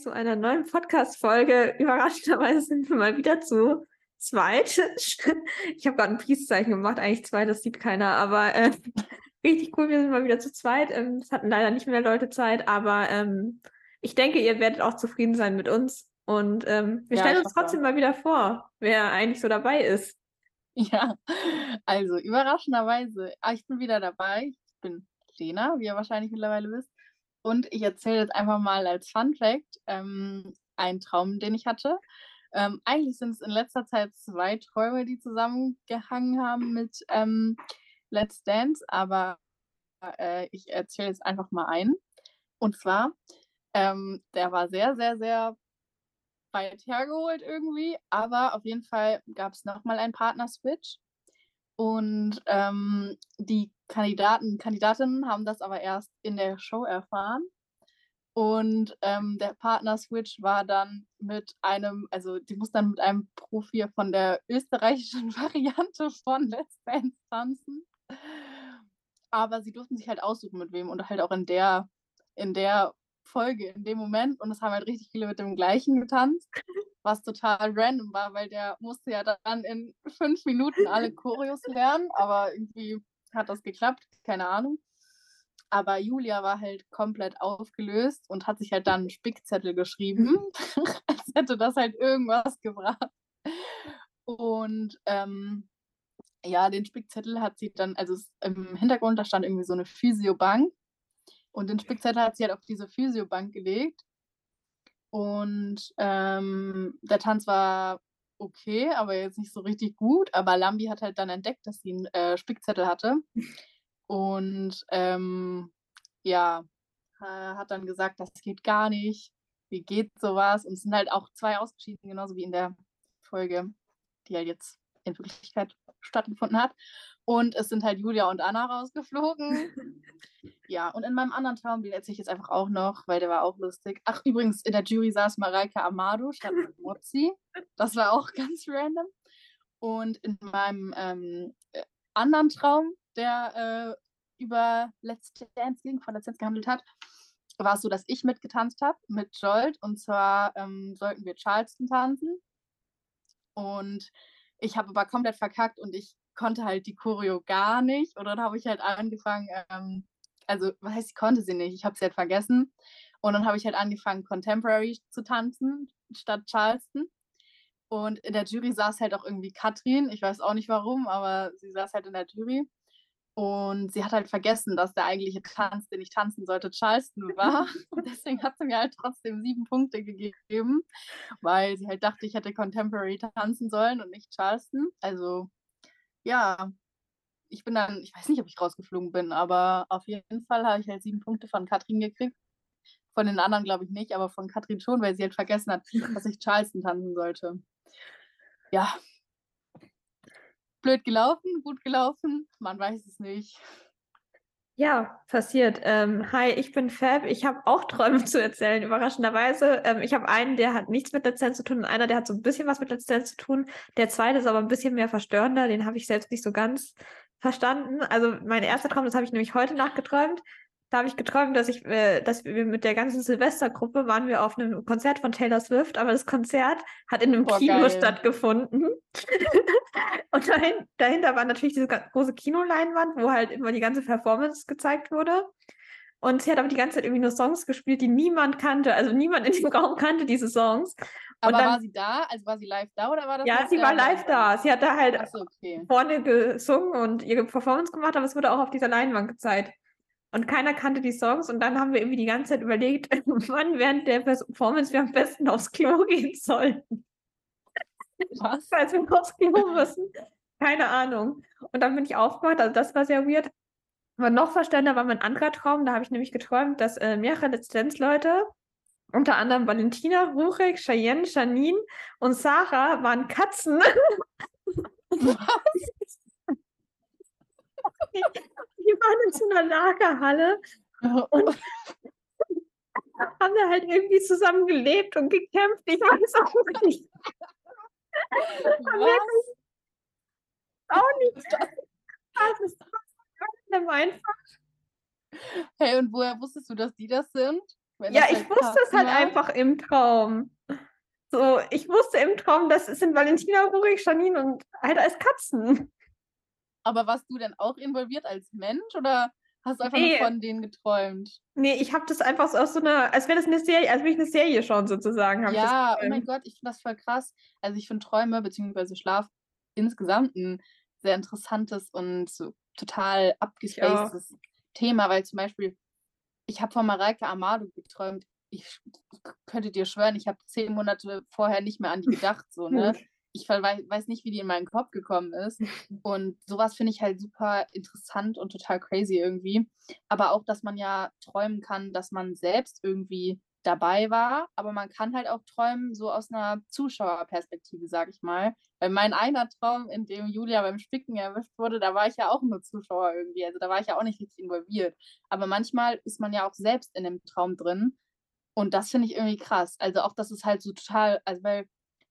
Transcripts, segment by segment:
zu einer neuen Podcast-Folge. Überraschenderweise sind wir mal wieder zu zweit. Ich habe gerade ein Peace-Zeichen gemacht. Eigentlich zwei, das sieht keiner, aber äh, richtig cool. Wir sind mal wieder zu zweit. Ähm, es hatten leider nicht mehr Leute Zeit, aber ähm, ich denke, ihr werdet auch zufrieden sein mit uns. Und ähm, wir Ja, stellen uns trotzdem mal wieder vor, wer eigentlich so dabei ist. Ja, also überraschenderweise, ah, ich bin wieder dabei. Ich bin Lena, wie ihr wahrscheinlich mittlerweile wisst. Und ich erzähle jetzt einfach mal als Fun Fact ähm, einen Traum, den ich hatte. Ähm, eigentlich sind es in letzter Zeit zwei Träume, die zusammengehangen haben mit ähm, Let's Dance, aber äh, ich erzähle jetzt einfach mal einen. Und zwar, ähm, der war sehr, sehr, sehr weit hergeholt irgendwie, aber auf jeden Fall gab es nochmal einen Partner-Switch. Und ähm, die Kandidaten, Kandidatinnen haben das aber erst in der Show erfahren. Und ähm, der Partner-Switch war dann mit einem, also die muss dann mit einem Profi von der österreichischen Variante von Let's Dance tanzen. Aber sie durften sich halt aussuchen, mit wem und halt auch in der, in der Folge, in dem Moment. Und es haben halt richtig viele mit dem gleichen getanzt, was total random war, weil der musste ja dann in fünf Minuten alle Choreos lernen, aber irgendwie hat das geklappt, keine Ahnung. Aber Julia war halt komplett aufgelöst und hat sich halt dann einen Spickzettel geschrieben, als hätte das halt irgendwas gebracht. Und ähm, ja, den Spickzettel hat sie dann, also im Hintergrund, da stand irgendwie so eine Physiobank. Und den Spickzettel hat sie halt auf diese Physiobank gelegt. Und ähm, der Tanz war okay, aber jetzt nicht so richtig gut. Aber Lambi hat halt dann entdeckt, dass sie einen äh, Spickzettel hatte. Und ähm, ja, hat dann gesagt, das geht gar nicht. Wie geht sowas? Und es sind halt auch zwei ausgeschieden, genauso wie in der Folge, die halt jetzt in Wirklichkeit stattgefunden hat. Und es sind halt Julia und Anna rausgeflogen. Ja, und in meinem anderen Traum, den erzähle ich jetzt einfach auch noch, weil der war auch lustig. Ach, übrigens, in der Jury saß Mareike Amado statt Mozzi. Das war auch ganz random. Und in meinem ähm, äh, anderen Traum, der äh, über Let's Dance ging, von Let's Dance gehandelt hat, war es so, dass ich mitgetanzt habe mit Jolt. Und zwar ähm, sollten wir Charleston tanzen. Und ich habe aber komplett verkackt und ich konnte halt die Choreo gar nicht. Und dann habe ich halt angefangen, ähm, also was heißt, ich konnte sie nicht, ich habe sie halt vergessen. Und dann habe ich halt angefangen, Contemporary zu tanzen statt Charleston. Und in der Jury saß halt auch irgendwie Katrin. Ich weiß auch nicht warum, aber sie saß halt in der Jury. Und sie hat halt vergessen, dass der eigentliche Tanz, den ich tanzen sollte, Charleston war. Und deswegen hat sie mir halt trotzdem sieben Punkte gegeben, weil sie halt dachte, ich hätte Contemporary tanzen sollen und nicht Charleston. Also ja, ich bin dann, ich weiß nicht, ob ich rausgeflogen bin, aber auf jeden Fall habe ich halt sieben Punkte von Katrin gekriegt. Von den anderen glaube ich nicht, aber von Katrin schon, weil sie halt vergessen hat, dass ich Charleston tanzen sollte. Ja. Blöd gelaufen, gut gelaufen, man weiß es nicht. Ja, passiert. Ähm, hi, ich bin Fab. Ich habe auch Träume zu erzählen, überraschenderweise. Ähm, ich habe einen, der hat nichts mit Dance zu tun und einer, der hat so ein bisschen was mit Dance zu tun. Der zweite ist aber ein bisschen mehr verstörender, den habe ich selbst nicht so ganz verstanden. Also mein erster Traum, das habe ich nämlich heute Nacht geträumt. Da habe ich geträumt, dass ich, äh, dass wir mit der ganzen Silvestergruppe waren wir auf einem Konzert von Taylor Swift, aber das Konzert hat in einem Boah, Kino geil. stattgefunden. Und dahin, dahinter war natürlich diese große Kinoleinwand, wo halt immer die ganze Performance gezeigt wurde. Und sie hat aber die ganze Zeit irgendwie nur Songs gespielt, die niemand kannte. Also niemand in dem Raum kannte diese Songs. Aber dann- war sie da? Also war sie live da oder war das Ja, sie war live da. Sie hat da halt Achso, okay. vorne gesungen und ihre Performance gemacht, aber es wurde auch auf dieser Leinwand gezeigt. Und keiner kannte die Songs und dann haben wir irgendwie die ganze Zeit überlegt, wann während der Performance wir am besten aufs Klo gehen sollten, Was? falls wir aufs Klo müssen. Keine Ahnung. Und dann bin ich aufgewacht, also das war sehr weird. Aber noch verstörender war mein anderer Traum, da habe ich nämlich geträumt, dass äh, mehrere Let's Dance-Leute, unter anderem Valentina, Rurik, Cheyenne, Janine und Sarah, waren Katzen. Die, die waren in so einer Lagerhalle und haben da halt irgendwie zusammen gelebt und gekämpft. Ich weiß auch nicht. Was? Auch nicht. Das ist einfach. Hey, und woher wusstest du, dass die das sind? Ja, ich halt wusste es halt war. einfach im Traum. So, ich wusste im Traum, das sind Valentina, Rurik, Janine und Alter als Katzen. Aber warst du denn auch involviert als Mensch oder hast du einfach nee. nur von denen geträumt? Nee, ich habe das einfach so aus so einer, als wäre das eine Serie, als würde ich eine Serie schauen sozusagen. Ja, oh mein Gott, ich finde das voll krass. Also ich finde Träume bzw. Schlaf insgesamt ein sehr interessantes und so total abgespacedes Thema, weil zum Beispiel, ich habe von Mareike Amado geträumt, ich könnte dir schwören, ich habe zehn Monate vorher nicht mehr an die gedacht, so, ne? Ich weiß nicht, wie die in meinen Kopf gekommen ist. Und sowas finde ich halt super interessant und total crazy irgendwie. Aber auch, dass man ja träumen kann, dass man selbst irgendwie dabei war, aber man kann halt auch träumen, so aus einer Zuschauerperspektive, sag ich mal. Weil mein einer Traum, in dem Julia beim Spicken erwischt wurde, da war ich ja auch nur Zuschauer irgendwie. Also da war ich ja auch nicht richtig involviert. Aber manchmal ist man ja auch selbst in dem Traum drin. Und das finde ich irgendwie krass. Also auch, dass es halt so total, also weil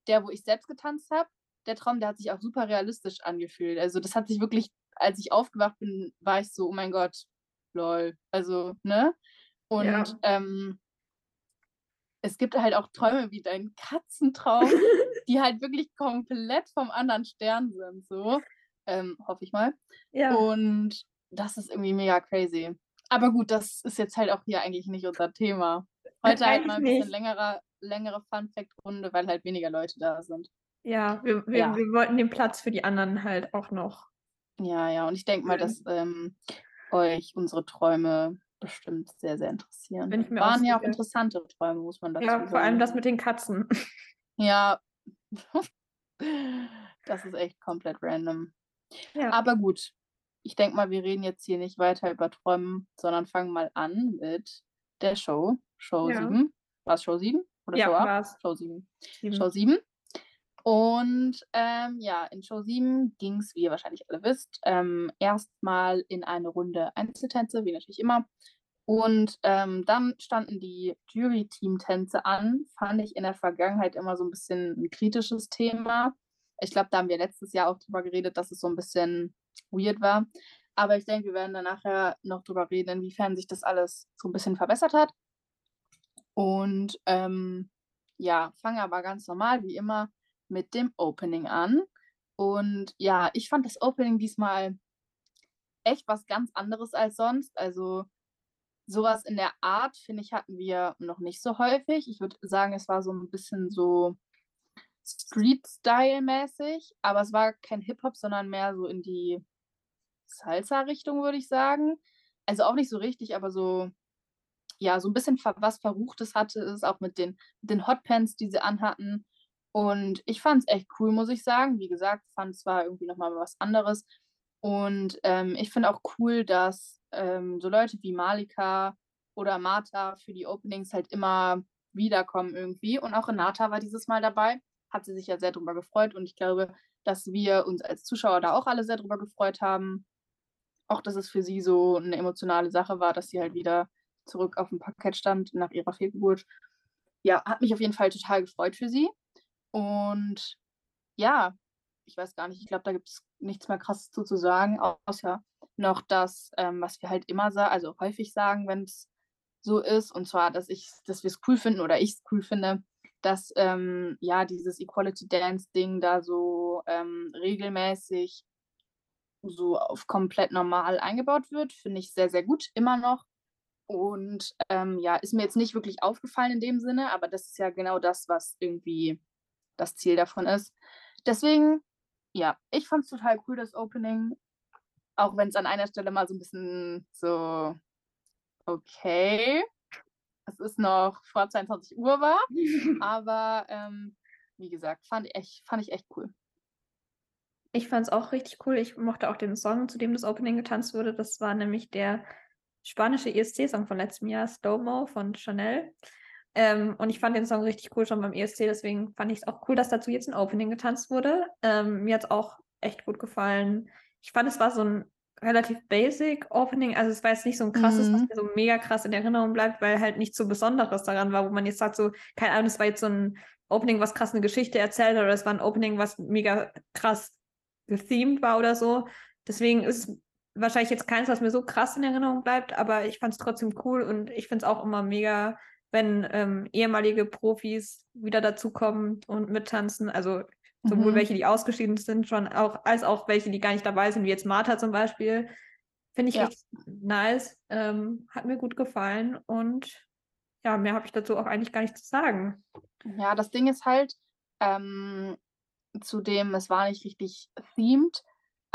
der, wo ich selbst getanzt habe, der Traum, der hat sich auch super realistisch angefühlt. Also das hat sich wirklich, als ich aufgewacht bin, war ich so, oh mein Gott, lol. Also, ne? Und ja. ähm, es gibt halt auch Träume wie dein Katzentraum, die halt wirklich komplett vom anderen Stern sind, so. Ähm, hoffe ich mal. Ja. Und das ist irgendwie mega crazy. Aber gut, das ist jetzt halt auch hier eigentlich nicht unser Thema. Heute halt mal ein bisschen nicht. längere, längere Fun-Fact-Runde, weil halt weniger Leute da sind. Ja wir, wir, ja. wir wollten den Platz für die anderen halt auch noch. Ja, ja, und ich denke mal, dass ähm, euch unsere Träume bestimmt sehr, sehr interessieren. Bin ich mir Waren auch ja auch interessante Träume, muss man dazu sagen. Ja, vor allem das mit den Katzen. Ja, das ist echt komplett random. Ja. Aber gut, ich denke mal, wir reden jetzt hier nicht weiter über Träumen, sondern fangen mal an mit der Show. Show ja. 7. War es Show 7? Oder ja, Show 8? War's. Show 7. 7. Show 7. Und ähm, ja, in Show 7 ging es, wie ihr wahrscheinlich alle wisst, ähm, erstmal in eine Runde Einzeltänze, wie natürlich immer. Und ähm, dann standen die Jury-Team-Tänze an. Fand ich in der Vergangenheit immer so ein bisschen ein kritisches Thema. Ich glaube, da haben wir letztes Jahr auch drüber geredet, dass es so ein bisschen weird war. Aber ich denke, wir werden dann nachher noch drüber reden, inwiefern sich das alles so ein bisschen verbessert hat. Und ähm, ja, fange aber ganz normal, wie immer, mit dem Opening an. Und ja, ich fand das Opening diesmal echt was ganz anderes als sonst. Also sowas in der Art, finde ich, hatten wir noch nicht so häufig. Ich würde sagen, es war so ein bisschen so Street-Style-mäßig, aber es war kein Hip-Hop, sondern mehr so in die Salsa-Richtung, würde ich sagen. Also auch nicht so richtig, aber so, ja, so ein bisschen was Verruchtes hatte es, auch mit den, mit den Hotpants, die sie anhatten. Und ich fand es echt cool, muss ich sagen. Wie gesagt, fand es zwar irgendwie nochmal was anderes. Und ähm, ich finde auch cool, dass ähm, so Leute wie Malika oder Martha für die Openings halt immer wiederkommen irgendwie. Und auch Renata war dieses Mal dabei. Hat sie sich ja sehr drüber gefreut. Und ich glaube, dass wir uns als Zuschauer da auch alle sehr drüber gefreut haben. Auch, dass es für sie so eine emotionale Sache war, dass sie halt wieder zurück auf dem Parkett stand nach ihrer Fehlgeburt. Ja, hat mich auf jeden Fall total gefreut für sie. Und ja, ich weiß gar nicht, ich glaube, da gibt es nichts mehr krasses zu, sagen, außer noch das, ähm, was wir halt immer sagen, also häufig sagen, wenn es so ist, und zwar, dass ich, dass wir es cool finden oder ich es cool finde, dass ähm, ja dieses Equality Dance Ding da so ähm, regelmäßig so auf komplett normal eingebaut wird, finde ich sehr, sehr gut, immer noch. Und ähm, ja, ist mir jetzt nicht wirklich aufgefallen in dem Sinne, aber das ist ja genau das, was irgendwie das Ziel davon ist. Deswegen, ja, ich fand es total cool, das Opening. Auch wenn es an einer Stelle mal so ein bisschen so, okay, es ist noch vor 22 Uhr war. aber ähm, wie gesagt, fand ich, fand ich echt cool. Ich fand es auch richtig cool. Ich mochte auch den Song, zu dem das Opening getanzt wurde. Das war nämlich der spanische ESC-Song von letztem Jahr, Stomo von Chanel. Ähm, und ich fand den Song richtig cool schon beim ESC, deswegen fand ich es auch cool, dass dazu jetzt ein Opening getanzt wurde. Ähm, mir hat es auch echt gut gefallen. Ich fand, es war so ein relativ basic Opening, also es war jetzt nicht so ein krasses, mhm. was mir so mega krass in Erinnerung bleibt, weil halt nichts so Besonderes daran war, wo man jetzt sagt, so, keine Ahnung, es war jetzt so ein Opening, was krass eine Geschichte erzählt oder es war ein Opening, was mega krass gethemed war oder so. Deswegen ist es wahrscheinlich jetzt keins, was mir so krass in Erinnerung bleibt, aber ich fand es trotzdem cool und ich finde es auch immer mega wenn ähm, ehemalige Profis wieder dazukommen und mittanzen. Also sowohl Mhm. welche, die ausgeschieden sind, schon auch, als auch welche, die gar nicht dabei sind, wie jetzt Martha zum Beispiel. Finde ich Ja. richtig nice. Ähm, hat mir gut gefallen und ja, mehr habe ich dazu auch eigentlich gar nicht zu sagen. Ja, das Ding ist halt, ähm, zudem, es war nicht richtig themed.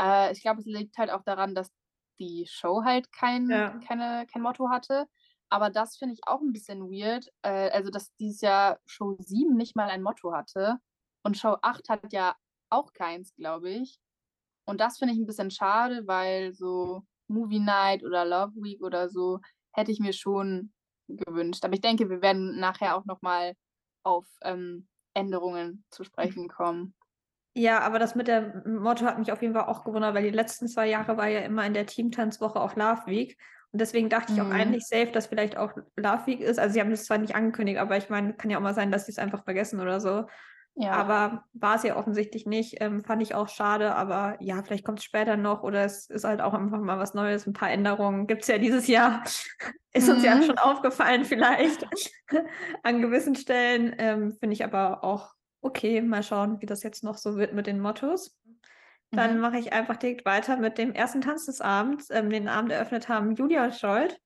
Äh, ich glaube, es liegt halt auch daran, dass die Show halt kein, Ja. keine, kein Motto hatte. Aber das finde ich auch ein bisschen weird. Äh, also, dass dieses Jahr Show 7 nicht mal ein Motto hatte. Und Show 8 hat ja auch keins, glaube ich. Und das finde ich ein bisschen schade, weil so Movie Night oder Love Week oder so hätte ich mir schon gewünscht. Aber ich denke, wir werden nachher auch noch mal auf ähm, Änderungen zu sprechen kommen. Ja, aber das mit dem Motto hat mich auf jeden Fall auch gewundert, weil die letzten zwei Jahre war ja immer in der Teamtanzwoche auch Love Week. Und deswegen dachte ich auch Mhm. eigentlich safe, dass vielleicht auch Love Week ist. Also sie haben das zwar nicht angekündigt, aber ich meine, kann ja auch mal sein, dass sie es einfach vergessen oder so. Ja, Aber war es ja offensichtlich nicht. Ähm, fand ich auch schade, aber ja, vielleicht kommt es später noch oder es ist halt auch einfach mal was Neues, ein paar Änderungen. Gibt es ja dieses Jahr. Ist uns ja Mhm. schon aufgefallen, vielleicht an gewissen Stellen. Ähm, Finde ich aber auch okay. Mal schauen, wie das jetzt noch so wird mit den Mottos. Dann Mhm. mache ich einfach direkt weiter mit dem ersten Tanz des Abends. Ähm, den Abend eröffnet haben Julia und Scholt.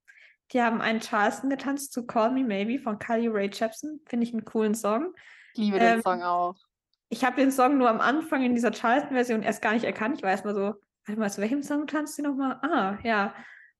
Die haben einen Charleston getanzt zu Call Me Maybe von Carly Rae Jepsen. Finde ich einen coolen Song. ich liebe den ähm, Song auch. Ich habe den Song nur am Anfang in dieser Charleston-Version erst gar nicht erkannt. Ich erst mal so, warte mal, zu welchem Song tanzt sie nochmal? Ah, ja.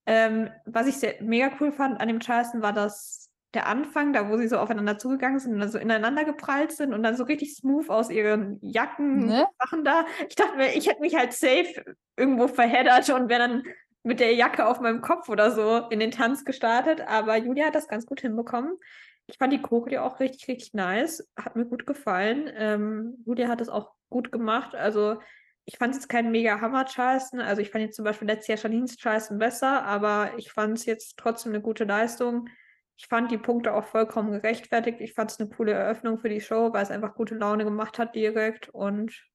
Ähm, was ich sehr, mega cool fand an dem Charleston war das der Anfang, da wo sie so aufeinander zugegangen sind und dann so ineinander geprallt sind und dann so richtig smooth aus ihren Jacken Ne? Sachen da. Ich dachte mir, ich hätte mich halt safe irgendwo verheddert und wäre dann mit der Jacke auf meinem Kopf oder so in den Tanz gestartet. Aber Julia hat das ganz gut hinbekommen. Ich fand die Choreo auch richtig, richtig nice. Hat mir gut gefallen. Ähm, Julia hat es auch gut gemacht. Also ich fand es jetzt kein mega Hammer Charleston. Also ich fand jetzt zum Beispiel letztes Jahr Janines Charleston besser, aber ich fand es jetzt trotzdem eine gute Leistung. Ich fand die Punkte auch vollkommen gerechtfertigt. Ich fand es eine coole Eröffnung für die Show, weil es einfach gute Laune gemacht hat direkt. Und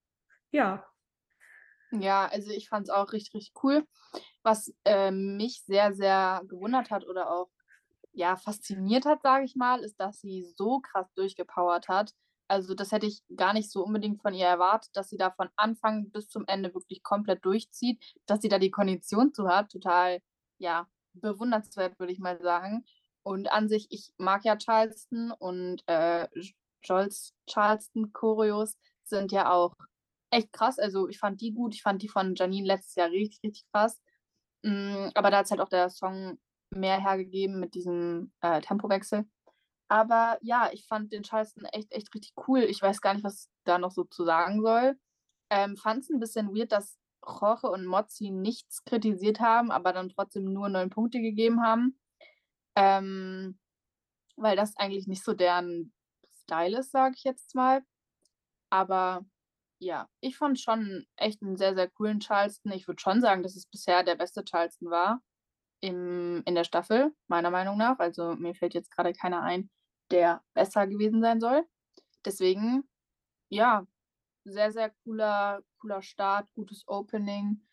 ja, Ja, also ich fand es auch richtig, richtig cool. Was äh, mich sehr, sehr gewundert hat oder auch ja, fasziniert hat, sage ich mal, ist, dass sie so krass durchgepowert hat. Also das hätte ich gar nicht so unbedingt von ihr erwartet, dass sie da von Anfang bis zum Ende wirklich komplett durchzieht, dass sie da die Kondition zu hat. Total, ja, bewundernswert, würde ich mal sagen. Und an sich, ich mag ja Charleston und äh, Joels Charleston Choreos sind ja auch echt krass. Also ich fand die gut. Ich fand die von Janine letztes Jahr richtig, richtig krass. Mm, aber da hat halt auch der Song mehr hergegeben mit diesem äh, Tempowechsel. Aber ja, ich fand den Charleston echt, echt richtig cool. Ich weiß gar nicht, was da noch so zu sagen soll. Ähm, fand es ein bisschen weird, dass Jorge und Mozzi nichts kritisiert haben, aber dann trotzdem nur neun Punkte gegeben haben. Ähm, weil das eigentlich nicht so deren Style ist, sage ich jetzt mal. Aber ja, ich fand schon echt einen sehr, sehr coolen Charleston. Ich würde schon sagen, dass es bisher der beste Charleston war im, in der Staffel, meiner Meinung nach. Also mir fällt jetzt gerade keiner ein, der besser gewesen sein soll. Deswegen, ja, sehr, sehr cooler, cooler Start, gutes Opening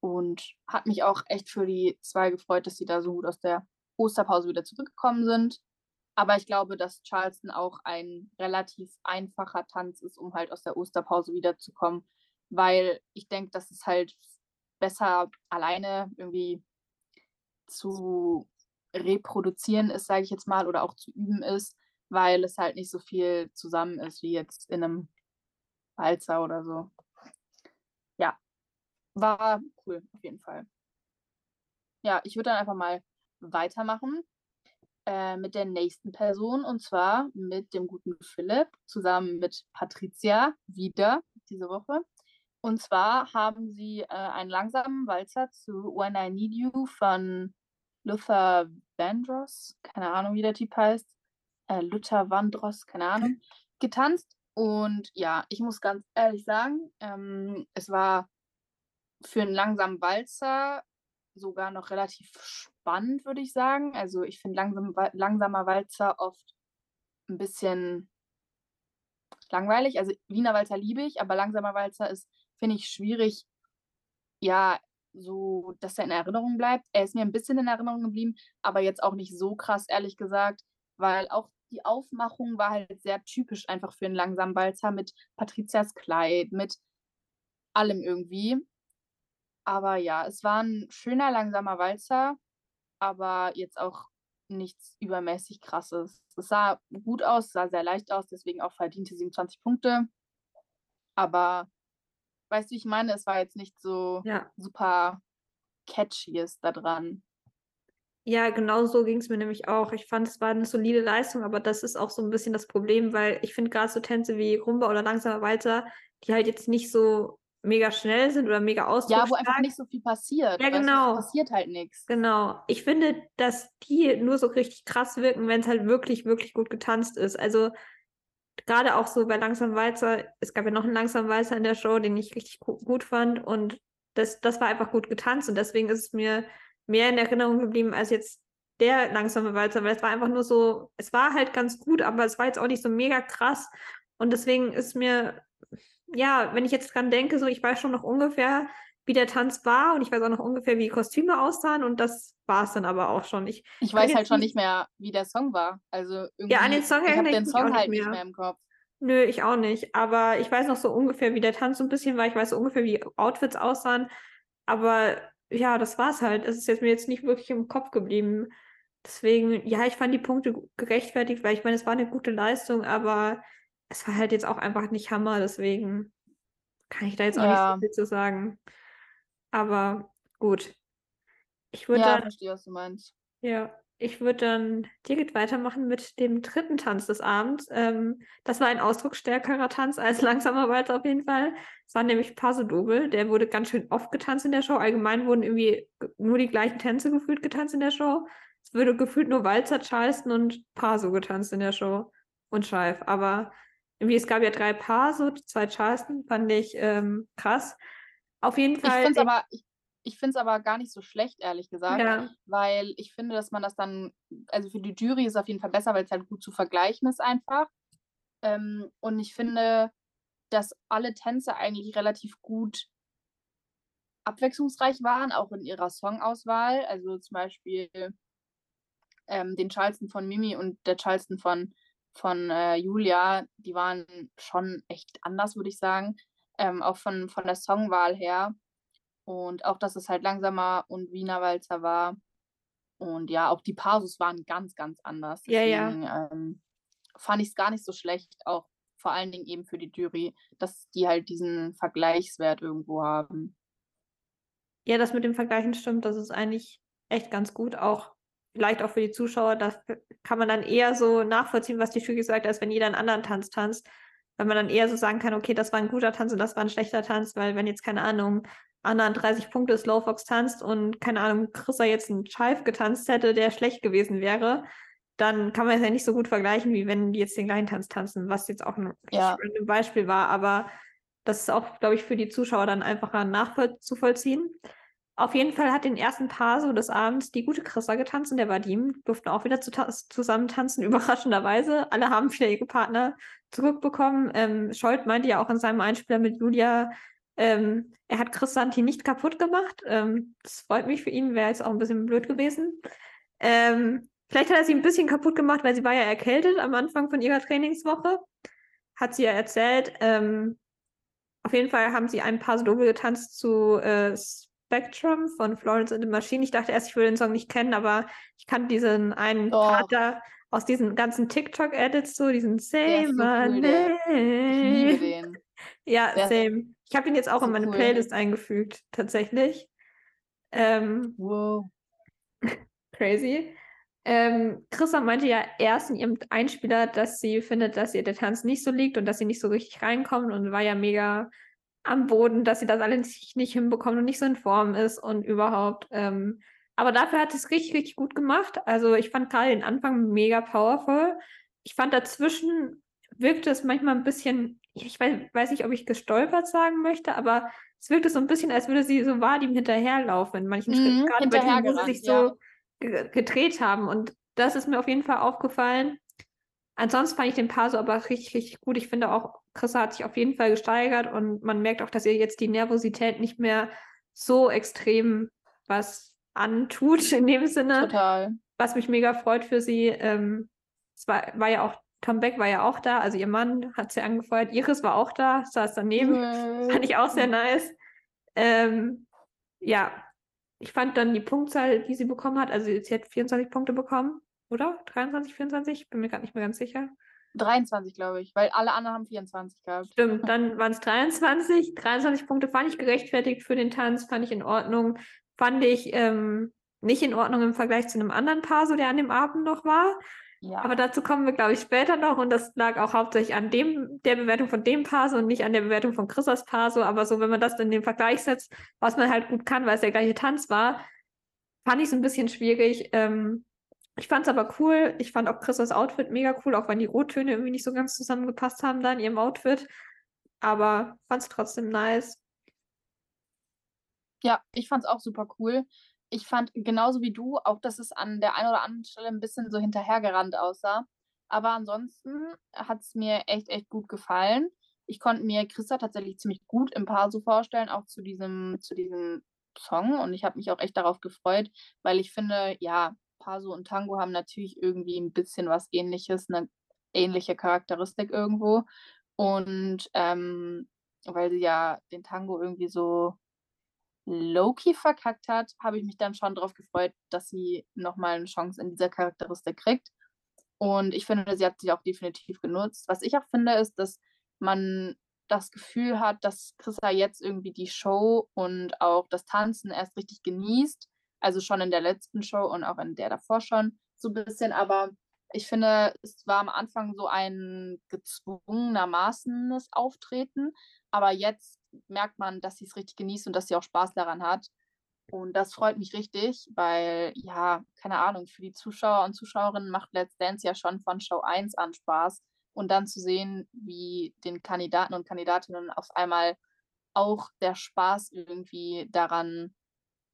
und hat mich auch echt für die zwei gefreut, dass sie da so gut aus der Osterpause wieder zurückgekommen sind. Aber ich glaube, dass Charleston auch ein relativ einfacher Tanz ist, um halt aus der Osterpause wiederzukommen, weil ich denke, dass es halt besser alleine irgendwie zu reproduzieren ist, sage ich jetzt mal, oder auch zu üben ist, weil es halt nicht so viel zusammen ist wie jetzt in einem Walzer oder so. Ja, war cool auf jeden Fall. Ja, ich würde dann einfach mal weitermachen äh, mit der nächsten Person und zwar mit dem guten Philipp zusammen mit Patricia wieder diese Woche. Und zwar haben sie äh, einen langsamen Walzer zu When I Need You von Luther Vandross, keine Ahnung, wie der Typ heißt, äh, Luther Vandross, keine Ahnung, getanzt. Und ja, ich muss ganz ehrlich sagen, ähm, es war für einen langsamen Walzer sogar noch relativ spannend, würde ich sagen. Also ich finde langsam, langsamer Walzer oft ein bisschen langweilig. Also Wiener Walzer liebe ich, aber langsamer Walzer ist, finde ich, schwierig, ja, so, dass er in Erinnerung bleibt. Er ist mir ein bisschen in Erinnerung geblieben, aber jetzt auch nicht so krass, ehrlich gesagt, weil auch die Aufmachung war halt sehr typisch einfach für einen langsamen Walzer mit Patrizias Kleid, mit allem irgendwie. Aber ja, es war ein schöner langsamer Walzer, aber jetzt auch nichts übermäßig krasses. Es sah gut aus, sah sehr leicht aus, deswegen auch verdiente 27 Punkte. Aber weißt du, ich meine, es war jetzt nicht so Ja. super catchyes da dran. Ja, genau so ging es mir nämlich auch. Ich fand, es war eine solide Leistung, aber das ist auch so ein bisschen das Problem, weil ich finde gerade so Tänze wie Rumba oder Langsamer Walzer, die halt jetzt nicht so mega schnell sind oder mega Ja, wo ausdrucksstark. einfach nicht so viel passiert. Ja, genau. Es passiert halt nichts. Genau. Ich finde, dass die nur so richtig krass wirken, wenn es halt wirklich, wirklich gut getanzt ist. Also gerade auch so bei Langsam Walzer, es gab ja noch einen Langsam Walzer in der Show, den ich richtig gu- gut fand und das, das war einfach gut getanzt und deswegen ist es mir mehr in Erinnerung geblieben als jetzt der langsame Walzer, weil es war einfach nur so, es war halt ganz gut, aber es war jetzt auch nicht so mega krass und deswegen ist mir, ja, wenn ich jetzt dran denke, so ich weiß schon noch ungefähr, wie der Tanz war und ich weiß auch noch ungefähr, wie die Kostüme aussahen und das war es dann aber auch schon. Ich, Ich weiß halt schon nicht- nicht mehr, wie der Song war. Also irgendwie, Ja, an den Song ich habe den mich auch Song nicht halt nicht mehr. mehr im Kopf. Nö, ich auch nicht. Aber ich weiß noch so ungefähr, wie der Tanz so ein bisschen war. Ich weiß so ungefähr, wie Outfits aussahen. Aber ja, das war's halt. Es ist jetzt mir jetzt nicht wirklich im Kopf geblieben. Deswegen, ja, ich fand die Punkte gerechtfertigt, weil ich meine, es war eine gute Leistung, aber es war halt jetzt auch einfach nicht Hammer. Deswegen kann ich da jetzt auch nicht Ja. so viel zu sagen. Aber gut. Ich würde Ja, dann verstehe, was du meinst. ja, ich würde dann direkt weitermachen mit dem dritten Tanz des Abends. Ähm, das war ein ausdrucksstärkerer Tanz als langsamer Walzer auf jeden Fall. Es war nämlich Paso Doble. Der wurde ganz schön oft getanzt in der Show. Allgemein wurden irgendwie ge- nur die gleichen Tänze gefühlt getanzt in der Show. Es wurde gefühlt nur Walzer, Charleston und Paso getanzt in der Show. Und Scheif. Aber irgendwie, es gab ja drei Paso, zwei Charleston. Fand ich ähm, krass. Auf jeden Ich Fall. finde es aber, ich, ich find's aber gar nicht so schlecht, ehrlich gesagt. ja, Weil ich finde, dass man das dann, also für die Jury ist es auf jeden Fall besser, weil es halt gut zu vergleichen ist einfach. Ähm, und ich finde, dass alle Tänze eigentlich relativ gut abwechslungsreich waren, auch in ihrer Songauswahl. Also zum Beispiel ähm, den Charleston von Mimi und der Charleston von, von äh, Julia, die waren schon echt anders, würde ich sagen. Ähm, auch von, von der Songwahl her. Und auch, dass es halt langsamer und Wiener Walzer war. Und ja, auch die Pauses waren ganz, ganz anders. Ja, ja. Deswegen ähm, fand ich es gar nicht so schlecht, auch vor allen Dingen eben für die Jury, dass die halt diesen Vergleichswert irgendwo haben. Ja, das mit dem Vergleichen stimmt. Das ist eigentlich echt ganz gut. Auch vielleicht auch für die Zuschauer. Da kann man dann eher so nachvollziehen, was die Jury sagt, als wenn jeder einen anderen Tanz tanzt. Weil man dann eher so sagen kann, okay, das war ein guter Tanz und das war ein schlechter Tanz, weil wenn jetzt, keine Ahnung, Anna 30 Punkte Slowfox tanzt und, keine Ahnung, Chrissa jetzt einen Chive getanzt hätte, der schlecht gewesen wäre, dann kann man es ja nicht so gut vergleichen, wie wenn die jetzt den gleichen Tanz tanzen, was jetzt auch ein Ja. Beispiel war. Aber das ist auch, glaube ich, für die Zuschauer dann einfacher nachzuvollziehen. Auf jeden Fall hat den ersten Paar so des Abends die gute Chrissa getanzt und der Vadim durften auch wieder zu ta zusammen tanzen, überraschenderweise. Alle haben wieder ihre Partner zurückbekommen. Ähm, Scholt meinte ja auch in seinem Einspieler mit Julia, ähm, er hat Chris Santi nicht kaputt gemacht. Ähm, das freut mich für ihn, wäre jetzt auch ein bisschen blöd gewesen. Ähm, vielleicht hat er sie ein bisschen kaputt gemacht, weil sie war ja erkältet am Anfang von ihrer Trainingswoche. Hat sie ja erzählt. Ähm, auf jeden Fall haben sie ein paar so Double getanzt zu äh, Spectrum von Florence and the Machine. Ich dachte erst, ich würde den Song nicht kennen, aber ich kannte diesen einen. Part da aus diesen ganzen TikTok-Edits, so diesen ist so cool, Ich liebe den. Ja, Der same. Ich habe ihn jetzt auch so in meine cool. Playlist eingefügt, tatsächlich. Ähm, Wow. crazy. Ähm, Chrissa meinte ja erst in ihrem Einspieler, dass sie findet, dass ihr der Tanz nicht so liegt und dass sie nicht so richtig reinkommt und war ja mega am Boden, dass sie das alle nicht, nicht hinbekommt und nicht so in Form ist und überhaupt. Ähm, aber dafür hat sie es richtig, richtig gut gemacht. Also ich fand gerade den Anfang mega powerful. Ich fand dazwischen wirkte es manchmal ein bisschen, ich weiß, weiß nicht, ob ich gestolpert sagen möchte, aber es wirkte so ein bisschen, als würde sie so Vadim hinterherlaufen in manchen Schritten, Mhm, gerade bei denen, wo sie sich so ja. ge gedreht haben. Und das ist mir auf jeden Fall aufgefallen. Ansonsten fand ich den Paso aber richtig, richtig gut. Ich finde auch, Chrissa hat sich auf jeden Fall gesteigert und man merkt auch, dass ihr jetzt die Nervosität nicht mehr so extrem was antut in dem Sinne Total. was mich mega freut für sie. Ähm, Es war, war ja auch, Tom Beck war ja auch da, also ihr Mann hat sie angefeuert. Iris war auch da, saß daneben. Fand ich auch sehr nice. Ähm, ja, ich fand dann die Punktzahl, die sie bekommen hat, also sie hat 24 Punkte bekommen, oder? 23, 24? Bin mir gerade nicht mehr ganz sicher. 23, glaube ich, weil alle anderen haben 24 gehabt. Stimmt, dann waren es 23. 23 Punkte fand ich gerechtfertigt für den Tanz, fand ich in Ordnung. Fand ich ähm, nicht in Ordnung im Vergleich zu einem anderen Paar, so der an dem Abend noch war. Ja. Aber dazu kommen wir, glaube ich, später noch. Und das lag auch hauptsächlich an dem, der Bewertung von dem Paso und nicht an der Bewertung von Chrisas Paso. Aber so, wenn man das in den Vergleich setzt, was man halt gut kann, weil es der gleiche Tanz war, fand ich es ein bisschen schwierig. Ähm, ich fand es aber cool. Ich fand auch Christas Outfit mega cool, auch wenn die Rottöne irgendwie nicht so ganz zusammengepasst haben da in ihrem Outfit. Aber fand es trotzdem nice. Ja, ich fand es auch super cool ich fand genauso wie du auch, dass es an der einen oder anderen Stelle ein bisschen so hinterhergerannt aussah. Aber ansonsten hat es mir echt, echt gut gefallen. Ich konnte mir Christa tatsächlich ziemlich gut im Paar so vorstellen, auch zu diesem, zu diesem Song. Und ich habe mich auch echt darauf gefreut, weil ich finde, ja, Paso und Tango haben natürlich irgendwie ein bisschen was ähnliches, eine ähnliche Charakteristik irgendwo. Und ähm, weil sie ja den Tango irgendwie so Loki verkackt hat, habe ich mich dann schon darauf gefreut, dass sie nochmal eine Chance in dieser Charakteristik kriegt. Und ich finde, sie hat sie auch definitiv genutzt. Was ich auch finde, ist, dass man das Gefühl hat, dass Chrissa jetzt irgendwie die Show und auch das Tanzen erst richtig genießt. Also schon in der letzten Show und auch in der davor schon so ein bisschen. Aber ich finde, es war am Anfang so ein gezwungenermaßenes Auftreten. Aber jetzt merkt man, dass sie es richtig genießt und dass sie auch Spaß daran hat. Und das freut mich richtig, weil, ja, keine Ahnung, für die Zuschauer und Zuschauerinnen macht Let's Dance ja schon von Show 1 an Spaß. Und dann zu sehen, wie den Kandidaten und Kandidatinnen auf einmal auch der Spaß irgendwie daran,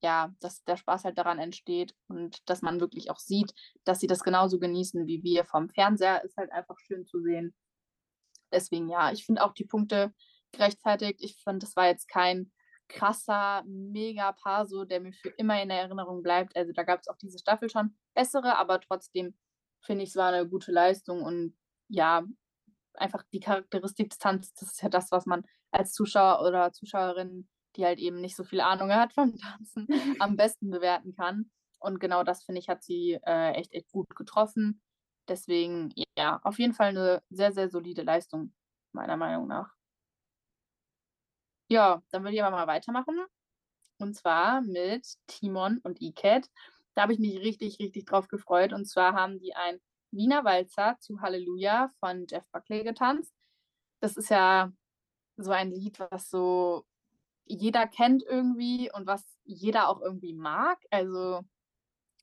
ja, dass der Spaß halt daran entsteht und dass man wirklich auch sieht, dass sie das genauso genießen wie wir vom Fernseher, ist halt einfach schön zu sehen. Deswegen ja, ich finde auch die Punkte gerechtfertigt. Ich fand, das war jetzt kein krasser Mega-Paso, der mir für immer in Erinnerung bleibt. Also da gab es auch diese Staffel schon bessere, aber trotzdem finde ich, es war eine gute Leistung und ja, einfach die Charakteristik des Tanzes, das ist ja das, was man als Zuschauer oder Zuschauerin, die halt eben nicht so viel Ahnung hat vom Tanzen, am besten bewerten kann. Und genau das, finde ich, hat sie äh, echt, echt gut getroffen. Deswegen, ja, auf jeden Fall eine sehr, sehr solide Leistung, meiner Meinung nach. Ja, dann würde ich aber mal weitermachen. Und zwar mit Timon und Iket. Da habe ich mich richtig, richtig drauf gefreut. Und zwar haben die ein Wiener Walzer zu Halleluja von Jeff Buckley getanzt. Das ist ja so ein Lied, was so jeder kennt irgendwie und was jeder auch irgendwie mag. Also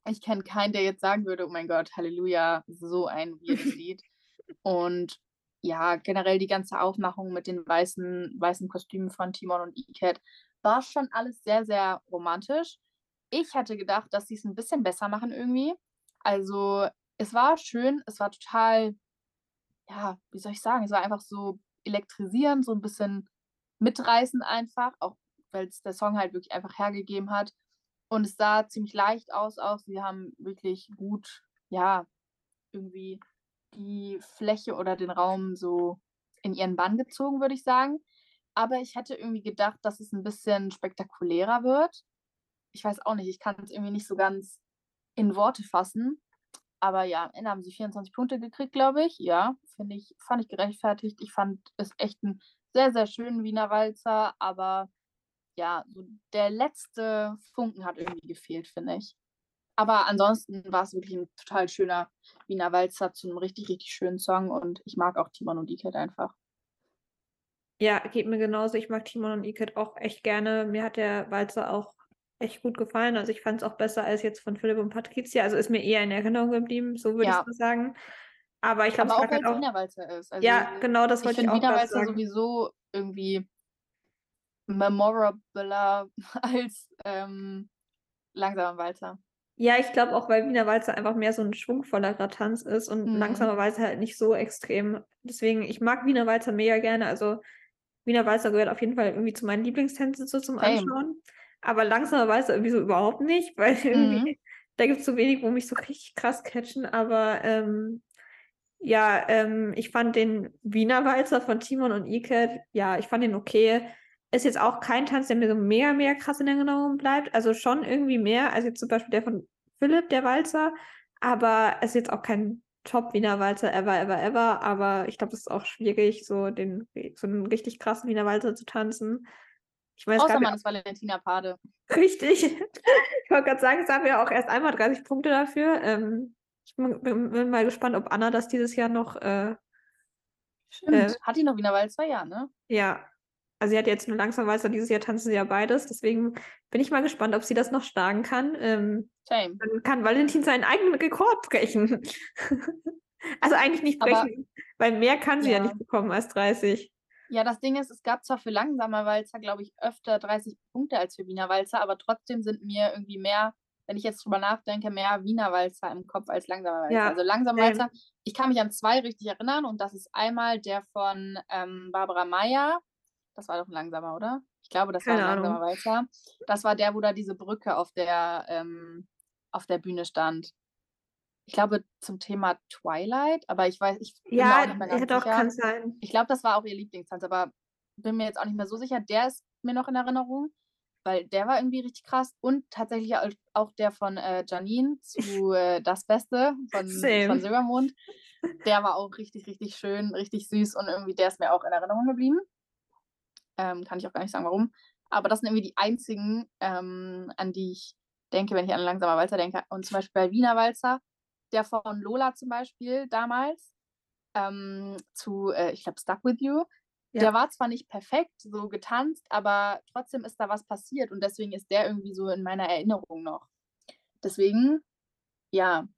ich kenne keinen, der jetzt sagen würde, oh mein Gott, Halleluja, so ein weirdes Lied. Und ja, generell die ganze Aufmachung mit den weißen, weißen Kostümen von Timon und Iket war schon alles sehr, sehr romantisch. Ich hätte gedacht, dass sie es ein bisschen besser machen irgendwie. Also, es war schön, es war total, ja, wie soll ich sagen, es war einfach so elektrisierend, so ein bisschen mitreißend einfach, auch weil es der Song halt wirklich einfach hergegeben hat. Und es sah ziemlich leicht aus auch. Sie haben wirklich gut, ja, irgendwie die Fläche oder den Raum so in ihren Bann gezogen, würde ich sagen. Aber ich hätte irgendwie gedacht, dass es ein bisschen spektakulärer wird. Ich weiß auch nicht, ich kann es irgendwie nicht so ganz in Worte fassen. Aber ja, am Ende haben sie 24 Punkte gekriegt, glaube ich. Ja, finde ich, fand ich gerechtfertigt. Ich fand es echt einen sehr, sehr schönen Wiener Walzer, aber ja, so der letzte Funken hat irgendwie gefehlt, finde ich. Aber ansonsten war es wirklich ein total schöner Wiener Walzer zu einem richtig, richtig schönen Song und ich mag auch Timon und Iket einfach. Ja, geht mir genauso. Ich mag Timon und Iket auch echt gerne. Mir hat der Walzer auch echt gut gefallen. Also ich fand es auch besser als jetzt von Philipp und Patricia. Also ist mir eher in Erinnerung geblieben, so würde ja. ich mal sagen. Aber ich glaube, auch weil es Wiener Walzer ist. Also ja, genau, das wollte ich, ich auch Wiener Walzer sowieso irgendwie memorabler als ähm, langsamer Walzer. Ja, ich glaube auch, weil Wiener Walzer einfach mehr so ein schwungvollerer Tanz ist und mhm. langsamer Walzer halt nicht so extrem. Deswegen, ich mag Wiener Walzer mega gerne. Also Wiener Walzer gehört auf jeden Fall irgendwie zu meinen Lieblingstänzen so zum Anschauen. Aber langsamer Walzer irgendwie so überhaupt nicht, weil irgendwie, mhm. da gibt es so wenig, wo mich so richtig krass catchen. Aber ähm, Ja, ähm, ich fand den Wiener Walzer von Timon und Iket, ja, ich fand den okay. Ist jetzt auch kein Tanz, der mir so mega, mega krass in Erinnerung bleibt. Also schon irgendwie mehr als jetzt zum Beispiel der von Philipp, der Walzer. Aber es ist jetzt auch kein Top-Wiener Walzer ever, ever, ever. Aber ich glaube, es ist auch schwierig, so den so einen richtig krassen Wiener Walzer zu tanzen. Ich weiß, Außer man ist Valentina Pade. Richtig. Ich wollte gerade sagen, es haben ja auch erst einmal 30 Punkte dafür. Ähm, ich bin, bin, mal gespannt, ob Anna das dieses Jahr noch. Äh, Stimmt. Äh, hat die noch Wiener Walzer? Ja, ne? Ja. Also sie hat jetzt nur langsam Walzer, dieses Jahr tanzen sie ja beides. Deswegen bin ich mal gespannt, ob sie das noch schlagen kann. Ähm, Shame. Dann kann Valentin seinen eigenen Rekord brechen. also eigentlich nicht brechen, Aber, weil mehr kann sie ja. ja nicht bekommen als 30. Ja, das Ding ist, es gab zwar für langsamer Walzer, glaube ich, öfter 30 Punkte als für Wiener Walzer, aber trotzdem sind mir irgendwie mehr, wenn ich jetzt drüber nachdenke, mehr Wiener Walzer im Kopf als langsamer Walzer. Ja, also langsamer ähm, Walzer, ich kann mich an zwei richtig erinnern und das ist einmal der von ähm, Barbara Meyer. Das war doch ein langsamer, oder? Ich glaube, das Keine war ein langsamer Walzer. Das war der, wo da diese Brücke auf der, ähm, auf der Bühne stand ich glaube, zum Thema Twilight, aber ich weiß, ich bin ja, auch nicht mehr ganz sicher. Auch kann sein. Ich glaube, das war auch ihr Lieblingstanz, aber bin mir jetzt auch nicht mehr so sicher. Der ist mir noch in Erinnerung, weil der war irgendwie richtig krass und tatsächlich auch der von äh, Janine zu äh, Das Beste von, von Silbermond. Der war auch richtig, richtig schön, richtig süß und irgendwie der ist mir auch in Erinnerung geblieben. Ähm, kann ich auch gar nicht sagen, warum. Aber das sind irgendwie die einzigen, ähm, an die ich denke, wenn ich an langsamer Walzer denke. Und zum Beispiel bei Wiener Walzer der von Lola zum Beispiel damals ähm, zu, äh, ich glaube, Stuck With You. Ja. Der war zwar nicht perfekt so getanzt, aber trotzdem ist da was passiert und deswegen ist der irgendwie so in meiner Erinnerung noch. Deswegen, ja,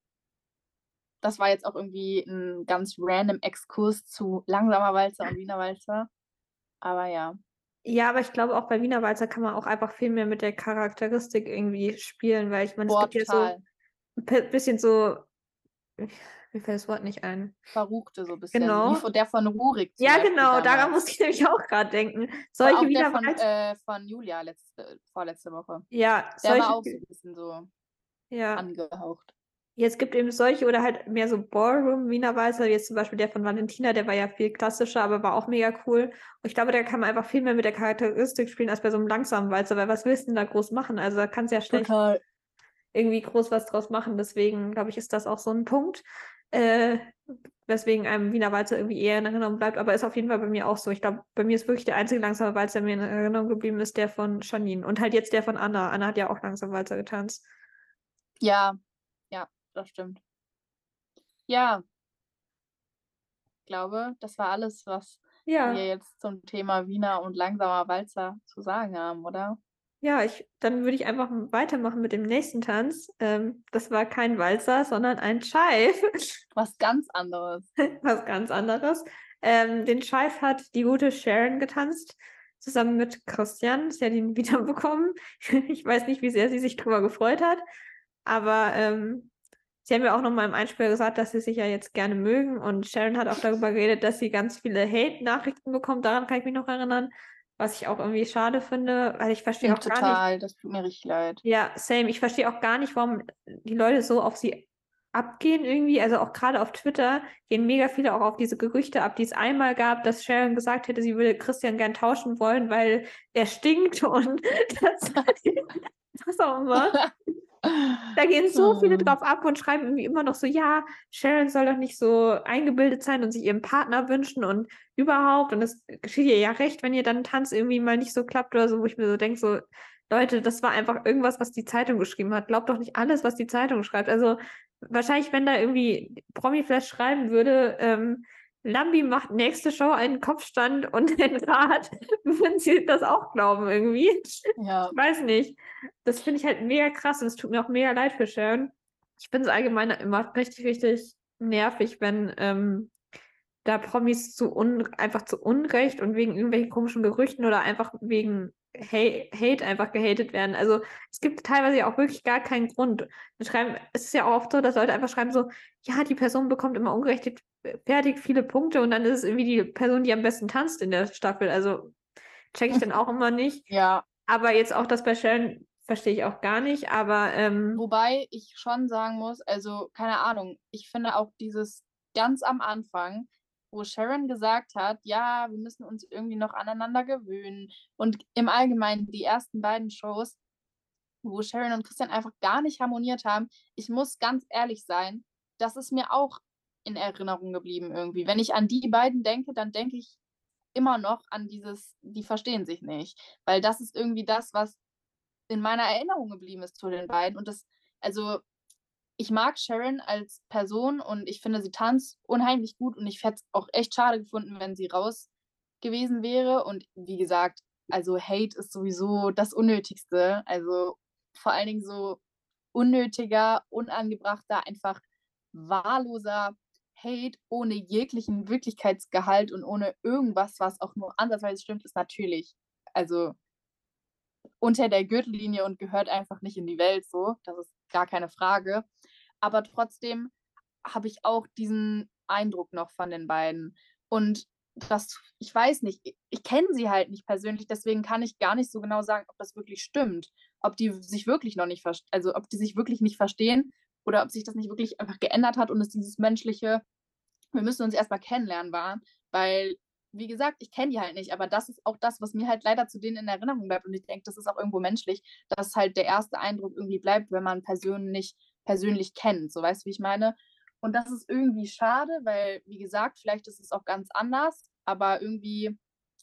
das war jetzt auch irgendwie ein ganz random Exkurs zu langsamer Walzer und Wiener Walzer. Aber ja. Ja, aber ich glaube auch bei Wiener Walzer kann man auch einfach viel mehr mit der Charakteristik irgendwie spielen, weil ich meine, es gibt ja so ein bisschen so mir fällt das Wort nicht ein. Verruchte so ein bisschen. Genau. Wie der von Rurik. Ja, Beispiel genau, damals. daran muss ich nämlich auch gerade denken. Solche auch wieder von, äh, von Julia letzte, vorletzte Woche. Ja, der solche, war auch so ein bisschen so ja. angehaucht. Jetzt gibt eben solche oder halt mehr so Ballroom Wiener Walzer, jetzt zum Beispiel der von Valentina, der war ja viel klassischer, aber war auch mega cool. Und ich glaube, da kann man einfach viel mehr mit der Charakteristik spielen als bei so einem langsamen Walzer, weil was willst du denn da groß machen? Also da kannst du ja schlecht Total irgendwie groß was draus machen. Deswegen, glaube ich, ist das auch so ein Punkt, äh, weswegen einem Wiener Walzer irgendwie eher in Erinnerung bleibt. Aber ist auf jeden Fall bei mir auch so. Ich glaube, bei mir ist wirklich der einzige langsame Walzer, der mir in Erinnerung geblieben ist, der von Janine. Und halt jetzt der von Anna. Anna hat ja auch langsam Walzer getanzt. Ja, ja, das stimmt. Ja. Ich glaube, das war alles, was ja. wir jetzt zum Thema Wiener und langsamer Walzer zu sagen haben, oder? Ja, ich, dann würde ich einfach weitermachen mit dem nächsten Tanz. Ähm, das war kein Walzer, sondern ein Scheif. Was ganz anderes. Was ganz anderes. Ähm, den Scheif hat die gute Sharon getanzt, zusammen mit Christian. Sie hat ihn wiederbekommen. ich weiß nicht, wie sehr sie sich darüber gefreut hat, aber ähm, sie haben ja auch noch mal im Einspiel gesagt, dass sie sich ja jetzt gerne mögen. Und Sharon hat auch darüber geredet, dass sie ganz viele Hate-Nachrichten bekommt. Daran kann ich mich noch erinnern was ich auch irgendwie schade finde, weil ich verstehe auch total, gar nicht. das tut mir richtig leid. Ja, same. Ich verstehe auch gar nicht, warum die Leute so auf sie abgehen irgendwie. Also auch gerade auf Twitter gehen mega viele auch auf diese Gerüchte ab, die es einmal gab, dass Sharon gesagt hätte, sie würde Christian gern tauschen wollen, weil er stinkt und das, was auch immer. Da gehen so viele hm. drauf ab und schreiben irgendwie immer noch so, ja, Sharon soll doch nicht so eingebildet sein und sich ihren Partner wünschen und überhaupt. Und es geschieht ihr ja recht, wenn ihr dann Tanz irgendwie mal nicht so klappt oder so, wo ich mir so denke, so, Leute, das war einfach irgendwas, was die Zeitung geschrieben hat. Glaubt doch nicht alles, was die Zeitung schreibt. Also wahrscheinlich, wenn da irgendwie Promiflash schreiben würde, ähm, Lambi macht nächste Show einen Kopfstand und den Rad, würden sie das auch glauben irgendwie. Ja. Ich weiß nicht. Das finde ich halt mega krass und es tut mir auch mega leid für Sharon. Ich finde es allgemein immer richtig, richtig nervig, wenn ähm, da Promis zu un einfach zu Unrecht und wegen irgendwelchen komischen Gerüchten oder einfach wegen Hate, Hate einfach gehatet werden. Also es gibt teilweise ja auch wirklich gar keinen Grund. schreiben, es ist ja auch oft so, dass Leute einfach schreiben so, ja, die Person bekommt immer ungerecht fertig viele Punkte und dann ist es irgendwie die Person, die am besten tanzt in der Staffel. Also checke ich dann auch immer nicht. Ja. Aber jetzt auch das bei Sharon verstehe ich auch gar nicht, aber ähm, Wobei ich schon sagen muss, also keine Ahnung, ich finde auch dieses ganz am Anfang, wo Sharon gesagt hat, ja, wir müssen uns irgendwie noch aneinander gewöhnen. Und im Allgemeinen die ersten beiden Shows, wo Sharon und Christian einfach gar nicht harmoniert haben. Ich muss ganz ehrlich sein, das ist mir auch in Erinnerung geblieben irgendwie. Wenn ich an die beiden denke, dann denke ich immer noch an dieses, die verstehen sich nicht. Weil das ist irgendwie das, was in meiner Erinnerung geblieben ist zu den beiden. Und das, also ich mag Sharon als Person und ich finde, sie tanzt unheimlich gut und ich hätte es auch echt schade gefunden, wenn sie raus gewesen wäre. Und wie gesagt, also Hate ist sowieso das Unnötigste. Also vor allen Dingen so unnötiger, unangebrachter, einfach wahlloser Hate ohne jeglichen Wirklichkeitsgehalt und ohne irgendwas, was auch nur ansatzweise stimmt, ist natürlich, also unter der Gürtellinie und gehört einfach nicht in die Welt so. Das ist gar keine Frage. Aber trotzdem habe ich auch diesen Eindruck noch von den beiden. Und das, ich weiß nicht, ich, ich kenne sie halt nicht persönlich, deswegen kann ich gar nicht so genau sagen, ob das wirklich stimmt. Ob die sich wirklich noch nicht also ob die sich wirklich nicht verstehen oder ob sich das nicht wirklich einfach geändert hat und es dieses menschliche, wir müssen uns erstmal kennenlernen war. Weil, wie gesagt, ich kenne die halt nicht, aber das ist auch das, was mir halt leider zu denen in Erinnerung bleibt. Und ich denke, das ist auch irgendwo menschlich, dass halt der erste Eindruck irgendwie bleibt, wenn man Personen nicht persönlich kennt. So weißt du, wie ich meine? Und das ist irgendwie schade, weil, wie gesagt, vielleicht ist es auch ganz anders, aber irgendwie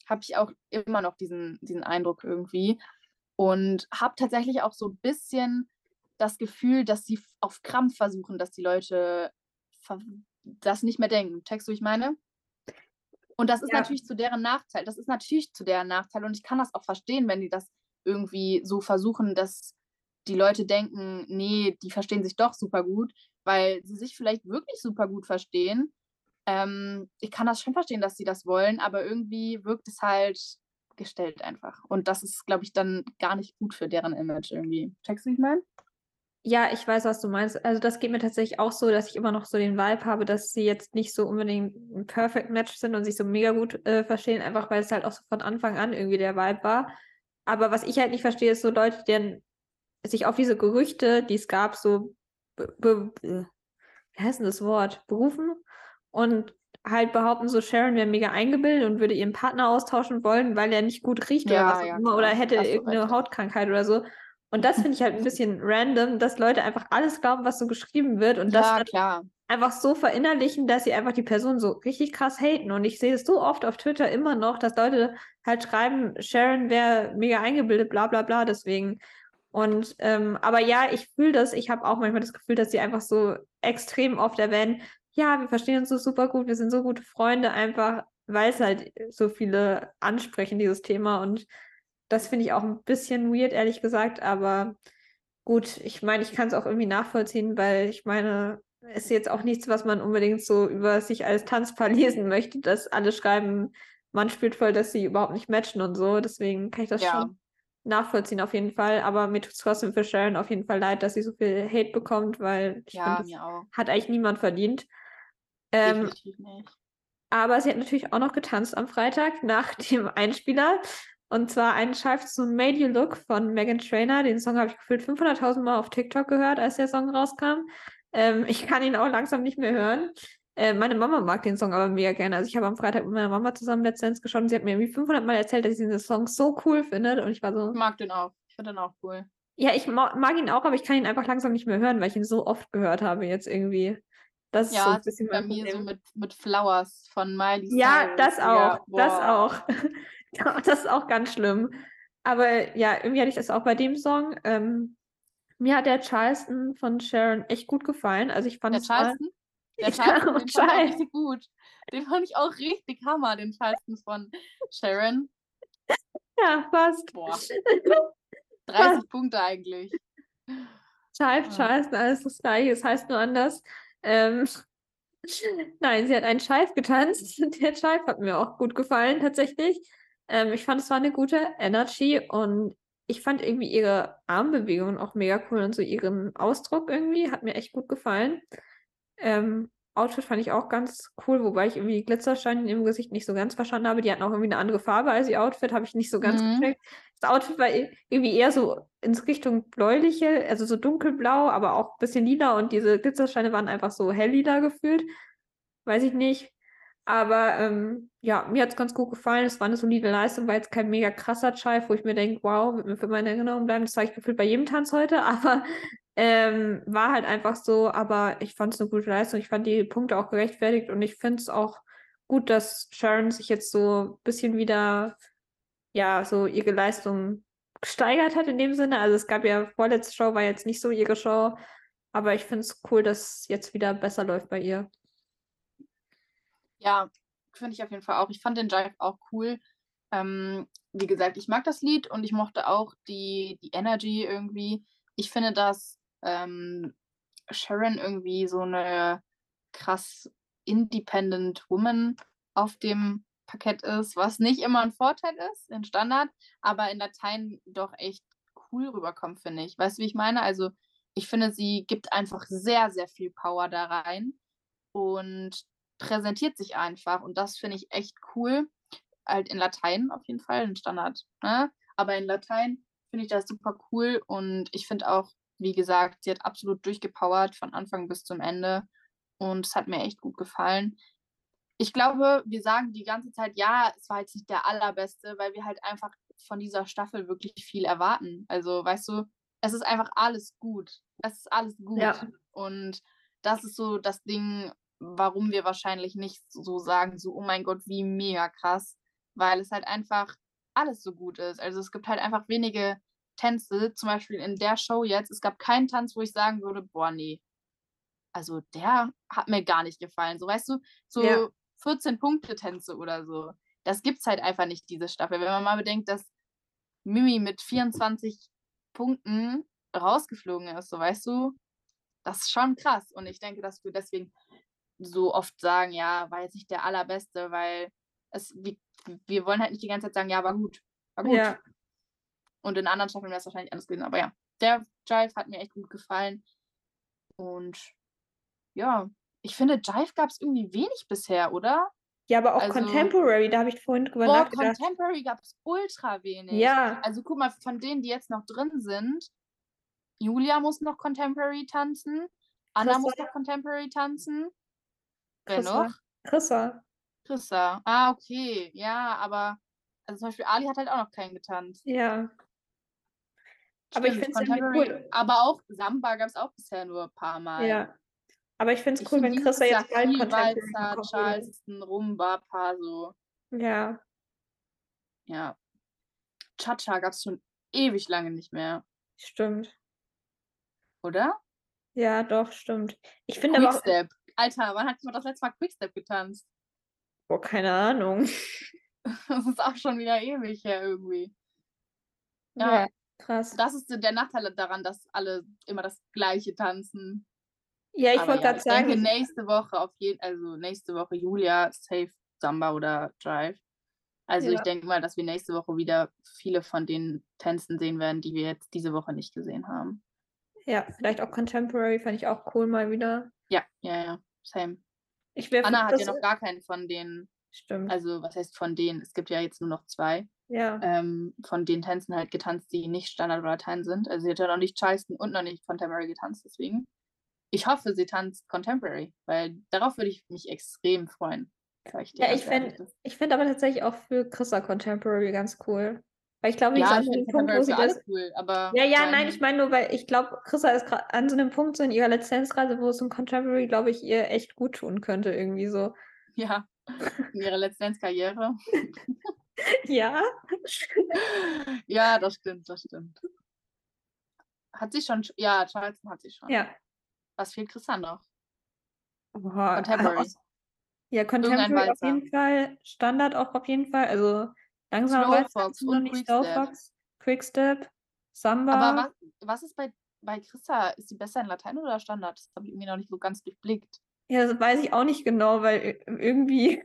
habe ich auch immer noch diesen, diesen Eindruck irgendwie. Und habe tatsächlich auch so ein bisschen das Gefühl, dass sie auf Krampf versuchen, dass die Leute das nicht mehr denken. Checkst du, wie ich meine? Und das ist ja. natürlich zu deren Nachteil. Das ist natürlich zu deren Nachteil. Und ich kann das auch verstehen, wenn die das irgendwie so versuchen, dass die Leute denken, nee, die verstehen sich doch super gut, weil sie sich vielleicht wirklich super gut verstehen. Ähm, ich kann das schon verstehen, dass sie das wollen, aber irgendwie wirkt es halt gestellt einfach. Und das ist, glaube ich, dann gar nicht gut für deren Image irgendwie. Checkst du, wie ich meine? Ja, ich weiß, was du meinst. Also das geht mir tatsächlich auch so, dass ich immer noch so den Vibe habe, dass sie jetzt nicht so unbedingt ein Perfect Match sind und sich so mega gut äh, verstehen, einfach weil es halt auch so von Anfang an irgendwie der Vibe war. Aber was ich halt nicht verstehe, ist so Leute, die sich auf diese Gerüchte, die es gab, so wie heißt denn das Wort? Berufen und halt behaupten, so Sharon wäre mega eingebildet und würde ihren Partner austauschen wollen, weil er nicht gut riecht ja, oder was ja, immer oder hätte irgendeine Hautkrankheit oder so. Und das finde ich halt ein bisschen random, dass Leute einfach alles glauben, was so geschrieben wird und ja, das klar. einfach so verinnerlichen, dass sie einfach die Person so richtig krass haten. Und ich sehe es so oft auf Twitter immer noch, dass Leute halt schreiben, Sharon wäre mega eingebildet, bla bla bla, deswegen. Und ähm, aber ja, ich fühle das. Ich habe auch manchmal das Gefühl, dass sie einfach so extrem oft erwähnen, ja, wir verstehen uns so super gut, wir sind so gute Freunde, einfach weil es halt so viele ansprechen, dieses Thema. Und das finde ich auch ein bisschen weird, ehrlich gesagt. Aber gut, ich meine, ich kann es auch irgendwie nachvollziehen, weil ich meine, es ist jetzt auch nichts, was man unbedingt so über sich als Tanzpaar lesen möchte, dass alle schreiben, man spielt voll, dass sie überhaupt nicht matchen und so. Deswegen kann ich das ja. schon nachvollziehen auf jeden Fall. Aber mir tut es trotzdem für Sharon auf jeden Fall leid, dass sie so viel Hate bekommt, weil ich ja, find, hat eigentlich niemand verdient. Ähm, aber sie hat natürlich auch noch getanzt am Freitag nach dem Einspieler. Und zwar einen Scheif zu Made You Look von Megan Trainer. Den Song habe ich gefühlt 500.000 Mal auf TikTok gehört, als der Song rauskam. Ähm, ich kann ihn auch langsam nicht mehr hören. Äh, meine Mama mag den Song aber mega gerne. Also ich habe am Freitag mit meiner Mama zusammen Let's Dance geschaut und sie hat mir irgendwie 500 Mal erzählt, dass sie diesen Song so cool findet und ich war so... Ich mag den auch. Ich finde den auch cool. Ja, ich mag ihn auch, aber ich kann ihn einfach langsam nicht mehr hören, weil ich ihn so oft gehört habe jetzt irgendwie. Das ist ja, so ein bisschen bei mir so mit, mit Flowers von Miley Cyrus. Ja, das auch. Ja, das auch. das ist auch ganz schlimm. Aber ja, irgendwie hatte ich das auch bei dem Song. Ähm, mir hat der Charleston von Sharon echt gut gefallen. Also ich fand der Charleston? Der Charleston, den fand ich richtig gut. Den fand ich auch richtig hammer, den Charleston von Sharon. Ja, fast. Boah. 30 fast. Punkte eigentlich. Child, Charleston, alles das gleiche, es heißt nur anders. Ähm, nein, sie hat einen Scheif getanzt. Der Scheif hat mir auch gut gefallen, tatsächlich. Ähm, ich fand, es war eine gute Energy und ich fand irgendwie ihre Armbewegungen auch mega cool und so ihren Ausdruck irgendwie hat mir echt gut gefallen. Ähm, Outfit fand ich auch ganz cool, wobei ich irgendwie Glitzersteine im Gesicht nicht so ganz verstanden habe. Die hatten auch irgendwie eine andere Farbe als ihr Outfit, habe ich nicht so ganz mhm. gecheckt. Das Outfit war irgendwie eher so in Richtung bläuliche, also so dunkelblau, aber auch ein bisschen lila und diese Glitzersteine waren einfach so helllila gefühlt. weiß ich nicht. Aber ähm, ja, mir hat es ganz gut gefallen. Es war eine solide Leistung, war jetzt kein mega krasser Chive, wo ich mir denke, wow, wird mir für meine Erinnerung bleiben. Das habe ich gefühlt bei jedem Tanz heute, aber ähm, war halt einfach so. Aber ich fand es eine gute Leistung. Ich fand die Punkte auch gerechtfertigt und ich finde es auch gut, dass Sharon sich jetzt so ein bisschen wieder, ja, so ihre Leistung gesteigert hat in dem Sinne. Also es gab ja, vorletzte Show war jetzt nicht so ihre Show, aber ich finde es cool, dass jetzt wieder besser läuft bei ihr. Ja, finde ich auf jeden Fall auch. Ich fand den Jive auch cool. Ähm, wie gesagt, ich mag das Lied und ich mochte auch die, die Energy irgendwie. Ich finde, dass ähm, Sharon irgendwie so eine krass independent Woman auf dem Parkett ist, was nicht immer ein Vorteil ist in Standard, aber in Latein doch echt cool rüberkommt, finde ich. Weißt du, wie ich meine? Also, ich finde, sie gibt einfach sehr, sehr viel Power da rein und präsentiert sich einfach. Und das finde ich echt cool. Halt in Latein auf jeden Fall, in Standard. Ne? Aber in Latein finde ich das super cool. Und ich finde auch, wie gesagt, sie hat absolut durchgepowert von Anfang bis zum Ende. Und es hat mir echt gut gefallen. Ich glaube, wir sagen die ganze Zeit, ja, es war jetzt nicht der allerbeste, weil wir halt einfach von dieser Staffel wirklich viel erwarten. Also, weißt du, es ist einfach alles gut. Es ist alles gut. Ja. Und das ist so das Ding, warum wir wahrscheinlich nicht so sagen, so, oh mein Gott, wie mega krass, weil es halt einfach alles so gut ist. Also es gibt halt einfach wenige Tänze, zum Beispiel in der Show jetzt, es gab keinen Tanz, wo ich sagen würde, boah, nee, also der hat mir gar nicht gefallen. So, weißt du, so ja. 14-Punkte-Tänze oder so. Das gibt's halt einfach nicht, diese Staffel. Wenn man mal bedenkt, dass Mimi mit 24 Punkten rausgeflogen ist, so weißt du, das ist schon krass. Und ich denke, dass wir deswegen so oft sagen, ja, war jetzt nicht der allerbeste, weil es, wir, wir wollen halt nicht die ganze Zeit sagen, ja, war gut. War gut. Ja. Und in anderen Staffeln wäre es wahrscheinlich anders gewesen. Aber ja, der Jive hat mir echt gut gefallen. Und ja, ich finde, Jive gab es irgendwie wenig bisher, oder? Ja, aber auch also, Contemporary, da habe ich vorhin drüber boah, nachgedacht. Contemporary gab es ultra wenig. Ja. Also guck mal, von denen, die jetzt noch drin sind, Julia muss noch Contemporary tanzen, Anna muss noch Contemporary tanzen. Wer Chrissa. noch? Chrissa. Chrissa. Ah, okay. Ja, aber also zum Beispiel Ali hat halt auch noch keinen getanzt. Ja. Stimmt, aber ich finde es cool. Aber auch Samba gab es auch bisher nur ein paar Mal. Ja. Aber ich finde es cool, wenn Chrissa jetzt bald Contemporary Walzer, Charleston, Rumba, Paso. Ja. Ja. Cha-Cha gab es schon ewig lange nicht mehr. Stimmt. Oder? Ja, doch, stimmt. Ich finde aber auch. Alter, wann hat man das letzte Mal Quickstep getanzt? Boah, keine Ahnung. das ist auch schon wieder ewig her irgendwie. Ja, ja, krass. Das ist der Nachteil daran, dass alle immer das Gleiche tanzen. Ja, ich wollte ja, gerade sagen. Ich denke, nächste Woche auf jeden also nächste Woche Julia, Safe, Samba oder Drive. Also ja. ich denke mal, dass wir nächste Woche wieder viele von den Tänzen sehen werden, die wir jetzt diese Woche nicht gesehen haben. Ja, vielleicht auch Contemporary fand ich auch cool mal wieder. Ja, ja, ja. Same. Ich Anna hat ja noch gar keinen von denen. Stimmt. Also, was heißt von denen? Es gibt ja jetzt nur noch zwei. Ja. Ähm, von den Tänzen halt getanzt, die nicht Standard oder Latein sind. Also, sie hat ja noch nicht Charleston und noch nicht Contemporary getanzt, deswegen. Ich hoffe, sie tanzt Contemporary, weil darauf würde ich mich extrem freuen. Ich ja, ich finde find aber tatsächlich auch für Chrissa Contemporary ganz cool. Weil ich glaube, ja, an einem Punkt, wo sie das. Cool, aber ja, ja, nein, ich meine nur, weil ich glaube, Chrissa ist gerade an so einem Punkt so in ihrer Lizenzreise, wo es im Contemporary, glaube ich, ihr echt gut tun könnte, irgendwie so. Ja, in ihrer Lizenzkarriere. ja. ja, das stimmt, das stimmt. Hat sie schon, ja, Charleston hat sie schon. Ja. Was fehlt Chrissa noch? Boah, Contemporary. Ja, Contemporary auf jeden Fall, Standard auch auf jeden Fall, also Langsam Slowfox und Quickstep. Quickstep, Samba. Aber was, was ist bei, bei Christa? Ist sie besser in Latein oder Standard? Das habe ich irgendwie noch nicht so ganz durchblickt. Ja, das weiß ich auch nicht genau, weil irgendwie.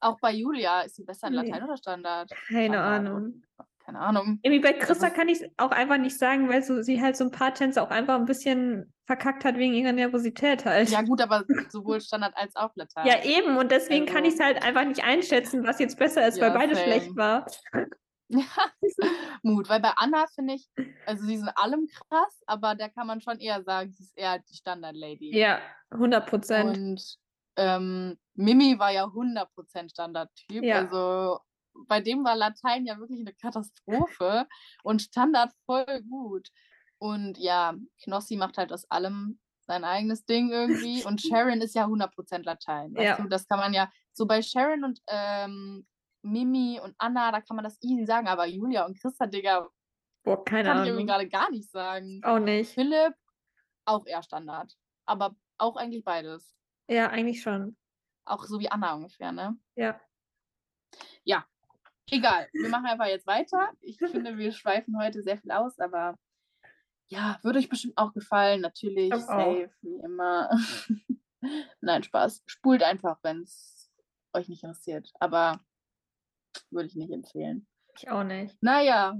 Auch bei Julia ist sie besser in Latein nee. oder Standard? Keine Standard. Ahnung keine Ahnung. Irgendwie bei Christa kann ich es auch einfach nicht sagen, weil so, sie halt so ein paar Tänze auch einfach ein bisschen verkackt hat wegen ihrer Nervosität halt. Ja gut, aber sowohl Standard als auch Latein. Ja eben und deswegen also. kann ich es halt einfach nicht einschätzen, was jetzt besser ist, ja, weil beide same. schlecht war. Ja, Mut, weil bei Anna finde ich, also sie sind allem krass, aber da kann man schon eher sagen, sie ist eher die Standard-Lady. Ja, 100 Prozent. Und ähm, Mimi war ja 100% Standardtyp. Ja. Also bei dem war Latein ja wirklich eine Katastrophe und Standard voll gut. Und ja, Knossi macht halt aus allem sein eigenes Ding irgendwie. Und Sharon ist ja 100% Latein. Ja. du, das kann man ja so bei Sharon und ähm, Mimi und Anna, da kann man das easy sagen. Aber Julia und Christa, Digga, Boah, keine kann ich irgendwie Ahnung. gerade gar nicht sagen. Auch nicht. Philipp, auch eher Standard. Aber auch eigentlich beides. Ja, eigentlich schon. Auch so wie Anna ungefähr, ne? Ja. Egal, wir machen einfach jetzt weiter. Ich finde, wir schweifen heute sehr viel aus, aber ja, würde euch bestimmt auch gefallen. Natürlich, auch. safe, wie immer. Nein, Spaß. Spult einfach, wenn es euch nicht interessiert. Aber würde ich nicht empfehlen. Ich auch nicht. Naja,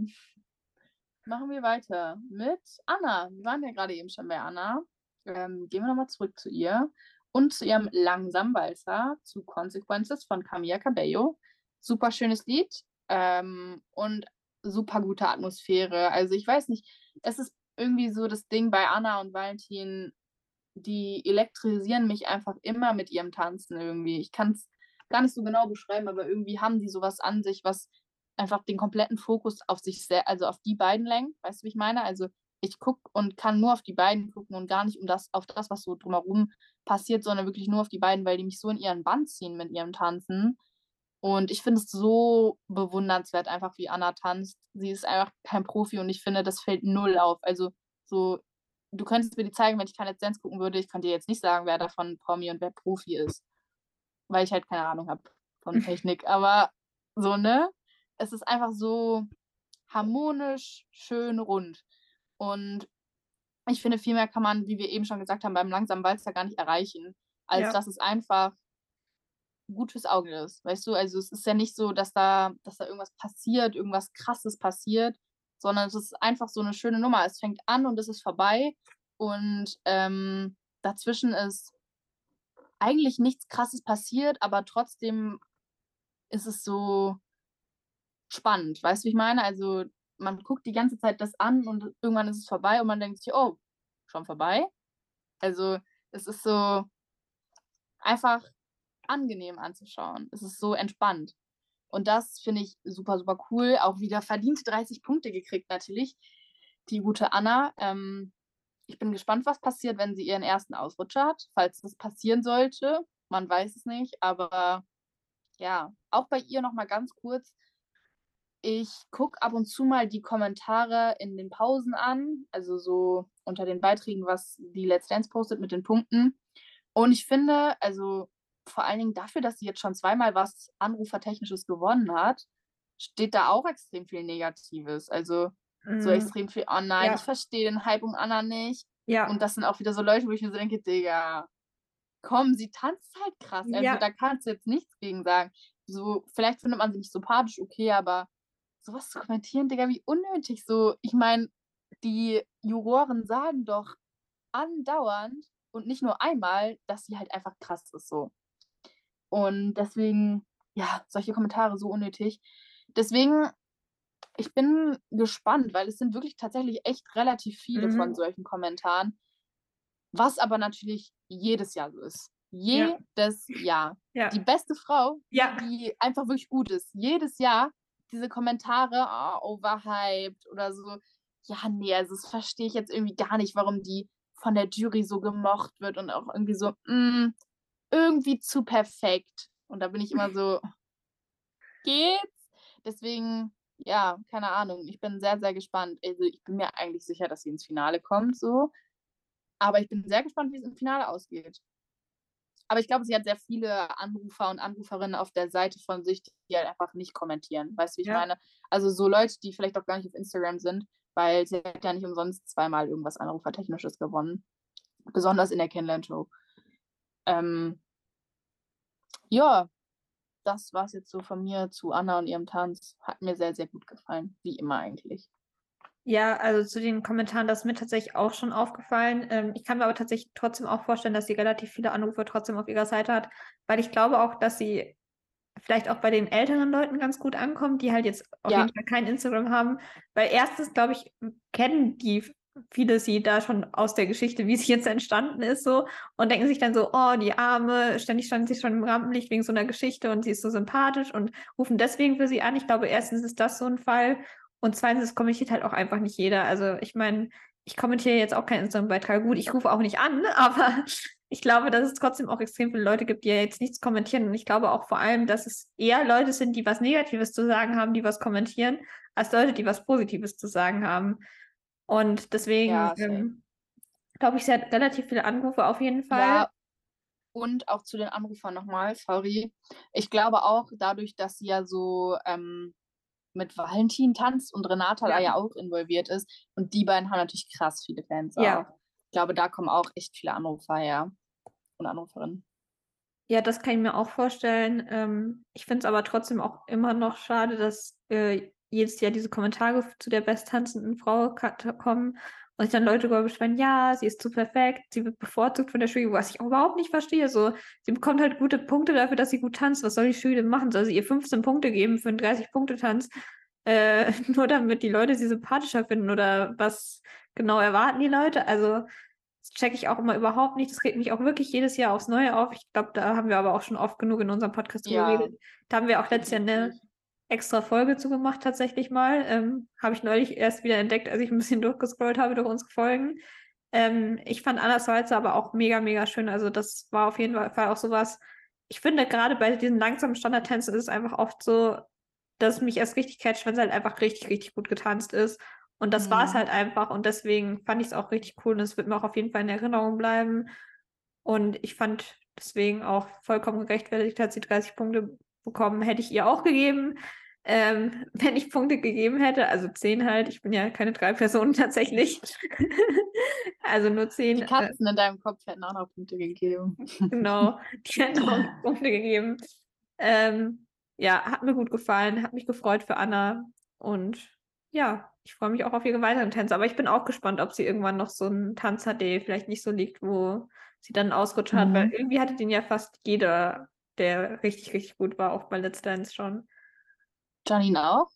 machen wir weiter mit Anna. Wir waren ja gerade eben schon bei Anna. Ähm, gehen wir nochmal zurück zu ihr und zu ihrem Langsamwalzer zu Consequences von Camilla Cabello. Super schönes Lied ähm, und super gute Atmosphäre. Also ich weiß nicht, es ist irgendwie so das Ding bei Anna und Valentin, die elektrisieren mich einfach immer mit ihrem Tanzen irgendwie. Ich kann es gar nicht so genau beschreiben, aber irgendwie haben die sowas an sich, was einfach den kompletten Fokus auf sich sehr, also auf die beiden lenkt. Weißt du, wie ich meine? Also ich gucke und kann nur auf die beiden gucken und gar nicht um das, auf das, was so drumherum passiert, sondern wirklich nur auf die beiden, weil die mich so in ihren Bann ziehen mit ihrem Tanzen. Und ich finde es so bewundernswert, einfach wie Anna tanzt. Sie ist einfach kein Profi und ich finde, das fällt null auf. Also so, du könntest mir die zeigen, wenn ich keine Dance gucken würde. Ich kann dir jetzt nicht sagen, wer davon Promi und wer Profi ist. Weil ich halt keine Ahnung habe von Technik. Aber so, ne? Es ist einfach so harmonisch, schön, rund. Und ich finde, viel mehr kann man, wie wir eben schon gesagt haben, beim langsamen Walzer gar nicht erreichen, als Ja. dass es einfach gut fürs Auge ist. Weißt du, also es ist ja nicht so, dass da, dass da irgendwas passiert, irgendwas krasses passiert, sondern es ist einfach so eine schöne Nummer. Es fängt an und es ist vorbei. Und ähm, dazwischen ist eigentlich nichts krasses passiert, aber trotzdem ist es so spannend. Weißt du, wie ich meine? Also man guckt die ganze Zeit das an und irgendwann ist es vorbei und man denkt sich, oh, schon vorbei. Also es ist so einfach angenehm anzuschauen. Es ist so entspannt. Und das finde ich super, super cool. Auch wieder verdiente 30 Punkte gekriegt natürlich. Die gute Anna. Ähm, ich bin gespannt, was passiert, wenn sie ihren ersten Ausrutscher hat. Falls das passieren sollte. Man weiß es nicht. Aber ja, auch bei ihr nochmal ganz kurz. Ich gucke ab und zu mal die Kommentare in den Pausen an. Also so unter den Beiträgen, was die Let's Dance postet mit den Punkten. Und ich finde, also vor allen Dingen dafür, dass sie jetzt schon zweimal was Anrufertechnisches gewonnen hat, steht da auch extrem viel Negatives. Also so Mm, extrem viel, oh nein, Ja. ich verstehe den Hype um Anna nicht. Ja. Und das sind auch wieder so Leute, wo ich mir so denke, Digga, komm, sie tanzt halt krass. Also Ja. da kannst du jetzt nichts gegen sagen. So, vielleicht findet man sie nicht sympathisch, okay, aber sowas zu kommentieren, Digga, wie unnötig. So, ich meine, die Juroren sagen doch andauernd und nicht nur einmal, dass sie halt einfach krass ist so. Und deswegen, ja, solche Kommentare so unnötig. Deswegen, ich bin gespannt, weil es sind wirklich tatsächlich echt relativ viele von Mhm. solchen Kommentaren. Was aber natürlich jedes Jahr so ist. Ja. Jedes Jahr. Ja. Die beste Frau, Ja. die einfach wirklich gut ist. Jedes Jahr diese Kommentare, oh, overhyped oder so. Ja, nee, also das verstehe ich jetzt irgendwie gar nicht, warum die von der Jury so gemocht wird und auch irgendwie so, mm, irgendwie zu perfekt. Und da bin ich immer so, geht's? Deswegen, ja, keine Ahnung. Ich bin sehr, sehr gespannt. Also ich bin mir eigentlich sicher, dass sie ins Finale kommt, so. Aber ich bin sehr gespannt, wie es im Finale ausgeht. Aber ich glaube, sie hat sehr viele Anrufer und Anruferinnen auf der Seite von sich, die halt einfach nicht kommentieren. Weißt du, wie ich Ja. meine? Also so Leute, die vielleicht auch gar nicht auf Instagram sind, weil sie hat ja nicht umsonst zweimal irgendwas Anrufertechnisches gewonnen. Besonders in der Kennenlern-Show. Ähm, ja, das war es jetzt so von mir zu Anna und ihrem Tanz. Hat mir sehr, sehr gut gefallen. Wie immer eigentlich. Ja, also zu den Kommentaren, das ist mir tatsächlich auch schon aufgefallen. Ähm, ich kann mir aber tatsächlich trotzdem auch vorstellen, dass sie relativ viele Anrufe trotzdem auf ihrer Seite hat, weil ich glaube auch, dass sie vielleicht auch bei den älteren Leuten ganz gut ankommt, die halt jetzt auf Ja. jeden Fall kein Instagram haben. Weil erstens, glaube ich, kennen die viele sie da schon aus der Geschichte, wie sie jetzt entstanden ist, so und denken sich dann so, oh, die Arme, ständig stand sie schon im Rampenlicht wegen so einer Geschichte und sie ist so sympathisch und rufen deswegen für sie an. Ich glaube, erstens ist das so ein Fall und zweitens, es kommentiert halt auch einfach nicht jeder. Also ich meine, ich kommentiere jetzt auch keinen Instagram-Beitrag. Gut, ich rufe auch nicht an, aber ich glaube, dass es trotzdem auch extrem viele Leute gibt, die ja jetzt nichts kommentieren. Und ich glaube auch vor allem, dass es eher Leute sind, die was Negatives zu sagen haben, die was kommentieren, als Leute, die was Positives zu sagen haben. Und deswegen Ja, ähm, glaube ich, sie hat relativ viele Anrufe auf jeden Fall. Ja, und auch zu den Anrufern nochmal, sorry. Ich glaube auch, dadurch, dass sie ja so ähm, mit Valentin tanzt und Renata da Ja. ja auch involviert ist. Und die beiden haben natürlich krass viele Fans Ja. auch. Ich glaube, da kommen auch echt viele Anrufer her und Anruferinnen. Ja, das kann ich mir auch vorstellen. Ähm, ich finde es aber trotzdem auch immer noch schade, dass äh, jedes Jahr diese Kommentare zu der besttanzenden Frau kommen und sich dann Leute beschweren, ja, sie ist zu perfekt, sie wird bevorzugt von der Jury, was ich auch überhaupt nicht verstehe. So, sie bekommt halt gute Punkte dafür, dass sie gut tanzt. Was soll die Jury denn machen? Soll sie ihr 15 Punkte geben für einen 30-Punkte-Tanz? Äh, nur damit die Leute sie sympathischer finden oder was genau erwarten die Leute? Also, das checke ich auch immer überhaupt nicht. Das regt mich auch wirklich jedes Jahr aufs Neue auf. Ich glaube, da haben wir aber auch schon oft genug in unserem Podcast drüber Ja. geredet. Da haben wir auch letztes Jahr eine. Extra Folge zu gemacht, tatsächlich mal. Ähm, habe ich neulich erst wieder entdeckt, als ich ein bisschen durchgescrollt habe durch unsere Folgen. Ähm, ich fand Anna Salzer aber auch mega, mega schön. Also, das war auf jeden Fall auch sowas. Ich finde, gerade bei diesen langsamen Standardtänzen ist es einfach oft so, dass mich erst richtig catcht, wenn es halt einfach richtig, richtig gut getanzt ist. Und das war es Mhm. halt einfach. Und deswegen fand ich es auch richtig cool. Und es wird mir auch auf jeden Fall in Erinnerung bleiben. Und ich fand deswegen auch vollkommen gerechtfertigt, hat sie 30 Punkte bekommen. Hätte ich ihr auch gegeben, ähm, wenn ich Punkte gegeben hätte. Also 10 halt. Ich bin ja keine drei Personen tatsächlich. also nur 10. Die Äh, Katzen in deinem Kopf hätten auch noch Punkte gegeben. genau. Die hätten auch Punkte gegeben. Ähm, ja, hat mir gut gefallen. Hat mich gefreut für Anna. Und ja, ich freue mich auch auf ihre weiteren Tänze. Aber ich bin auch gespannt, ob sie irgendwann noch so einen Tanz hat, der vielleicht nicht so liegt, wo sie dann einen Ausrutscher hat, weil Mhm. irgendwie hatte den ja fast jeder, der richtig, richtig gut war, auch bei Let's Dance schon. Janine auch?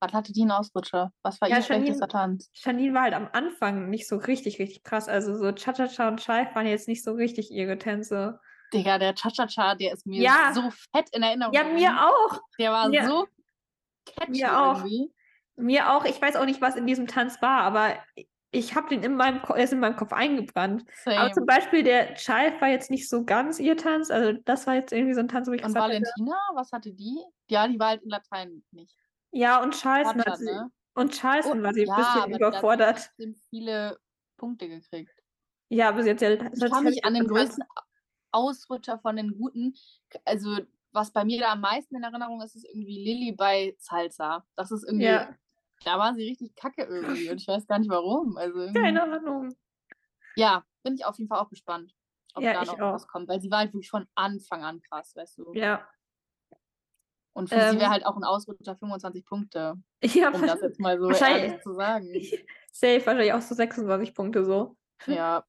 Was hatte die einen Ausrutscher? Was war Ja, ihr schlechtester Tanz? Janine war halt am Anfang nicht so richtig, richtig krass. Also so Cha-Cha-Cha und Scheif waren jetzt nicht so richtig ihre Tänze. Digga, der Cha-Cha-Cha, der ist mir Ja. so fett in Erinnerung. Ja, mir auch. Der war Mir- so catchy mir auch. irgendwie. Mir auch. Ich weiß auch nicht, was in diesem Tanz war, aber ich habe den in meinem Kopf, er ist in meinem Kopf eingebrannt. Aber Same. zum Beispiel der Child war jetzt nicht so ganz ihr Tanz. Also das war jetzt irgendwie so ein Tanz, wo ich Und gesagt Valentina, was hatte die? Ja, die war halt in Latein nicht. ja, und Charleston hat sie, ne? und Charleston war sie ein ja, bisschen aber da hat sie überfordert. viele Punkte gekriegt. Ja, aber sie hat ja. Ich kann mich an den größten Ausrutscher von den Guten, also was bei mir da am meisten in Erinnerung ist, ist irgendwie Lilly bei Salsa. Das ist irgendwie, Ja, da war sie richtig kacke irgendwie und ich weiß gar nicht warum. Also keine Ahnung. ja, bin ich auf jeden Fall auch gespannt, ob Ja, da noch auch. was kommt, weil sie war halt wirklich von Anfang an krass, weißt du. Ja. Und für sie Ähm, wäre halt auch ein Ausrutscher 25 Punkte, Ja, um das jetzt mal so wahrscheinlich- ehrlich zu sagen. safe wahrscheinlich auch so 26 Punkte so. Ja,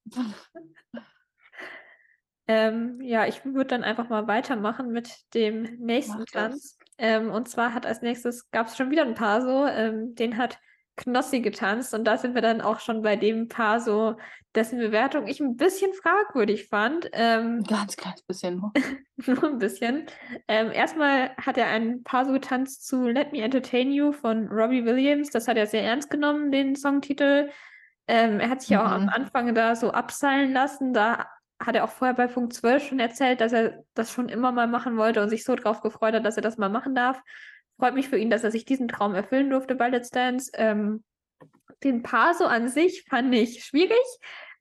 Ähm, ja, ich würde dann einfach mal weitermachen mit dem nächsten Mach. Tanz. Ähm, und zwar hat als nächstes, gab es schon wieder ein Paar so, ähm, den hat Knossi getanzt und da sind wir dann auch schon bei dem Paar so, dessen Bewertung ich ein bisschen fragwürdig fand. Ähm, ganz kleines bisschen. nur ein bisschen. Ähm, erstmal hat er ein Paar so getanzt zu Let Me Entertain You von Robbie Williams. Das hat er sehr ernst genommen, den Songtitel. Ähm, er hat sich ja auch am Mhm. Anfang da so abseilen lassen. Da hat er auch vorher bei Punkt 12 schon erzählt, dass er das schon immer mal machen wollte und sich so drauf gefreut hat, dass er das mal machen darf. Freut mich für ihn, dass er sich diesen Traum erfüllen durfte bei Let's Dance. Ähm, den so an sich fand ich schwierig,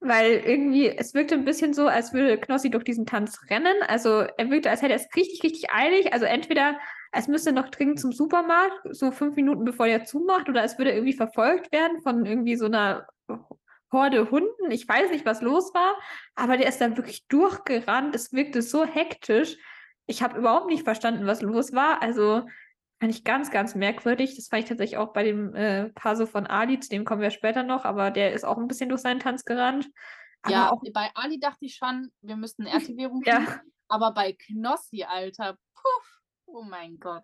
weil irgendwie es wirkte ein bisschen so, als würde Knossi durch diesen Tanz rennen. Also er wirkte, als hätte er es richtig, richtig eilig. Also entweder es müsste noch dringend zum Supermarkt, so fünf Minuten bevor er zumacht, oder es würde irgendwie verfolgt werden von irgendwie so einer Horde Hunden. Ich weiß nicht, was los war, aber der ist da wirklich durchgerannt. Es wirkte so hektisch. Ich habe überhaupt nicht verstanden, was los war. Also fand ich ganz, ganz merkwürdig. Das fand ich tatsächlich auch bei dem äh, Paar so von Ali, zu dem kommen wir später noch, aber der ist auch ein bisschen durch seinen Tanz gerannt. Aber ja, auch, bei Ali dachte ich schon, wir müssten RTW rufen. ja, Aber bei Knossi, Alter, puff, oh mein Gott.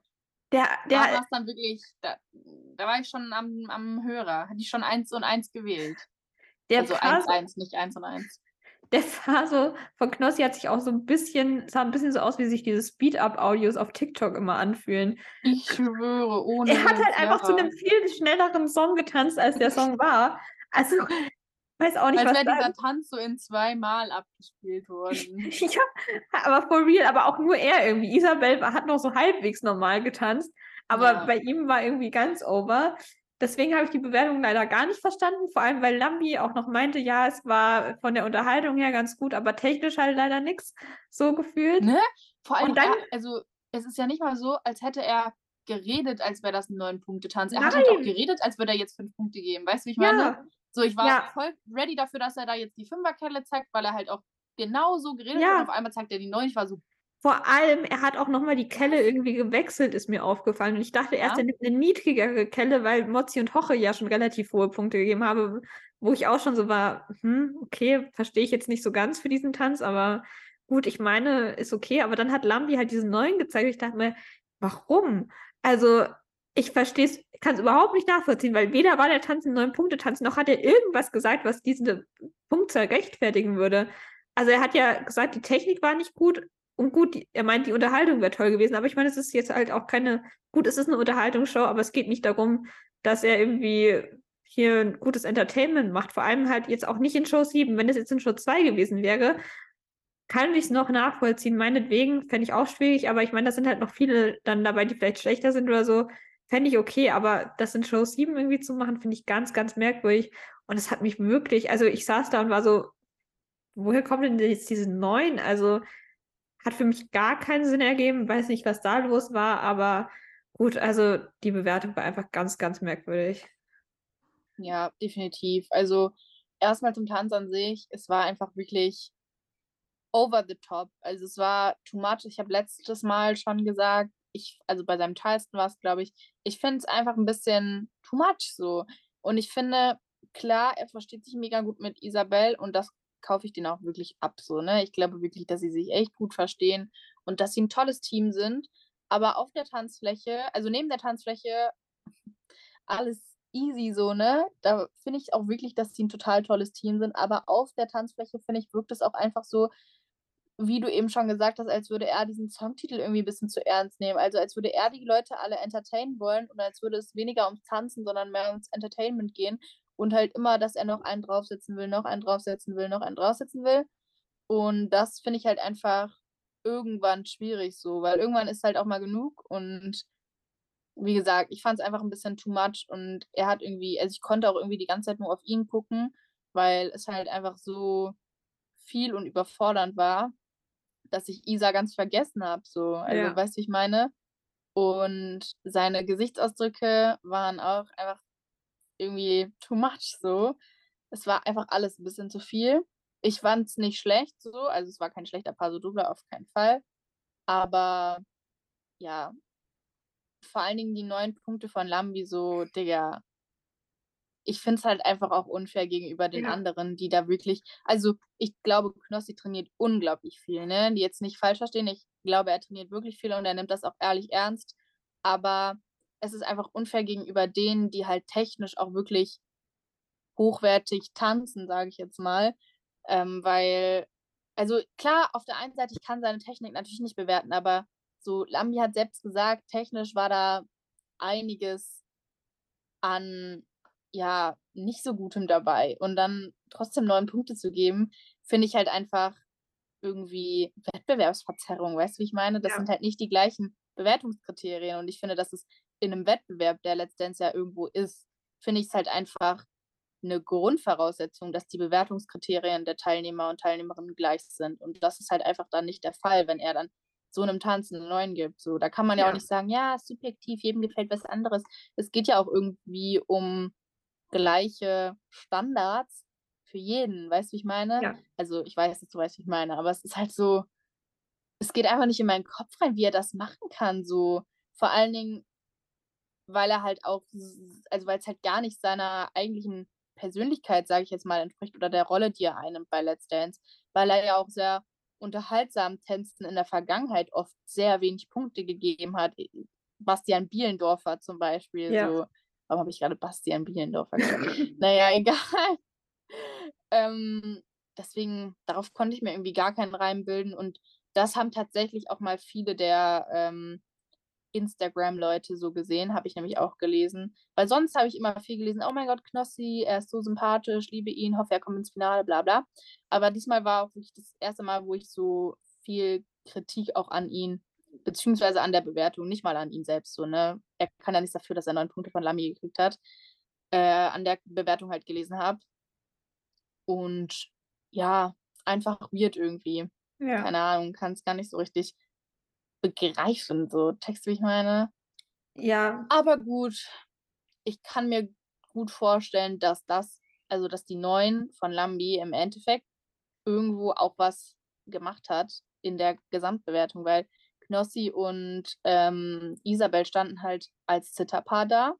der, Da war der, es dann wirklich, da, Da war ich schon am, am Hörer. Hatte ich schon eins und eins gewählt. Der also eins, eins, nicht eins und eins. Der Faso von Knossi hat sich auch so ein bisschen, sah ein bisschen so aus, wie sich diese Speed-Up-Audios auf TikTok immer anfühlen. Ich schwöre, ohne. Er hat halt einfach zu einem viel schnelleren Song getanzt, als der Song war. Also, weiß auch nicht, Als was wäre dieser Tanz so in zweimal abgespielt worden. ja, aber for real, aber auch nur er irgendwie. Isabel hat noch so halbwegs normal getanzt, aber Ja. bei ihm war irgendwie ganz over. Deswegen habe ich die Bewertung leider gar nicht verstanden, vor allem weil Lambi auch noch meinte, ja, es war von der Unterhaltung her ganz gut, aber technisch halt leider nichts so gefühlt. Ne? Vor allem, Und dann- er, also es ist ja nicht mal so, als hätte er geredet, als wäre das ein neun Punkte Tanz. Er hat halt auch Nein. geredet, als würde er jetzt fünf Punkte geben. Weißt du, wie ich meine? Ja, So, ich war Ja. voll ready dafür, dass er da jetzt die Fünferkelle zeigt, weil er halt auch genau so geredet Ja. hat. Und auf einmal zeigt er die neun. Ich war so, vor allem, er hat auch nochmal die Kelle irgendwie gewechselt, ist mir aufgefallen. Und ich dachte erst, Ja. er nimmt eine niedrigere Kelle, weil Mozzi und Hoche ja schon relativ hohe Punkte gegeben haben, wo ich auch schon so war, hm, okay, verstehe ich jetzt nicht so ganz für diesen Tanz, aber gut, ich meine, ist okay. Aber dann hat Lambi halt diesen neuen gezeigt. Ich dachte mir, warum? Also, ich verstehe es, kann es überhaupt nicht nachvollziehen, weil weder war der Tanz ein neun Punkte Tanz, noch hat er irgendwas gesagt, was diese Punktzahl rechtfertigen würde. Also er hat ja gesagt, die Technik war nicht gut und gut, er meint, die Unterhaltung wäre toll gewesen. Aber ich meine, es ist jetzt halt auch keine, gut, es ist eine Unterhaltungsshow, aber es geht nicht darum, dass er irgendwie hier ein gutes Entertainment macht. Vor allem halt jetzt auch nicht in Show 7. Wenn es jetzt in Show 2 gewesen wäre, kann ich es noch nachvollziehen. Meinetwegen fände ich auch schwierig, aber ich meine, da sind halt noch viele dann dabei, die vielleicht schlechter sind oder so. Fände ich okay, aber das in Show 7 irgendwie zu machen, finde ich ganz, ganz merkwürdig. Und es hat mich wirklich, also ich saß da und war so, woher kommt denn jetzt diese neun? Also hat für mich gar keinen Sinn ergeben. Weiß nicht, was da los war, aber gut, also die Bewertung war einfach ganz, ganz merkwürdig. ja, definitiv. Also erstmal zum Tanz an sich, es war einfach wirklich over the top. Also es war too much. Ich habe letztes Mal schon gesagt, ich, also bei seinem teilsten war es, glaube ich, ich finde es einfach ein bisschen too much so. Und ich finde, klar, er versteht sich mega gut mit Isabel und das kaufe ich denen auch wirklich ab. So, ne? Ich glaube wirklich, dass sie sich echt gut verstehen und dass sie ein tolles Team sind. Aber auf der Tanzfläche, also neben der Tanzfläche, alles easy so, ne? Da finde ich auch wirklich, dass sie ein total tolles Team sind. Aber auf der Tanzfläche, finde ich, wirkt es auch einfach so, wie du eben schon gesagt hast, als würde er diesen Songtitel irgendwie ein bisschen zu ernst nehmen. Also als würde er die Leute alle entertainen wollen und als würde es weniger ums Tanzen, sondern mehr ums Entertainment gehen. Und halt immer, dass er noch einen draufsetzen will, noch einen draufsetzen will, noch einen draufsetzen will. Und das finde ich halt einfach irgendwann schwierig so, weil irgendwann ist halt auch mal genug und wie gesagt, ich fand es einfach ein bisschen too much und er hat irgendwie, also ich konnte auch irgendwie die ganze Zeit nur auf ihn gucken, weil es halt einfach so viel und überfordernd war, dass ich Isa ganz vergessen habe, so, also Ja. weißt du, wie ich meine? Und seine Gesichtsausdrücke waren auch einfach irgendwie too much so. Es war einfach alles ein bisschen zu viel. Ich fand es nicht schlecht so, also es war kein schlechter Paso Doble, auf keinen Fall. Aber ja, vor allen Dingen die neun Punkte von Lambi so, Digga. Ich finde es halt einfach auch unfair gegenüber den Ja. anderen, die da wirklich, also ich glaube, Knossi trainiert unglaublich viel, ne? Die jetzt nicht falsch verstehen, ich glaube, er trainiert wirklich viel und er nimmt das auch ehrlich ernst. Aber es ist einfach unfair gegenüber denen, die halt technisch auch wirklich hochwertig tanzen, sage ich jetzt mal. Ähm, weil, also klar, auf der einen Seite, ich kann seine Technik natürlich nicht bewerten, aber so, Lambi hat selbst gesagt, technisch war da einiges an, ja, nicht so Gutem dabei. Und dann trotzdem neun Punkte zu geben, finde ich halt einfach irgendwie Wettbewerbsverzerrung, weißt du, wie ich meine? Das Ja. sind halt nicht die gleichen Bewertungskriterien. Und ich finde, dass es in einem Wettbewerb, der letztendlich ja irgendwo ist, finde ich es halt einfach eine Grundvoraussetzung, dass die Bewertungskriterien der Teilnehmer und Teilnehmerinnen gleich sind. Und das ist halt einfach dann nicht der Fall, wenn er dann so einem Tanz einen neuen gibt. So, da kann man ja, Ja. auch nicht sagen, ja, subjektiv, jedem gefällt was anderes. Es geht ja auch irgendwie um gleiche Standards für jeden, weißt du, wie ich meine? Ja. Also ich weiß, dass du weißt, wie ich meine, aber es ist halt so, es geht einfach nicht in meinen Kopf rein, wie er das machen kann. So, vor allen Dingen, weil er halt auch, also weil es halt gar nicht seiner eigentlichen Persönlichkeit, sage ich jetzt mal, entspricht oder der Rolle, die er einnimmt bei Let's Dance, weil er ja auch sehr unterhaltsam Tänzen in der Vergangenheit oft sehr wenig Punkte gegeben hat. Bastian Bielendorfer zum Beispiel. Ja. So. Warum habe ich gerade Bastian Bielendorf vergessen? naja, egal. ähm, deswegen, darauf konnte ich mir irgendwie gar keinen Reim bilden. Und das haben tatsächlich auch mal viele der ähm, Instagram-Leute so gesehen, habe ich nämlich auch gelesen. Weil sonst habe ich immer viel gelesen, oh mein Gott, Knossi, er ist so sympathisch, liebe ihn, hoffe, er kommt ins Finale, bla bla. Aber diesmal war auch wirklich das erste Mal, wo ich so viel Kritik auch an ihn, beziehungsweise an der Bewertung, nicht mal an ihn selbst so, ne? Er kann ja nichts dafür, dass er neun Punkte von Lamy gekriegt hat, äh, an der Bewertung halt gelesen habe. Und ja, einfach weird irgendwie. Ja. Keine Ahnung, kann es gar nicht so richtig begreifen, so Text, wie ich meine. Ja. Aber gut, ich kann mir gut vorstellen, dass das, also dass die neuen von Lambi im Endeffekt irgendwo auch was gemacht hat in der Gesamtbewertung, weil Knossi und ähm, Isabel standen halt als Zitterpaar da